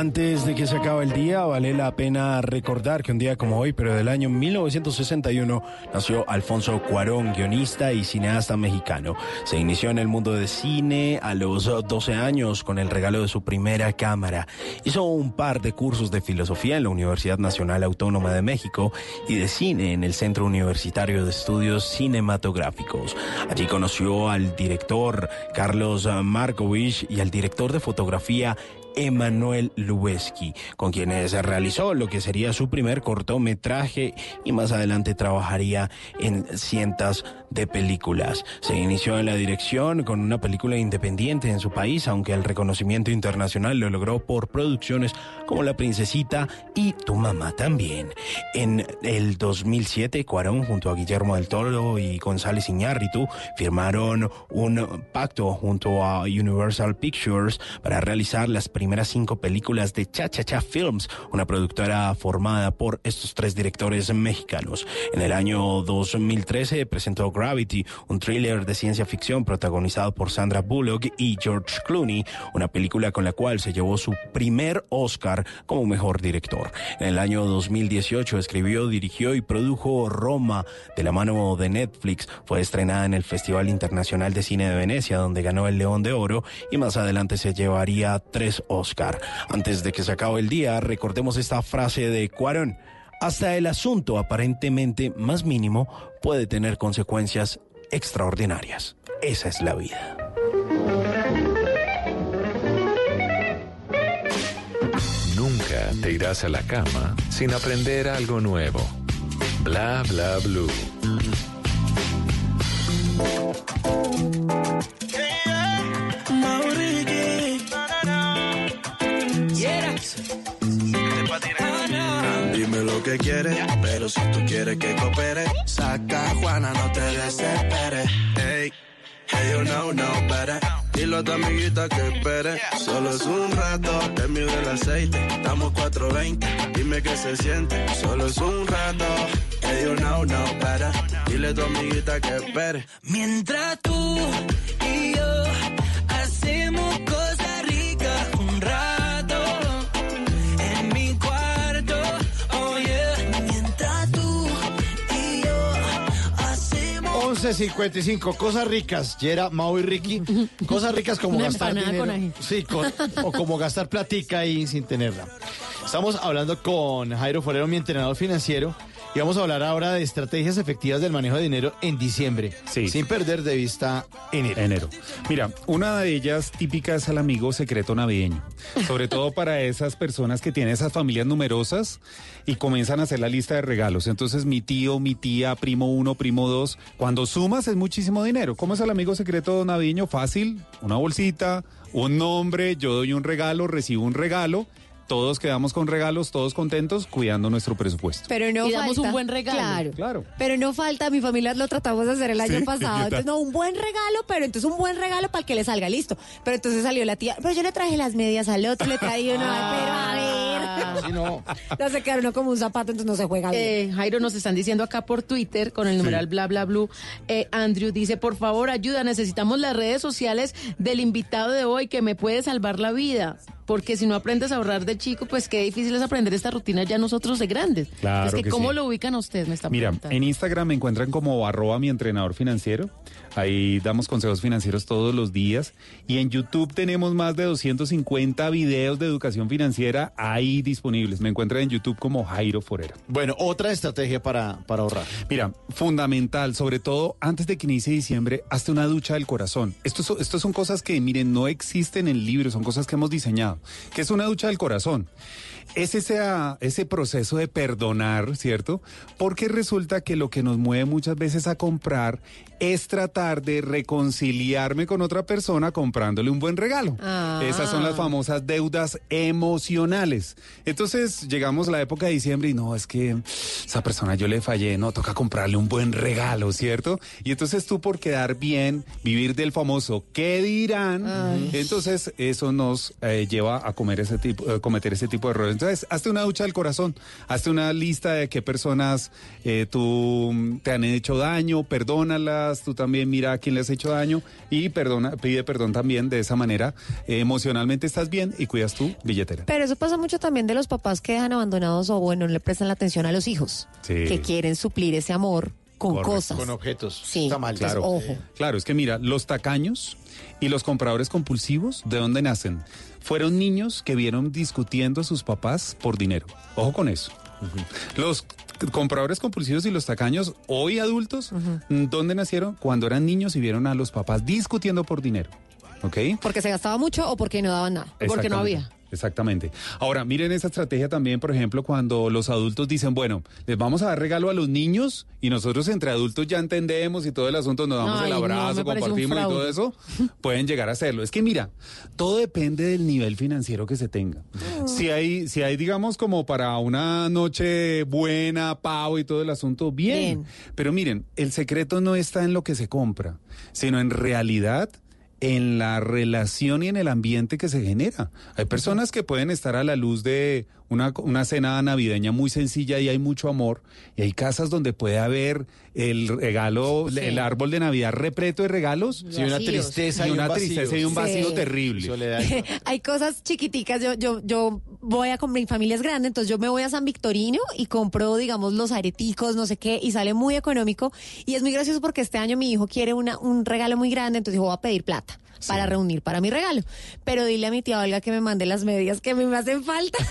Antes de que se acabe el día, vale la pena recordar que un día como hoy, pero del año 1961, nació Alfonso Cuarón, guionista y cineasta mexicano. Se inició en el mundo de cine a los 12 años con el regalo de su primera cámara. Hizo un par de cursos de filosofía en la Universidad Nacional Autónoma de México y de cine en el Centro Universitario de Estudios Cinematográficos. Allí conoció al director Carlos Markovich y al director de fotografía Emanuel Lubezki, con quienes realizó lo que sería su primer cortometraje y más adelante trabajaría en cientos de películas. Se inició en la dirección con una película independiente en su país, aunque el reconocimiento internacional lo logró por producciones como La Princesita y Tu Mamá también. En el 2007, Cuarón junto a Guillermo del Toro y González Iñárritu firmaron un pacto junto a Universal Pictures para realizar las primeras cinco películas de Cha Cha Cha Films, una productora formada por estos tres directores mexicanos. En el año 2013 presentó Gravity, un thriller de ciencia ficción protagonizado por Sandra Bullock y George Clooney, una película con la cual se llevó su primer Oscar como mejor director. En el año 2018 escribió, dirigió y produjo Roma de la mano de Netflix. Fue estrenada en el Festival Internacional de Cine de Venecia, donde ganó el León de Oro y más adelante se llevaría tres Oscar. Antes de que se acabe el día, recordemos esta frase de Cuarón. Hasta el asunto aparentemente más mínimo puede tener consecuencias extraordinarias. Esa es la vida. Nunca te irás a la cama sin aprender algo nuevo. Bla bla blue. Que pero si tú quieres que coopere, saca Juana, no te desesperes. Hey, hey, you know, no better. Dile a tu amiguita que espere. Solo es un rato, te mide el aceite. Estamos 420, dime qué se siente. Solo es un rato, hey, you know, no better. Dile a tu amiguita que espere. Mientras tú y yo hacemos cosas 11.55, cosas ricas, Yera, Mau y Ricky. Cosas ricas como Una gastar dinero. con ají. Sí, con- o como gastar platica ahí sin tenerla. Estamos hablando con Jairo Forero, mi entrenador financiero, y vamos a hablar ahora de estrategias efectivas del manejo de dinero en diciembre, sin perder de vista enero. Enero. Mira, una de ellas típica es el amigo secreto navideño. Sobre todo para esas personas que tienen esas familias numerosas y comienzan a hacer la lista de regalos. Entonces, mi tío, mi tía, primo uno, primo dos, cuando sumas es muchísimo dinero. ¿Cómo es el amigo secreto navideño? Fácil, una bolsita, un nombre, yo doy un regalo, recibo un regalo. Todos quedamos con regalos, todos contentos, cuidando nuestro presupuesto. Pero no Y damos falta- un buen regalo. Claro. Claro. Pero no falta, mi familia lo tratamos de hacer el año Sí, ¿qué pasado. Entonces, no, un buen regalo, pero entonces un buen regalo para el que le salga listo. Pero entonces salió la tía, pero yo le traje las medias al otro, le traí una, pero a ver. Sí, no. No se quedaron como un zapato, entonces no se juega bien. Eh, Jairo, nos están diciendo acá por Twitter con el numeral bla bla blue. Eh, Andrew dice, por favor, ayuda, necesitamos las redes sociales del invitado de hoy que me puede salvar la vida. Porque si no aprendes a ahorrar de chico, pues qué difícil es aprender esta rutina ya nosotros de grandes. Claro es que, que ¿cómo sí. lo ubican ustedes? Me Mira, preguntando. en Instagram me encuentran como arroba mi entrenador financiero. Ahí damos consejos financieros todos los días. Y en YouTube tenemos más de 250 videos de educación financiera ahí disponibles. Me encuentran en YouTube como Jairo Forera. Bueno, otra estrategia para, para ahorrar. Mira, fundamental, sobre todo antes de que inicie diciembre, hazte una ducha del corazón. Esto, esto son cosas que, miren, no existen en libros, son cosas que hemos diseñado. Que es una ducha del corazón? Es ese, ah, ese proceso de perdonar, ¿cierto? Porque resulta que lo que nos mueve muchas veces a comprar es tratar de reconciliarme con otra persona comprándole un buen regalo. Ah. Esas son las famosas deudas emocionales. Entonces llegamos a la época de diciembre y no, es que esa persona yo le fallé, no, toca comprarle un buen regalo, ¿cierto? Y entonces tú por quedar bien, vivir del famoso ¿qué dirán? Entonces eso nos eh, lleva a comer ese tipo, eh, cometer ese tipo de errores. Entonces, hazte una ducha del corazón, hazte una lista de qué personas eh, tú mm, te han hecho daño, perdónalas, tú también mira a quién le has hecho daño y perdona, pide perdón también de esa manera. eh, emocionalmente estás bien y cuidas tu billetera. Pero eso pasa mucho también de los papás que dejan abandonados o bueno, no le prestan la atención a los hijos, Sí. que quieren suplir ese amor con Correcto. cosas. Con objetos. Sí, Está mal. Claro. ojo. Claro, es que mira, los tacaños y los compradores compulsivos, ¿de dónde nacen? Fueron niños que vieron discutiendo a sus papás por dinero. Ojo con eso. Los compradores compulsivos y los tacaños, hoy adultos, ¿dónde nacieron? Cuando eran niños y vieron a los papás discutiendo por dinero. ¿Ok? Porque se gastaba mucho o porque no daban nada. Exactamente. Exactamente. Ahora, miren esa estrategia también, por ejemplo, cuando los adultos dicen, bueno, les vamos a dar regalo a los niños y nosotros entre adultos ya entendemos y todo el asunto, nos damos Ay, el abrazo, compartimos y todo eso, pueden llegar a hacerlo. Es que mira, todo depende del nivel financiero que se tenga. Si hay, si hay, digamos, como para una noche buena, pavo y todo el asunto, bien. Pero miren, el secreto no está en lo que se compra, sino en realidad en la relación y en el ambiente que se genera. Hay personas que pueden estar a la luz de una, una cena navideña muy sencilla y hay mucho amor, y hay casas donde puede haber el regalo, Sí. el árbol de Navidad repleto de regalos. Sí, una tristeza y y un una vacío. tristeza y un vacío Sí. terrible. Hay cosas chiquiticas. Yo, yo, yo voy a con mi familia es grande, entonces yo me voy a San Victorino y compro, digamos, los areticos, no sé qué, y sale muy económico. Y es muy gracioso porque este año mi hijo quiere una, un regalo muy grande, entonces dijo, voy a pedir plata para reunir para mi regalo. Pero dile a mi tía Olga que me mande las medias que a mí me hacen falta.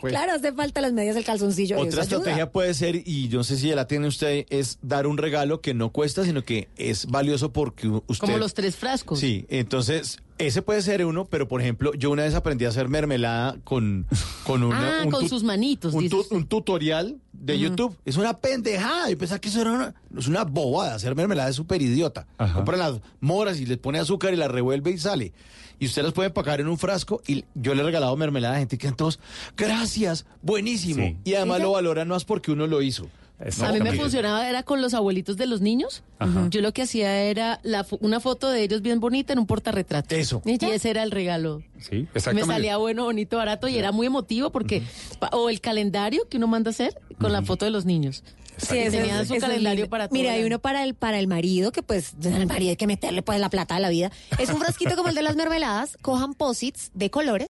Pues. claro, hace falta las medias, el calzoncillo. y Otra estrategia puede ser, y yo no sé si ya la tiene usted, es dar un regalo que no cuesta, sino que es valioso porque usted... Como los tres frascos. Sí, entonces ese puede ser uno, pero por ejemplo, yo una vez aprendí a hacer mermelada con, con una... Ah, un con sus manitos, un, tu- un tutorial de. YouTube. Es una pendejada. Yo pensaba que eso era una, es una bobada. Hacer mermelada es súper idiota. Compra las moras y les pone azúcar y las revuelve y sale. Y usted las puede empacar en un frasco y yo le he regalado mermelada a gente que todos, gracias, buenísimo. Sí. Y además lo valoran más porque uno lo hizo. A mí me funcionaba, era con los abuelitos de los niños. Ajá. Yo lo que hacía era la una foto de ellos bien bonita en un portarretrato. Eso. Y ese era el regalo. Sí, Me salía bueno, bonito, barato y era muy emotivo porque... O el calendario que uno manda hacer con la foto de los niños. Sí, es- su calendario para todo Mira, el hay uno para el para el marido, que pues al marido hay que meterle pues la plata de la vida. Es un frasquito como el de las mermeladas, cojan posits de colores